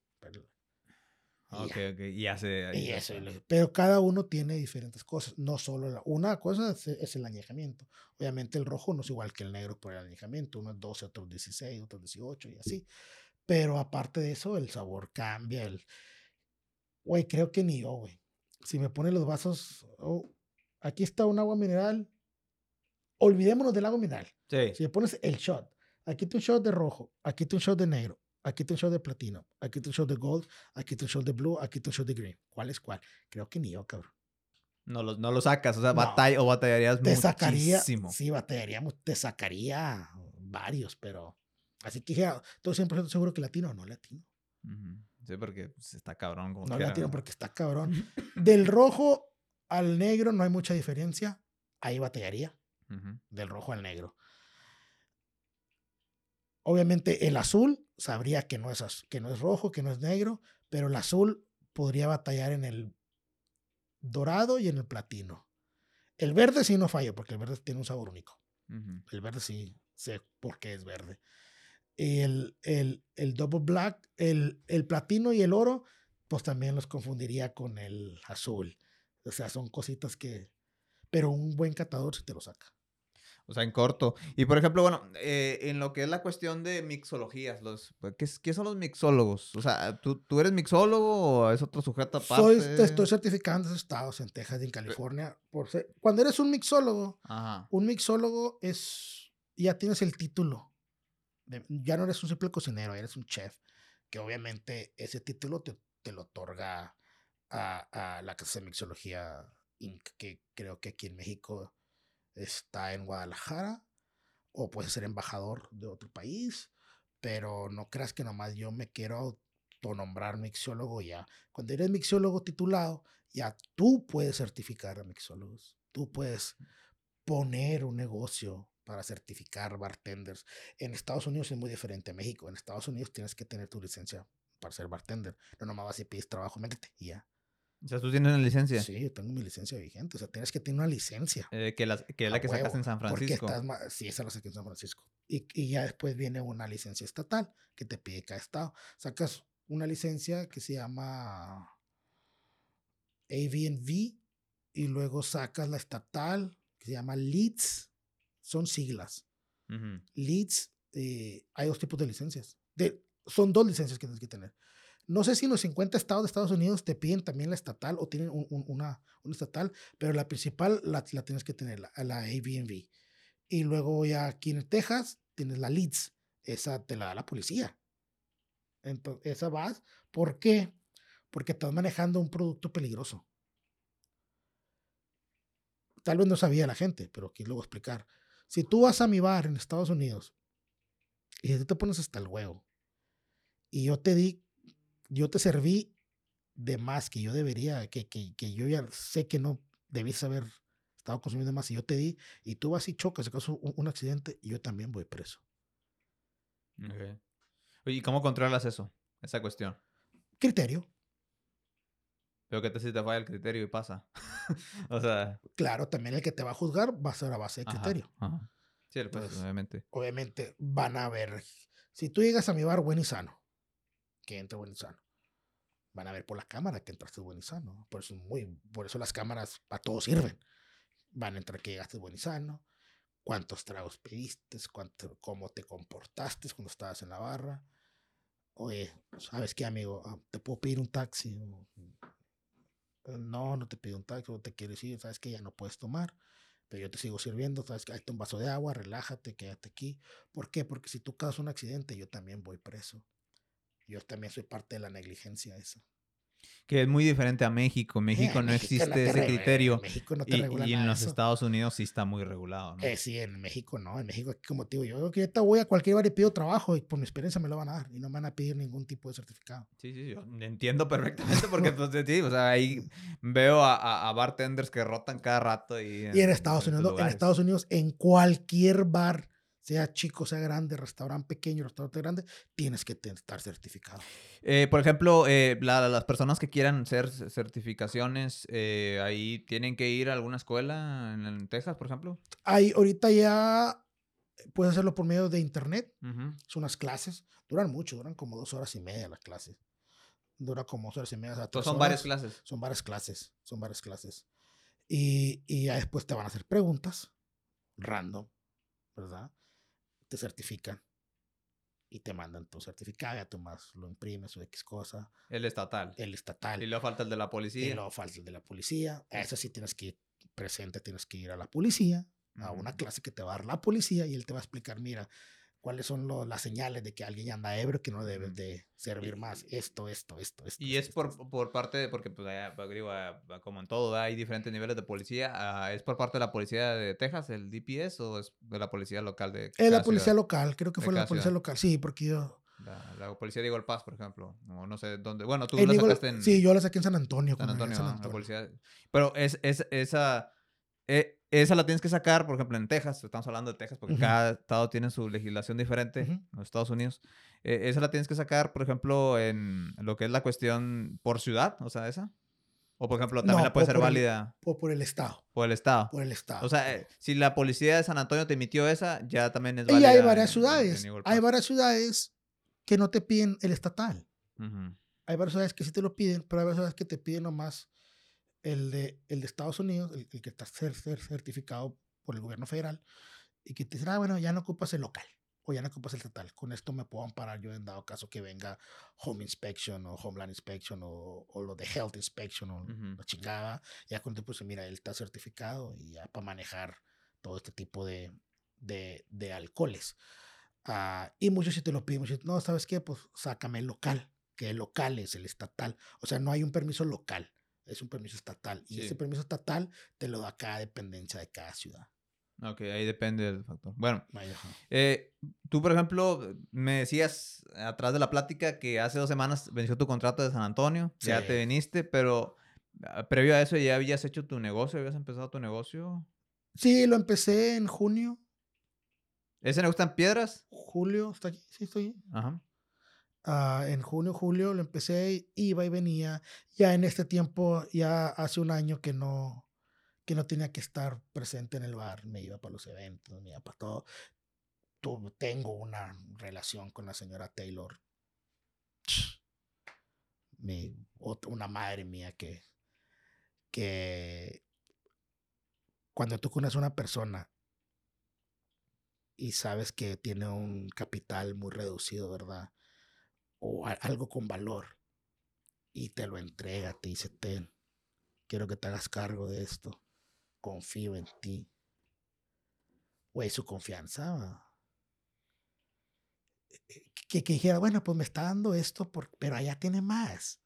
Ok, ok, y hace... Y eso, pero cada uno tiene diferentes cosas, no solo la, una cosa es, el añejamiento. Obviamente el rojo no es igual que el negro por el añejamiento, uno es 12, otro es 16, otro es 18 y así. Pero aparte de eso, el sabor cambia. El... Güey, creo que ni yo, güey. Si me ponen los vasos, oh, aquí está un agua mineral, olvidémonos del agua mineral. Sí. Si me pones el shot, aquí un shot de rojo, aquí un shot de negro, aquí un shot de platino, aquí un shot de gold, aquí un shot de blue, aquí un shot de green. ¿Cuál es cuál? Creo que ni yo, cabrón. No lo, no lo sacas, o sea, batalla, o batallarías te sacaría, sí, batallaríamos, te sacaría varios, pero así que dije, todo 100% seguro que latino o no latino. Sí, porque pues, está cabrón. Como no latino porque está cabrón. [laughs] Del rojo al negro no hay mucha diferencia. Ahí batallaría. Del rojo al negro. Obviamente el azul sabría que no, es, que no es rojo, que no es negro, pero el azul podría batallar en el dorado y en el platino. El verde sí no falla, porque el verde tiene un sabor único. El verde sí sé por qué es verde. El, el, el double black, el, el platino y el oro, pues también los confundiría con el azul. O sea, son cositas que... Pero un buen catador sí te lo saca. O sea, en corto. Y por ejemplo, bueno, eh, en lo que es la cuestión de mixologías, los, pues, ¿qué, ¿qué, son los mixólogos? O sea, ¿tú, ¿tú, eres mixólogo o es otro sujeto aparte? Soy, estoy certificado en esos estados, en Texas y en California. Por cuando eres un mixólogo, un mixólogo es, ya tienes el título. ya no eres un simple cocinero, eres un chef. Que obviamente ese título te, te lo otorga a, a la Casa de Mixología Inc., que creo que aquí en México está en Guadalajara o puede ser embajador de otro país, pero no creas que nomás yo me quiero autonombrar mixiólogo ya. Cuando eres mixiólogo titulado, ya tú puedes certificar a mixólogos. Tú puedes poner un negocio para certificar bartenders. En Estados Unidos es muy diferente a México. En Estados Unidos tienes que tener tu licencia para ser bartender. No nomás vas y pides trabajo, métete y ya. O sea, ¿tú tienes una licencia? Sí, yo tengo mi licencia vigente. O sea, tienes que tener una licencia. Eh, que, la, que es la que sacas en San Francisco. Porque estás, sí, esa la saqué en San Francisco. Y, y, ya después viene una licencia estatal que te pide cada estado. Sacas una licencia que se llama AV&V y luego sacas la estatal que se llama LEEDS. Son siglas. LEEDS, eh, hay dos tipos de licencias. De, son dos licencias que tienes que tener. No sé si los 50 estados de Estados Unidos te piden también la estatal o tienen una, una, estatal, pero la principal la, la tienes que tener, la, la Airbnb. Y luego ya aquí en Texas tienes la Leeds, esa te la da la policía. Entonces, esa vas. ¿Por qué? Porque estás manejando un producto peligroso. Tal vez no sabía la gente, pero aquí a explicar. Si tú vas a mi bar en Estados Unidos y tú te pones hasta el huevo y yo te di yo te serví de más que yo debería, que, que, que yo ya sé que no debiste haber estado consumiendo más y yo te di, y tú vas y chocas, acaso un, un accidente, y yo también voy preso. Oye, ¿y cómo controlas eso? Esa cuestión. Criterio. Pero que te si te falla el criterio y pasa. [laughs] o sea. Claro, también el que te va a juzgar va a ser a base de criterio. Sí, pues, obviamente. Obviamente van a ver. Si tú llegas a mi bar buen y sano, que entre buen y sano. Van a ver por la cámara que entraste buen y sano. Por eso, muy, por eso las cámaras para todos sirven. Van a entrar que llegaste buen y sano. Cuántos tragos pediste, cuánto, cómo te comportaste cuando estabas en la barra. Oye, ¿sabes qué, amigo? Ah, ¿Te puedo pedir un taxi? No, no te pido un taxi, no te quiero decir, sabes que ya no puedes tomar, pero yo te sigo sirviendo, sabes que hay un vaso de agua, relájate, quédate aquí. ¿Por qué? Porque si tú causas un accidente, yo también voy preso. Yo también soy parte de la negligencia esa. Que es muy diferente a México. En Eh, México en no México no existe te ese criterio. En México no te Y, regula y en nada los eso. Estados Unidos sí está muy regulado, ¿no? Eh, sí, en México no. En México, como te digo, yo que ahorita voy a cualquier bar y pido trabajo y por mi experiencia me lo van a dar y no me van a pedir ningún tipo de certificado. Sí, sí, yo entiendo perfectamente [laughs] porque, pues, sí, o sea, ahí veo a, a- bartenders que rotan cada rato. Y, Y en Estados Unidos, no, en. Estados Unidos, en cualquier bar, sea chico, sea grande, restaurante pequeño, restaurante grande, tienes que estar certificado. Eh, por ejemplo, eh, la- las personas que quieran hacer certificaciones, eh, ahí tienen que ir a alguna escuela en, en Texas, por ejemplo. Hay, ahorita ya puedes hacerlo por medio de internet. Ujú. Son unas clases. Duran mucho, duran como dos horas y media las clases. Dura como dos horas y media. tres son varias horas. clases. Son varias clases, son varias clases. Y, y ya después te van a hacer preguntas, random, ¿verdad? Te certifican y te mandan tu certificado, ya tú más lo imprimes o X cosa, El estatal. el estatal, Y luego falta el de la y policía. luego falta el de la policía. A eso sí tienes que ir presente, tienes que ir a la policía, a una Ujú. clase que te va a dar la policía y él te va a explicar, mira, cuáles son lo- las señales de que alguien ya anda ebrio, que no debes Ujú. de servir más, esto, esto, esto, esto. Y esto, es por, esto. por parte de, porque pues allá, pues, digo, como en todo, ¿verdad? hay diferentes niveles de policía. ah, ¿Es por parte de la policía de Texas, el DPS, o es de la policía local de Es la policía ciudad? local, creo que fue la policía ciudad. local, sí, porque yo... La, la policía de Eagle Pass, por ejemplo. O no sé dónde. Bueno, tú la sacaste en Sí, yo la saqué en San Antonio. San Antonio, en ¿no? la policía. Pero es, es, esa, eh, esa la tienes que sacar, por ejemplo, en Texas. Estamos hablando de Texas porque cada estado tiene su legislación diferente. En los Estados Unidos. Eh, esa la tienes que sacar, por ejemplo, en lo que es la cuestión por ciudad, o sea, esa. O, por ejemplo, también No, la puede ser el- válida Por, por el Estado, por el estado. por el Estado. O sea, eh, si la policía de San Antonio te emitió esa, ya también es y válida. hay varias en- en- en ciudades, hay varias ciudades que no te piden el estatal. Hay varias ciudades que sí te lo piden, pero hay varias ciudades que te piden nomás el de, el de Estados Unidos, el, el que está cer- cer- certificado por el gobierno federal, y que te dicen, ah, bueno, ya no ocupas el local, o ya no ocupas el estatal. Con esto me puedo amparar yo en dado caso que venga Home Inspection, o Homeland Inspection, o, o lo de Health Inspection, o Ujú. la chingada. Ya con pues mira, él está certificado y ya para manejar todo este tipo de, de, de alcoholes. Ah, y muchos si te lo piden, muchos, no, ¿sabes qué? Pues sácame el local, que el local es el estatal. O sea, no hay un permiso local, es un permiso estatal. Y Sí. ese permiso estatal te lo da cada dependencia de cada ciudad. Ok, ahí depende del factor. Bueno. Eh, tú, por ejemplo, me decías atrás de la plática que hace dos semanas venció tu contrato de San Antonio, ya te viniste, pero ah, previo a eso ya habías hecho tu negocio, habías empezado tu negocio. Sí, lo empecé en junio, ¿Ese negocio está en piedras? julio, ¿está aquí? Sí, estoy. Ajá. Ah, en junio, julio lo empecé, iba y venía. Ya en este tiempo, ya hace un año que no, que no tenía que estar presente en el bar. Me iba para los eventos, me iba para todo. Tengo una relación con la señora Taylor. Mi, una madre mía que, que cuando tú conoces a una persona y sabes que tiene un capital muy reducido, ¿verdad? O a- algo con valor y te lo entrega, te dice, ten, quiero que te hagas cargo de esto, confío en ti. Güey, su confianza. va. Eh, Que, que dijera, bueno, pues me está dando esto, por- pero allá tiene más.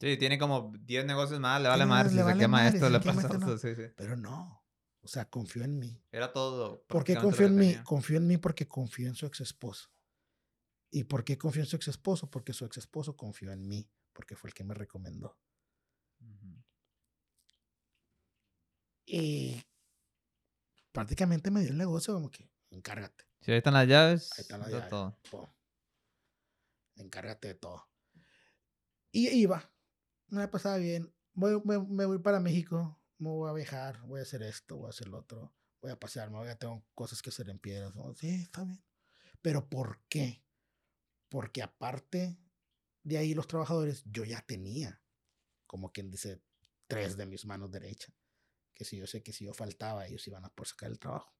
Sí, tiene como 10 negocios más, le vale más si se quema madre, esto, le pasa esto, no. esto, sí, sí. Pero no. O sea, confío en mí. Era todo. ¿Por qué lo en mí? Confío en mí porque confío en su ex esposo. ¿Y por qué confío en su ex esposo? Porque su ex esposo confió en mí, porque fue el que me recomendó. Y prácticamente me dio el negocio como que, encárgate. Sí, ahí están las llaves. Ahí están las llaves. todo. pum, Encárgate de todo. Y iba. Me la pasaba bien. Voy, me, me voy para México. Me voy a viajar. Voy a hacer esto. Voy a hacer lo otro. Voy a pasear. Me voy a tengo cosas que hacer en piedras. ¿no? Sí, está bien. Pero ¿por qué? Porque aparte de ahí los trabajadores, yo ya tenía, como quien dice, tres de mis manos derechas. Que si yo sé que si yo faltaba, ellos iban a por sacar el trabajo.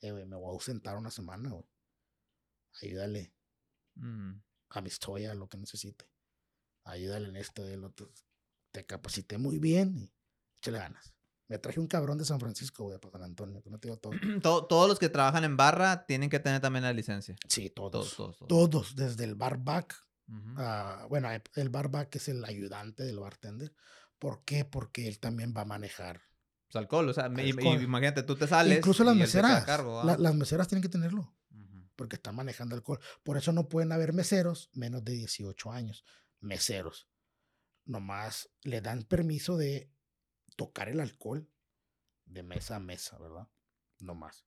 Eh, me voy a ausentar una semana, güey. Ayúdale Mm. a mi historia, lo que necesite. Ayúdale en esto y en lo otro. Te capacité muy bien y échale ganas. Me traje un cabrón de San Francisco, güey, para San Antonio, que no te digo todo. [clears throat] To- todos los que trabajan en barra tienen que tener también la licencia. Sí, todos. Todos, todos, todos. Todos, desde el barback Ujú. Ah, bueno, eh, el barback es el ayudante del bartender. ¿Por qué? Porque él también va a manejar. Pues alcohol, o sea, Alcohol. imagínate, tú te sales. Incluso las meseras. cargo, la- ¿va? las meseras tienen que tenerlo. Porque están manejando alcohol. Por eso no pueden haber meseros menos de 18 años. Meseros. Nomás le dan permiso de tocar el alcohol de mesa a mesa, ¿verdad? Nomás.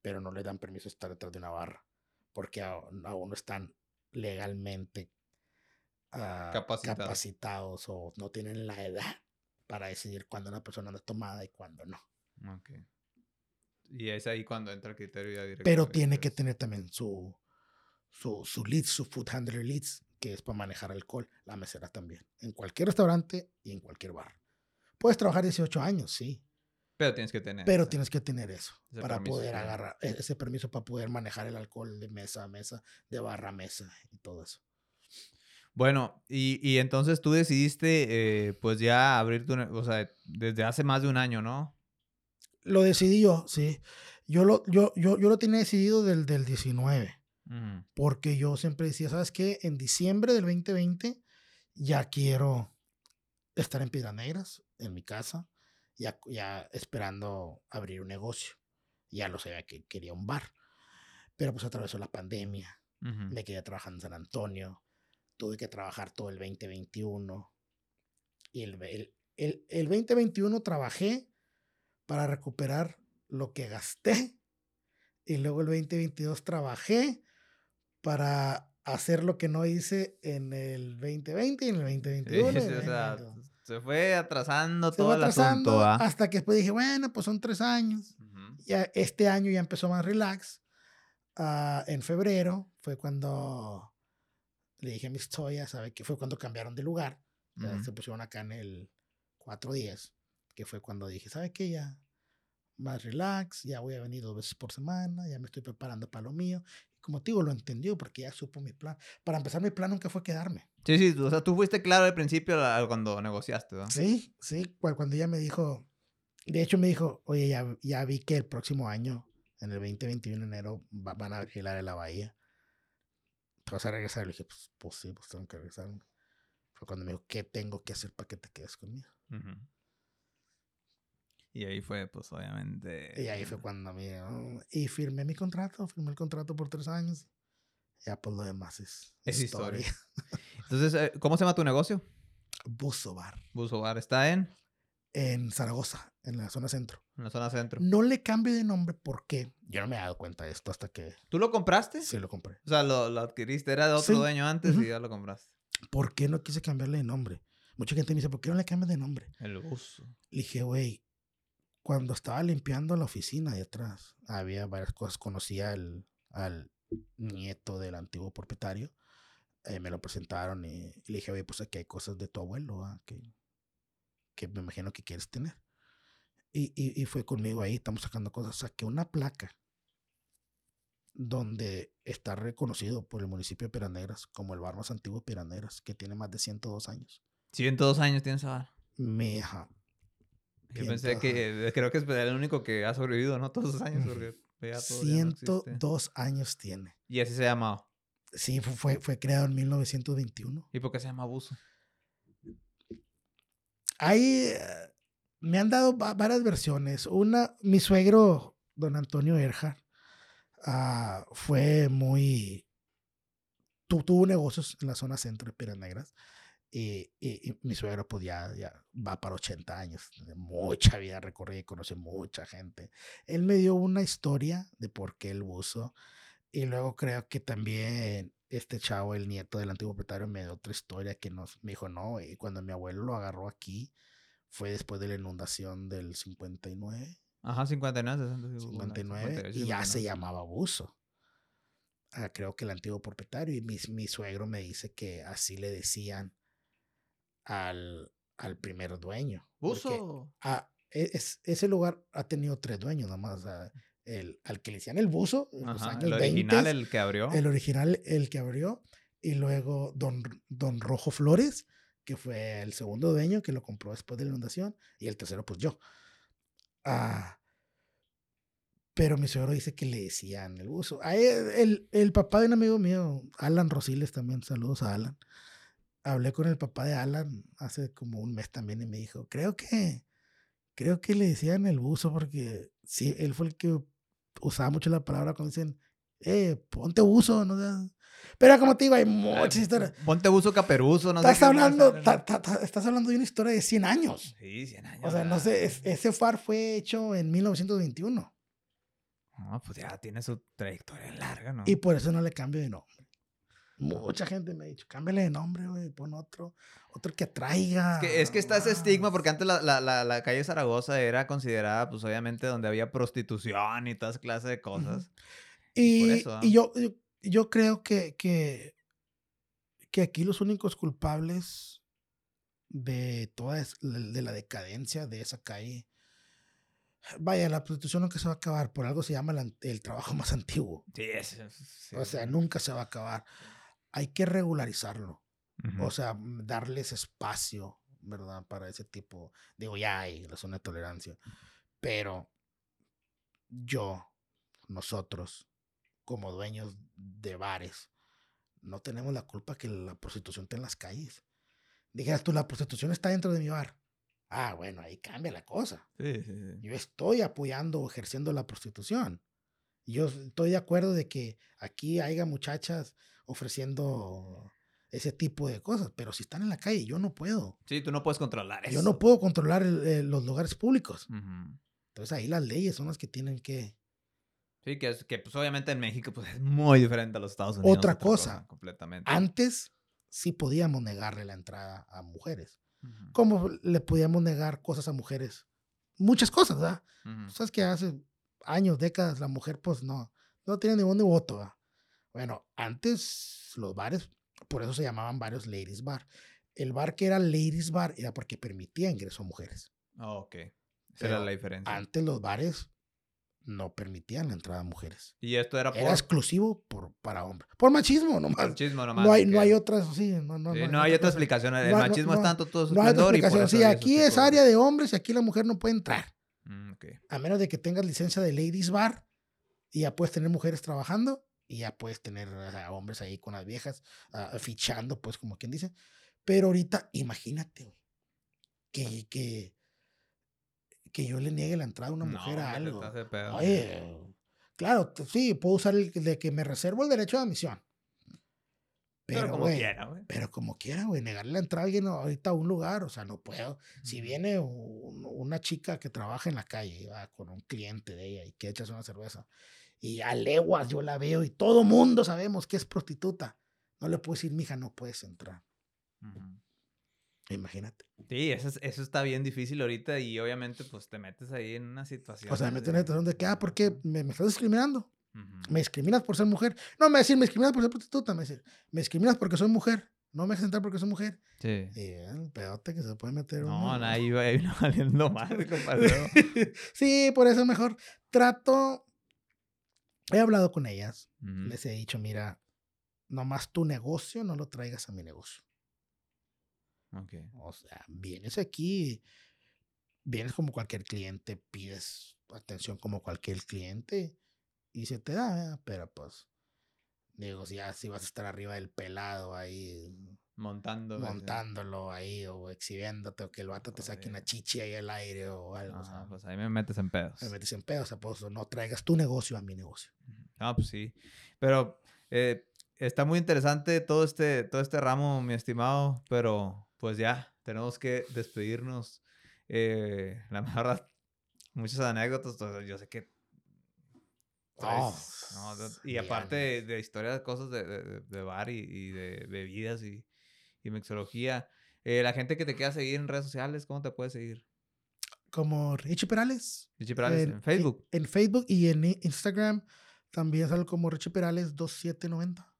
Pero no le dan permiso de estar detrás de una barra. Porque aún, aún no están legalmente ah, Capacitados. capacitados o no tienen la edad para decidir cuándo una persona anda tomada y cuándo no. Ok. Y es ahí cuando entra el criterio ya directo. Pero tiene que tener también su, su, su leads, su food handler leads, que es para manejar alcohol. La mesera también. En cualquier restaurante y en cualquier bar. Puedes trabajar 18 años, sí. Pero tienes que tener. Pero ese- tienes que tener eso para permiso, poder agarrar e- ese permiso para poder manejar el alcohol de mesa a mesa, de barra a mesa y todo eso. Bueno, y, y entonces tú decidiste, eh, pues ya abrir tu. O sea, desde hace más de un año, ¿no? Lo decidí yo, sí. Yo lo, yo, yo, yo lo tenía decidido del, del 19. Ujú. Porque yo siempre decía, ¿sabes qué? En diciembre del 2020 ya quiero estar en Piedras Negras, en mi casa, ya, ya esperando abrir un negocio. Ya lo sabía que quería un bar. Pero pues atravesó la pandemia, me quedé trabajando en San Antonio, tuve que trabajar todo el 2021. Y el, el, el, el 2021 trabajé para recuperar lo que gasté. Y luego el 2022 trabajé para hacer lo que no hice en el 2020 y en el Sí, [laughs] 2021. y en sí, el o sea, 2022. Se fue atrasando Se todo fue el asunto, hasta que después dije, bueno, pues son tres años. Ya este año ya empezó más relax. Ah, en febrero fue cuando le dije a mis Toya, ¿sabe? Que fue cuando cambiaron de lugar. Se pusieron acá en el 410, que fue cuando dije, ¿sabe qué? Ya más relax, ya voy a venir dos veces por semana, ya me estoy preparando para lo mío. Y como te digo, lo entendió porque ya supo mi plan. Para empezar, mi plan nunca fue quedarme. Sí, sí, o sea, tú fuiste claro al principio cuando negociaste, ¿no? Sí, sí, cu- cuando ella me dijo, de hecho me dijo, oye, ya, ya vi que el próximo año, en el 2021 de enero, va- van a área de la bahía. ¿Te vas a regresar? Le dije, pues, pues sí, pues tengo que regresar. Fue cuando me dijo, ¿qué tengo que hacer para que te quedes conmigo? Y ahí fue, pues, obviamente. Y ahí fue cuando me... oh, y firmé mi contrato, firmé el contrato por tres años. Ya pues lo demás es, Es historia. historia. [laughs] Entonces, eh, ¿cómo se llama tu negocio? Buzo Bar, Buzo Bar. Está en, en Zaragoza, en la zona centro. en la zona centro. No le cambio de nombre porque yo no me he dado cuenta de esto hasta que ¿Tú lo compraste? sí lo compré. O sea, lo, lo adquiriste, era de otro Sí. dueño antes y ya lo compraste. ¿Por qué no quise cambiarle de nombre? Mucha gente me dice, ¿por qué no le cambias de nombre? El buzo. Le dije, güey, cuando estaba limpiando la oficina de atrás, había varias cosas. Conocía al, al nieto del antiguo propietario. eh, me lo presentaron y, y le dije, oye, pues aquí hay cosas de tu abuelo ¿va? que, que me imagino que quieres tener. Y, y, y fue conmigo ahí, estamos sacando cosas. Saqué una placa donde está reconocido por el municipio de Piranegras como el bar más antiguo de Piranegras, que tiene más de 102 años. 102 años tienes bar. Me, ajá, Yo pensé 102 que, creo que es el único que ha sobrevivido, ¿no? Todos esos años, porque ya todo ya no existe. 102 años tiene. Y así se llama. Sí, fu- fue, fue creado en 1921. ¿Y por qué se llama buzo? Ahí eh, me han dado va- varias versiones. Una, mi suegro, don Antonio Erhard, ah, fue muy... tu- tuvo negocios en la zona centro de Piedras Negras. Y, y- y mi suegro, pues ya, ya va para 80 años. de Mucha vida recorrida y conoce mucha gente. Él me dio una historia de por qué el buzo. Y luego creo que también este chavo, el nieto del antiguo propietario, me dio otra historia que nos me dijo, no, y cuando mi abuelo lo agarró aquí, fue después de la inundación del 59, Ajá, 59, 60. 59, y ya se llamaba buzo. Ah, creo que el antiguo propietario, y mi, mi suegro me dice que así le decían al, al primer dueño. Buzo. e- es- ese lugar ha tenido tres dueños nomás. sea, el, al que le decían el buzo, en los Ajá, años el original, 20, el que abrió. el original, el que abrió, y luego Don, Don Rojo Flores, que fue el segundo dueño que lo compró después de la inundación, y el tercero, pues yo. Ah, Pero mi suegro dice que le decían el buzo. A él- el, el papá de un amigo mío, Alan Rosiles también, saludos a Alan. Hablé con el papá de Alan hace como un mes también y me dijo, creo que, creo que le decían el buzo porque sí, él fue el que usaba mucho la palabra cuando dicen, eh, ponte buzo, no seas-". Pero como te digo, hay muchas historias. Ponte buzo caperuzo, no sé Estás más, hablando, ¿no? ta- ta- ta- estás hablando de una historia de 100 años. Sí, 100 años. O sea, no ¿verdad? sé, es- ese FAR fue hecho en 1921 No, pues ya tiene su trayectoria larga, ¿no? y por eso no le cambio de nombre. Mucha gente me ha dicho, cámbiale de nombre, güey, pon otro, otro que atraiga. Es que, es que está ese estigma, más". porque antes la, la, la, la calle Zaragoza era considerada, pues obviamente, donde había prostitución y todas clases de cosas. Y, por eso, ¿ah? y yo, yo, yo creo que, que, que aquí los únicos culpables de toda es- de la decadencia de esa calle, vaya, la prostitución nunca se va a acabar, por algo se llama el, trabajo más [laughs] antiguo. Sí, es. es- sí. O sea, nunca se va a acabar. Hay que regularizarlo. O sea, mm, darles espacio, ¿verdad? Para ese tipo. Digo, ya hay la zona de tolerancia. Pero yo, nosotros, como dueños de bares, no tenemos la culpa que la prostitución esté en las calles. Dijeras tú, la prostitución está dentro de mi bar. Ah, bueno, ahí cambia la cosa. Sí, sí, sí. Yo estoy apoyando o ejerciendo la prostitución. Yo estoy de acuerdo de que aquí haya muchachas ofreciendo ese tipo de cosas, pero si están en la calle, yo no puedo. Sí, tú no puedes controlar eso. Yo no puedo controlar el- el- los lugares públicos. Ujú. Entonces ahí las leyes son las que tienen que... Sí, que, es, que pues obviamente en México pues, es muy diferente a los Estados Unidos. Otra cosa. completamente. Antes sí podíamos negarle la entrada a mujeres. Ujú. Como le podíamos negar cosas a mujeres. Muchas cosas, ¿verdad? Ujú. Sabes que hace años, décadas, la mujer pues no, no tiene ningún voto. ¿va? Bueno, antes los bares, por eso se llamaban varios ladies bar. El bar que era ladies bar era porque permitía ingreso a mujeres. Ah, ok. Esa era la diferencia. Antes los bares no permitían la entrada a mujeres. Y esto era por Era exclusivo por, para hombres. Por machismo nomás. machismo nomás. No hay, no hay otras, sí, no, no, sí, no, no hay otra explicación. El machismo es tanto todo su No hay otra por explicación. Sí, aquí es tipos área de hombres y aquí la mujer no puede entrar. Mm, ok. A menos de que tengas licencia de ladies bar y ya puedes tener mujeres trabajando y ya puedes tener hombres ahí con las viejas ah, fichando, pues como quien dice. Pero ahorita, imagínate, güey, que, que, que yo le niegue la entrada a una mujer a algo. pedo. Oye, claro, sí, puedo usar el de que me reservo el derecho de admisión. Pero, Pero, como güey, quiera, güey. pero como quiera, güey, negarle la entrada a alguien ahorita a un lugar, o sea, no puedo. Si Ujú. viene un- una chica que trabaja en la calle va, con un cliente de ella y que echas una cerveza, y a leguas yo la veo y todo mundo sabemos que es prostituta, no le puedo decir, mija, no puedes entrar. Ujú. Imagínate. Sí, eso, es- eso está bien difícil ahorita y obviamente pues te metes ahí en una situación. O sea, me de- tiene de que, ah, ¿por qué me, me estás discriminando? Ujú. Me discriminas por ser mujer. No me va a decir, me discriminas por ser prostituta. Me va a decir, me discriminas porque soy mujer. No me dejas entrar porque soy mujer. Sí. Y eh, el pedote que se puede meter No, uno. no, ahí va [laughs] valiendo madre, compadre. [laughs] sí, por eso mejor trato. He hablado con ellas. Les he dicho, mira, nomás tu negocio no lo traigas a mi negocio. Ok. O sea, vienes aquí, vienes como cualquier cliente, pides atención como cualquier cliente y se te da, pero pues, digo, si ya si vas a estar arriba del pelado ahí, Montando. montándolo ahí o exhibiéndote o que el vato te saque una Joder. chichi ahí al aire o algo, o Ah, sea, pues ahí me metes en pedos. me metes en pedo, o sea, pues no traigas tu negocio a mi negocio. Ah, pues sí. Pero eh, está muy interesante todo este, todo este ramo, mi estimado, pero pues ya, tenemos que despedirnos. Eh, la [laughs] verdad, muchas anécdotas, yo sé que... traes- no, no, y aparte de, de historias, cosas de, de- de- de bar y, y de bebidas y, y mixología. eh, la gente que te quiera seguir en redes sociales, ¿cómo te puede seguir? Como Richie Perales. Richie Perales, en, Facebook. En, Facebook y en Instagram también salgo como Richie Perales 2790. Así,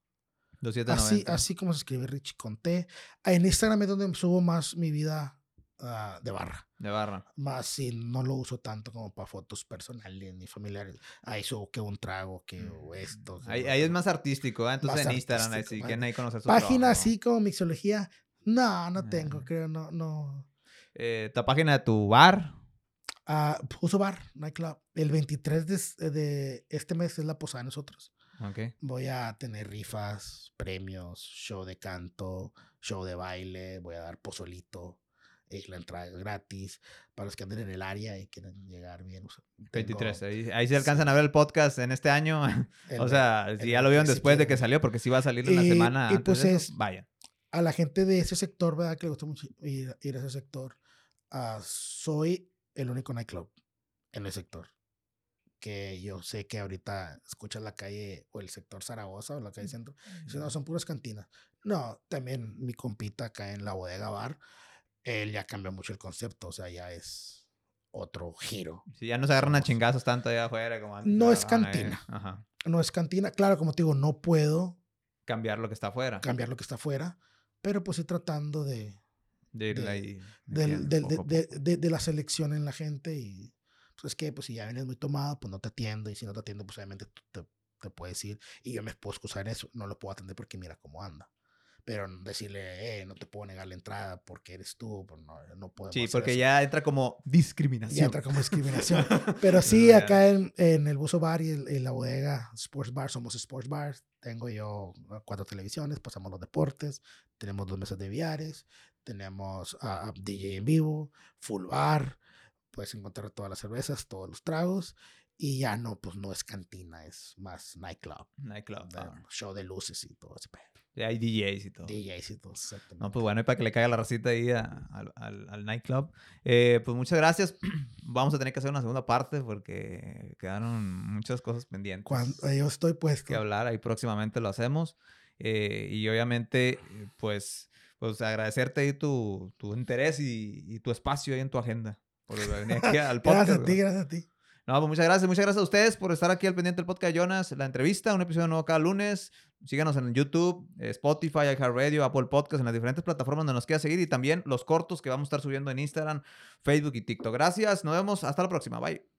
2790. así como se escribe Richie con T. En Instagram es donde subo más mi vida ah, de barra. De barra. Más si no lo uso tanto como para fotos personales ni familiares. Ahí subo que un trago, que o esto. Ahí, es más artístico, ¿eh? Entonces Más en Instagram, ahí más- quieren ahí conocer su Página trabajo. así como mixología. No, no tengo, Ah. creo, no, no. Eh, tu página de tu bar. a Puso Bar, Nightclub. El 23 de, de este mes es la posada de nosotros. Ok. Voy a tener rifas, premios, show de canto, show de baile, voy a dar pozolito. Eh, la entrada es gratis para los que anden en el área y quieran llegar bien. o sea, tengo 23. Ahí, ahí se alcanzan a ver el podcast en este año. [laughs] el- o sea, si ya lo vieron 23 si después de que salió, porque sí va a salir en la semana y antes pues de eso, es- vayan. a la gente de ese sector, ¿verdad? Que le gusta mucho ir, ir a ese sector. ah, soy el único nightclub en el sector. Que yo sé que ahorita escuchas la calle o el sector Zaragoza o la calle Centro. y dicen, no, son puras cantinas. No, también mi compita acá en la bodega bar, él ya cambió mucho el concepto. O sea, ya es otro giro. Si ya no se agarran a chingazos tanto allá afuera como antes. No es cantina. Ajá. No es cantina. Claro, como te digo, no puedo Cambiar lo que está afuera. cambiar lo que está afuera, pero pues sí tratando de, De ahí. del- metiendo del- poco a de, poco. de- de la selección en la gente y pues es que pues si ya vienes muy tomado pues no te atiendo y si no te atiendo pues obviamente tú te, te puedes ir y yo me puedo excusar en eso, no lo puedo atender porque mira cómo anda. Pero decirle, eh, no te puedo negar la entrada porque eres tú, pues no, no podemos Sí, porque eso. ya entra como discriminación. Ya entra como discriminación. [laughs] Pero Sí, acá en, en el Buzo Bar y el- en la bodega Sports Bar, somos Sports Bar. Tengo yo uh, cuatro televisiones, pasamos los deportes, tenemos dos mesas de viares, tenemos a DJ en vivo, full bar, puedes encontrar todas las cervezas, todos los tragos. Y ya no, pues no es cantina, es más nightclub, Nightclub. de- bar. show de luces y todo ese pedo. Hay DJs y todo. DJs y todo, exactamente. No, pues bueno, y para que le caiga la racita ahí a- al, al- al nightclub. Eh, pues muchas gracias. [clears throat] Vamos a tener que hacer una segunda parte porque quedaron muchas cosas pendientes Cuando yo estoy puesto. que hablar. Ahí próximamente lo hacemos. Eh, y obviamente, eh, pues, pues agradecerte ahí tu, tu interés y, y tu espacio ahí en tu agenda. Por venir aquí [laughs] al podcast. Gracias a ti, gracias a ti. No, pues muchas gracias. Muchas gracias a ustedes por estar aquí al pendiente del podcast de Jonas. La entrevista, un episodio nuevo cada lunes. Síganos en YouTube, Spotify, iHeartRadio, Apple Podcast, en las diferentes plataformas donde nos quiera seguir y también los cortos que vamos a estar subiendo en Instagram, Facebook y TikTok. Gracias. Nos vemos. Hasta la próxima. Bye.